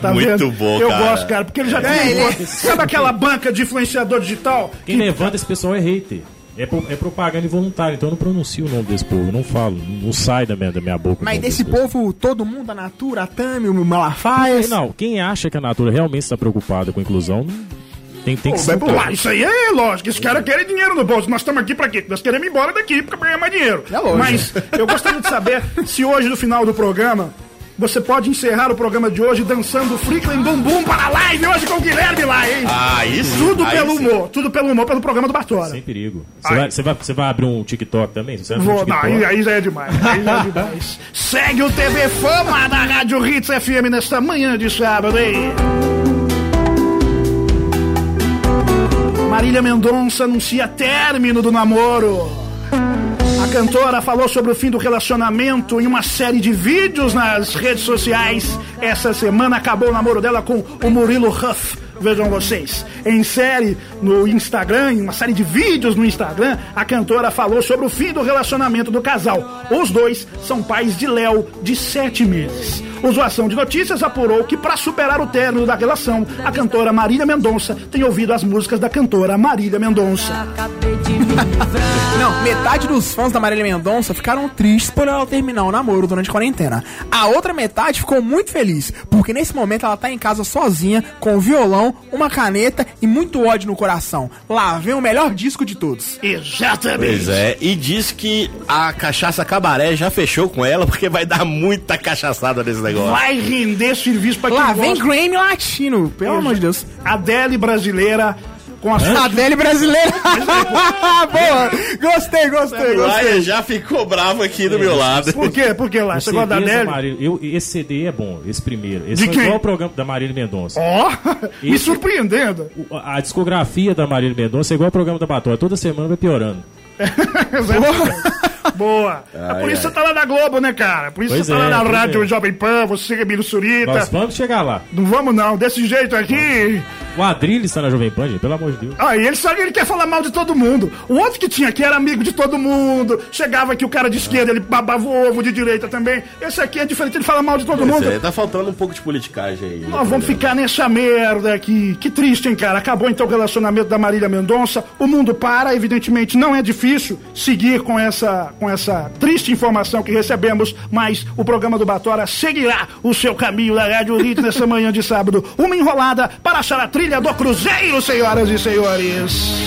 tá Muito vendo? bom, Eu cara. gosto, cara, porque ele já É, tem. ele é- Sabe aquela banca de influenciador digital? Quem levanta esse pessoal é hater. É, pro- é propaganda involuntária, então eu não pronuncio o nome desse povo, não falo, não sai da minha, da minha boca. Mas desse povo, todo mundo, a Natura, a Tami, o Malafaia. Não, quem acha que a Natura realmente está preocupada com a inclusão, não- tem, tem que ser. isso aí é lógico, esse cara quer dinheiro no bolso. Nós estamos aqui pra quê? Nós queremos ir embora daqui pra ganhar mais dinheiro. É lógico. Mas eu gostaria de saber se hoje, no final do programa, você pode encerrar o programa de hoje dançando Freakling Bum Bum para a live hoje com o Guilherme lá, hein? Ah, isso? Tudo Aí pelo sim. humor, tudo pelo humor, pelo programa do Bartola. Sem perigo. Você Ai. vai, você, vai, você vai abrir um TikTok também? Você vai abrir um Vou, não, TikTok? aí, aí já é demais. Aí já é demais. Segue o TV Fama da Rádio Hits FM nesta manhã de sábado, hein? Marília Mendonça anuncia término do namoro. A cantora falou sobre o fim do relacionamento em uma série de vídeos nas redes sociais. Essa semana acabou o namoro dela com o Murilo Huff. Vejam vocês. Em série no Instagram, em uma série de vídeos no Instagram, a cantora falou sobre o fim do relacionamento do casal. Os dois são pais de Léo, de 7 meses. O Zoação de Notícias apurou que, para superar o término da relação, a cantora Marília Mendonça tem ouvido as músicas da cantora Marília Mendonça. Não, metade dos fãs da Marília Mendonça ficaram tristes por ela terminar o namoro durante a quarentena. A outra metade ficou muito feliz, porque nesse momento ela tá em casa sozinha, com um violão, uma caneta e muito ódio no coração. Lá vem o melhor disco de todos. Exatamente. Pois é, e diz que a cachaça cabaré já fechou com ela, porque vai dar muita cachaçada nesse negócio. Vai render serviço pra quem Lá vem gosta. Grammy Latino, pelo amor de Deus. Adele brasileira com a sua... Adele brasileira. Boa, gostei, gostei, gostei. já ficou bravo aqui do meu lado. Por quê? Por que lá? Você gosta da Adele? Marília- eu, esse CD é bom, esse primeiro. Esse De é quem? igual o programa da Marília Mendonça. Ó, me surpreendendo. O- A discografia da Marília Mendonça é igual o programa da Batóia. Toda semana vai piorando. Boa. É por isso você tá lá na Globo, né, cara? Por isso Pois você tá é, lá na Rádio é. Jovem Pan, você, Emílio Surita. Nós vamos chegar lá. Não vamos não, desse jeito aqui. O Adrilho está na Jovem Pan, gente, pelo amor de Deus. Ah, e ele sabe que ele quer falar mal de todo mundo. O outro que tinha aqui era amigo de todo mundo. Chegava aqui o cara de esquerda, ele babava o ovo de direita também. Esse aqui é diferente, ele fala mal de todo Pois mundo. é, tá faltando um pouco de politicagem aí. Nós vamos ficar nessa merda aqui. Que triste, hein, cara? Acabou então o relacionamento da Marília Mendonça. O mundo para, evidentemente não é difícil seguir com essa, com essa triste informação que recebemos, mas o programa do Batora seguirá o seu caminho da Rádio Hit nessa manhã de sábado. Uma enrolada para achar a trilha do Cruzeiro, senhoras e senhores.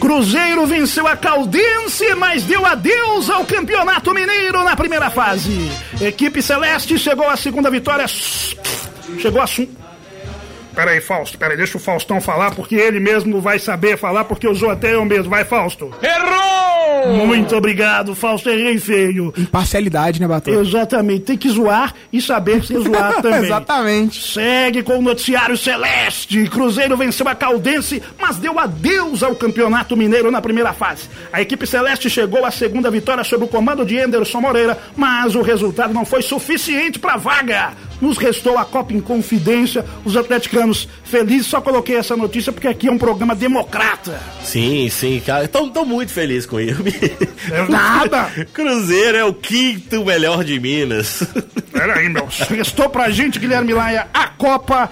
Cruzeiro venceu a Caldense, mas deu adeus ao Campeonato Mineiro na primeira fase. Equipe Celeste chegou à segunda vitória. Chegou a. Peraí, Fausto, peraí, deixa o Faustão falar, porque ele mesmo vai saber falar, porque usou até eu mesmo. Vai, Fausto. Errou! Muito obrigado, Fausto, errei feio. Imparcialidade, né, Batom? Exatamente, tem que zoar e saber se zoar também. Exatamente. Segue com o noticiário Celeste. Cruzeiro venceu a Caldense, mas deu adeus ao Campeonato Mineiro na primeira fase. A equipe Celeste chegou à segunda vitória sob o comando de Anderson Moreira, mas o resultado não foi suficiente para a vaga. Nos restou a Copa em Confidência. Os atleticanos felizes, só coloquei essa notícia porque aqui é um programa democrata. Sim, sim, cara. Tô, tô muito feliz com ele. É nada. Cruzeiro é o quinto melhor de Minas. Peraí, meu. Restou pra gente, Guilherme Laia, a Copa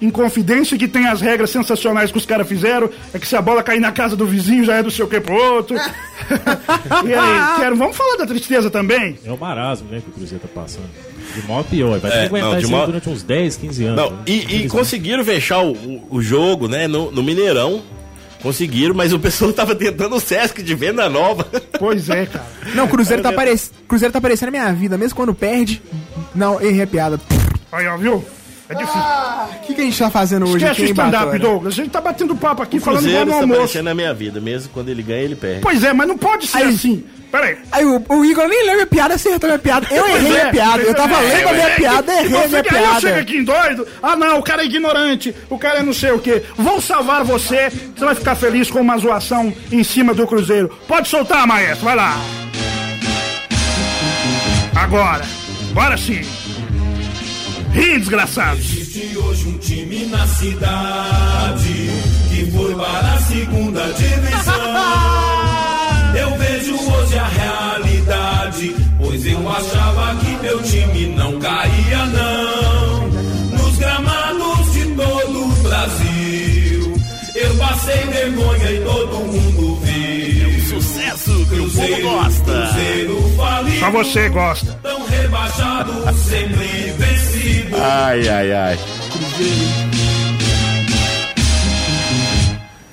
em confidência, que tem as regras sensacionais que os caras fizeram. É que se a bola cair na casa do vizinho, já é do seu que pro outro. e aí, quero, vamos falar da tristeza também? É o marasmo, né, que o Cruzeiro tá passando. De mal a pior. Vai ter É, que aguentar não, de isso durante uns 10, 15 anos. Não, né? e, e conseguiram fechar o, o- o jogo, né, no, no Mineirão. Conseguiram, mas o pessoal tava tentando o Sesc de venda nova. Pois é, cara. Não, o Cruzeiro tá, apare... Cruzeiro tá aparecendo na minha vida, mesmo quando perde. Não, errei a piada. Aí, ó, viu? É difícil. O que, que a gente tá fazendo hoje Esquece aqui o stand-up? Douglas. A gente tá batendo papo aqui, O falando igual no está almoço. na minha vida, mesmo quando ele ganha, ele perde. Pois é, mas não pode ser Aí- assim. Peraí. Aí o, o Igor nem leu minha piada, acertou minha piada. Eu errei é, a piada. Eu tava é, lendo a minha é. piada, errei você minha que aí eu chego piada. aqui em doido. Ah, não, o cara é ignorante. O cara é não sei o quê. Vou salvar você. Você vai ficar feliz com uma zoação em cima do Cruzeiro. Pode soltar, maestro. Vai lá. Agora. Agora sim. Ri, desgraçado. Existe hoje um time na cidade que foi para a segunda divisão. Eu vejo hoje a realidade, pois eu achava que meu time não caía não. Nos gramados de todo o Brasil, eu passei vergonha e todo mundo. Sucesso que o povo gosta. Falido, Só você gosta. tão rebaixado, sempre vencido. Ai, ai, ai.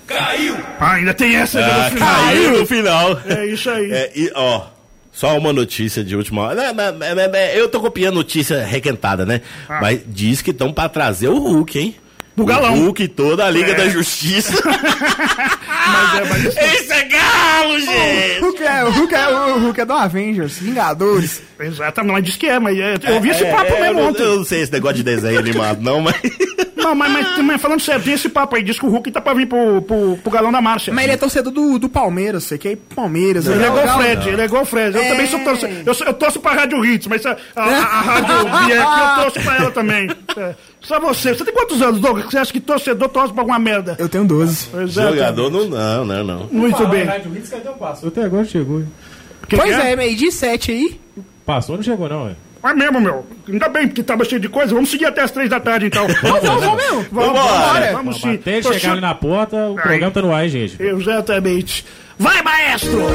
Caiu! Ah, ainda tem essa ainda Ah, no final. caiu no final. É isso aí. É, e, ó, só uma notícia de última hora. Né, né, né, né, Eu tô copiando notícia requentada, né? Ah. Mas diz que estão pra trazer o Hulk, hein? Do o galão. Hulk e toda a Liga É. da Justiça. Mas é, mas isso- Isso é galo, O gente! Hulk é, o Hulk é, o Hulk é do Avengers, Vingadores. Exatamente, mas diz que é, mas é, eu vi esse papo É, eu, mesmo não, ontem. eu não sei esse negócio de desenho animado, não, mas. Não, mas, mas, mas falando sério, tem esse papo aí, diz que o Hulk tá pra vir pro, pro, pro galão da Márcia. Mas ele é torcedor do, do Palmeiras, você quer ir pro Palmeiras. Ele é igual o. Fred, ele é igual o Fred. Eu É. também sou torcedor. Eu, sou- eu torço pra Rádio Hits, mas a, a, a- a Rádio Bia aqui eu torço pra ela também. É. Só você. Você tem quantos anos, Douglas? que Você acha que torcedor torce pra alguma merda? Eu tenho 12. Exato. Jogador não, não, não, não. Muito bem. Rádio Hits, cadê o passo? Até agora chegou. hein? Que pois que é, meio de 7 aí. Pastor não chegou, não, é? É mesmo, meu. Ainda bem, porque tava cheio de coisa. Vamos seguir até as três da tarde, então. vamos, vamos, vamos mesmo. Vamos, Vambora. vamos sim. Até chegar ali na porta, o programa tá no ar, hein, gente. Exatamente. Vai, maestro!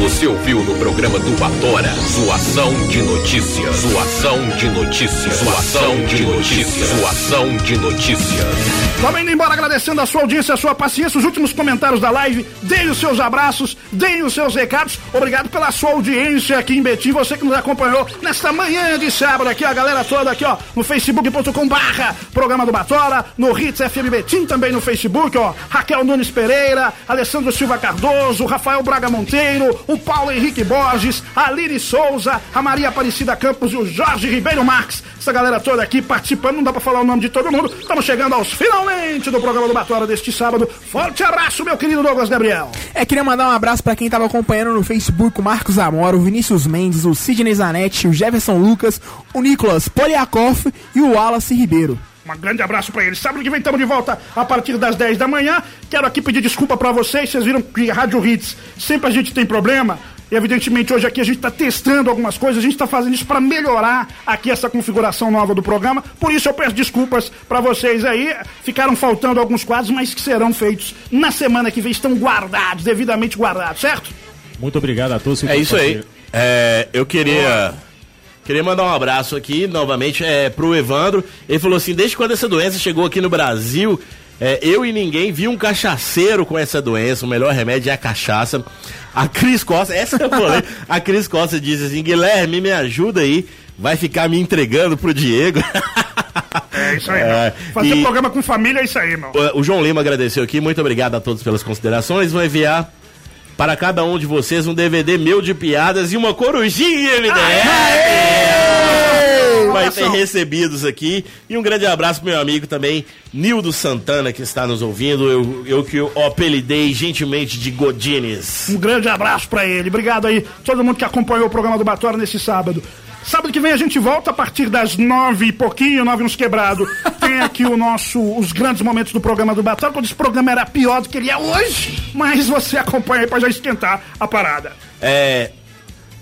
Você ouviu no programa do Batora Zoação de Notícias. Zoação de Notícias. Zoação de Notícias. Zoação de Notícias. Vamos indo embora agradecendo a sua audiência, a sua paciência, os últimos comentários da live. Deem os seus abraços, deem os seus recados. Obrigado pela sua audiência aqui em Betim, você que nos acompanhou nesta manhã de sábado aqui, a galera toda aqui, ó, no facebook.com barra programa do Batora, no Hits FM Betim também no Facebook, ó, Raquel Nunes Pereira, Alessandro Silva Cardoso, Rafael Braga Monteiro, o Paulo Henrique Borges, a Liri Souza, a Maria Aparecida Campos e o Jorge Ribeiro Marques. Essa galera toda aqui participando, não dá pra falar o nome de todo mundo. Estamos chegando aos finalmente do programa do Batora deste sábado. Forte abraço, meu querido Douglas Gabriel. É, queria mandar um abraço pra quem tava acompanhando no Facebook, o Marcos Amora, o Vinícius Mendes, o Sidney Zanetti, o Jefferson Lucas, o Nicolas Poliakoff e o Wallace Ribeiro. Um grande abraço pra eles. Sábado que vem estamos de volta a partir das 10 da manhã. Quero aqui pedir desculpa pra vocês. Vocês viram que Rádio Hits sempre a gente tem problema. E evidentemente hoje aqui a gente está testando algumas coisas, a gente está fazendo isso para melhorar aqui essa configuração nova do programa. Por isso eu peço desculpas para vocês aí. Ficaram faltando alguns quadros, mas que serão feitos na semana que vem, estão guardados, devidamente guardados, certo? Muito obrigado a todos. É isso aí. É, eu queria. Queria mandar um abraço aqui novamente é, pro Evandro. Ele falou assim: desde quando essa doença chegou aqui no Brasil, é, eu e ninguém vi um cachaceiro com essa doença. O melhor remédio é a cachaça. A Cris Costa, essa eu falei. A Cris Costa diz assim: Guilherme, me ajuda aí. Vai ficar me entregando pro Diego. É isso aí, É. Fazer e- programa com família é isso aí, meu. O- João Lima agradeceu aqui, muito obrigado a todos pelas considerações. Vou enviar para cada um de vocês um DVD meu de piadas e uma corujinha MDF. Vai ter recebidos aqui. E um grande abraço pro meu amigo também, Nildo Santana, que está nos ouvindo. Eu, eu que o apelidei gentilmente de Godines. Um grande abraço pra ele. Obrigado aí, todo mundo que acompanhou o programa do Batora nesse sábado. Sábado que vem a gente volta a partir das nove e pouquinho, nove uns quebrado. Tem aqui o nosso, os grandes momentos do programa do Batora, quando esse programa era pior do que ele é hoje. Mas você acompanha aí pra já esquentar a parada. É,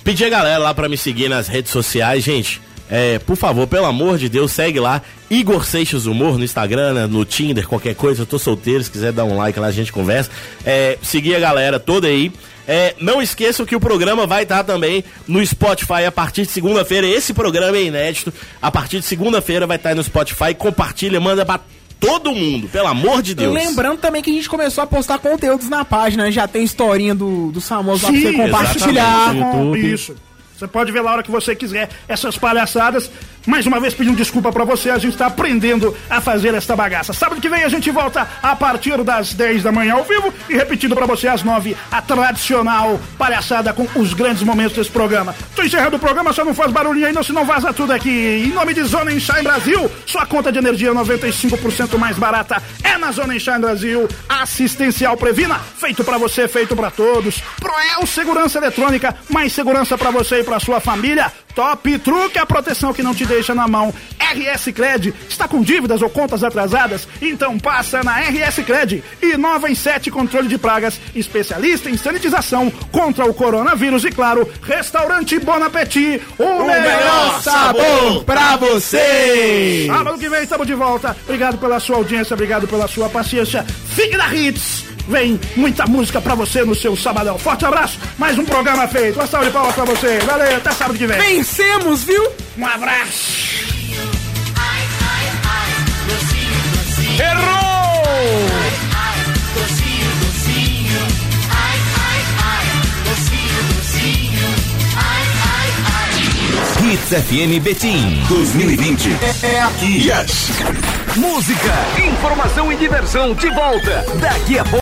pedir a galera lá pra me seguir nas redes sociais, gente. É, por favor, pelo amor de Deus, segue lá. Igor Seixas Humor no Instagram, né, no Tinder, qualquer coisa. Eu tô solteiro, se quiser dar um like lá, a gente conversa. É, seguir a galera toda aí. É, não esqueçam que o programa vai estar também no Spotify a partir de segunda-feira. Esse programa é inédito. A partir de segunda-feira vai estar no Spotify. Compartilha, manda pra todo mundo, pelo amor de Deus. Lembrando também que a gente começou a postar conteúdos na página, né? já tem historinha do, do famoso lá pra você compartilhar. YouTube. Isso. Você pode ver lá a hora que você quiser essas palhaçadas. Mais uma vez pedindo desculpa pra você, a gente tá aprendendo a fazer esta bagaça. Sábado que vem a gente volta a partir das 10 da manhã ao vivo e repetindo pra você às 9 a tradicional palhaçada com os grandes momentos desse programa. Tô encerrando o programa, só não faz barulhinho não, senão vaza tudo aqui. Em nome de Zona Enchar Brasil, sua conta de energia 95% mais barata é na Zona Enchar Brasil. Assistencial Previna, feito pra você, feito pra todos. Proel Segurança Eletrônica, mais segurança pra você e pra sua família. Top Truque, a proteção que não te deixa na mão. RS Cred, está com dívidas ou contas atrasadas? Então passa na RS Cred. E nova em 7 controle de pragas, especialista em sanitização contra o coronavírus e claro, restaurante Bon Appetit, o, melhor sabor pra você! Sábado que vem estamos de volta. Obrigado pela sua audiência, obrigado pela sua paciência. Fique na Hits. Vem muita música pra você no seu sabadão. Forte abraço. Mais um programa feito. Uma salva de palmas pra você. Valeu, até sábado que vem. Vencemos, viu? Um abraço. Hits FM Betim 2020. É, aqui. Yes. Música, informação e diversão de volta. Daqui a pouco.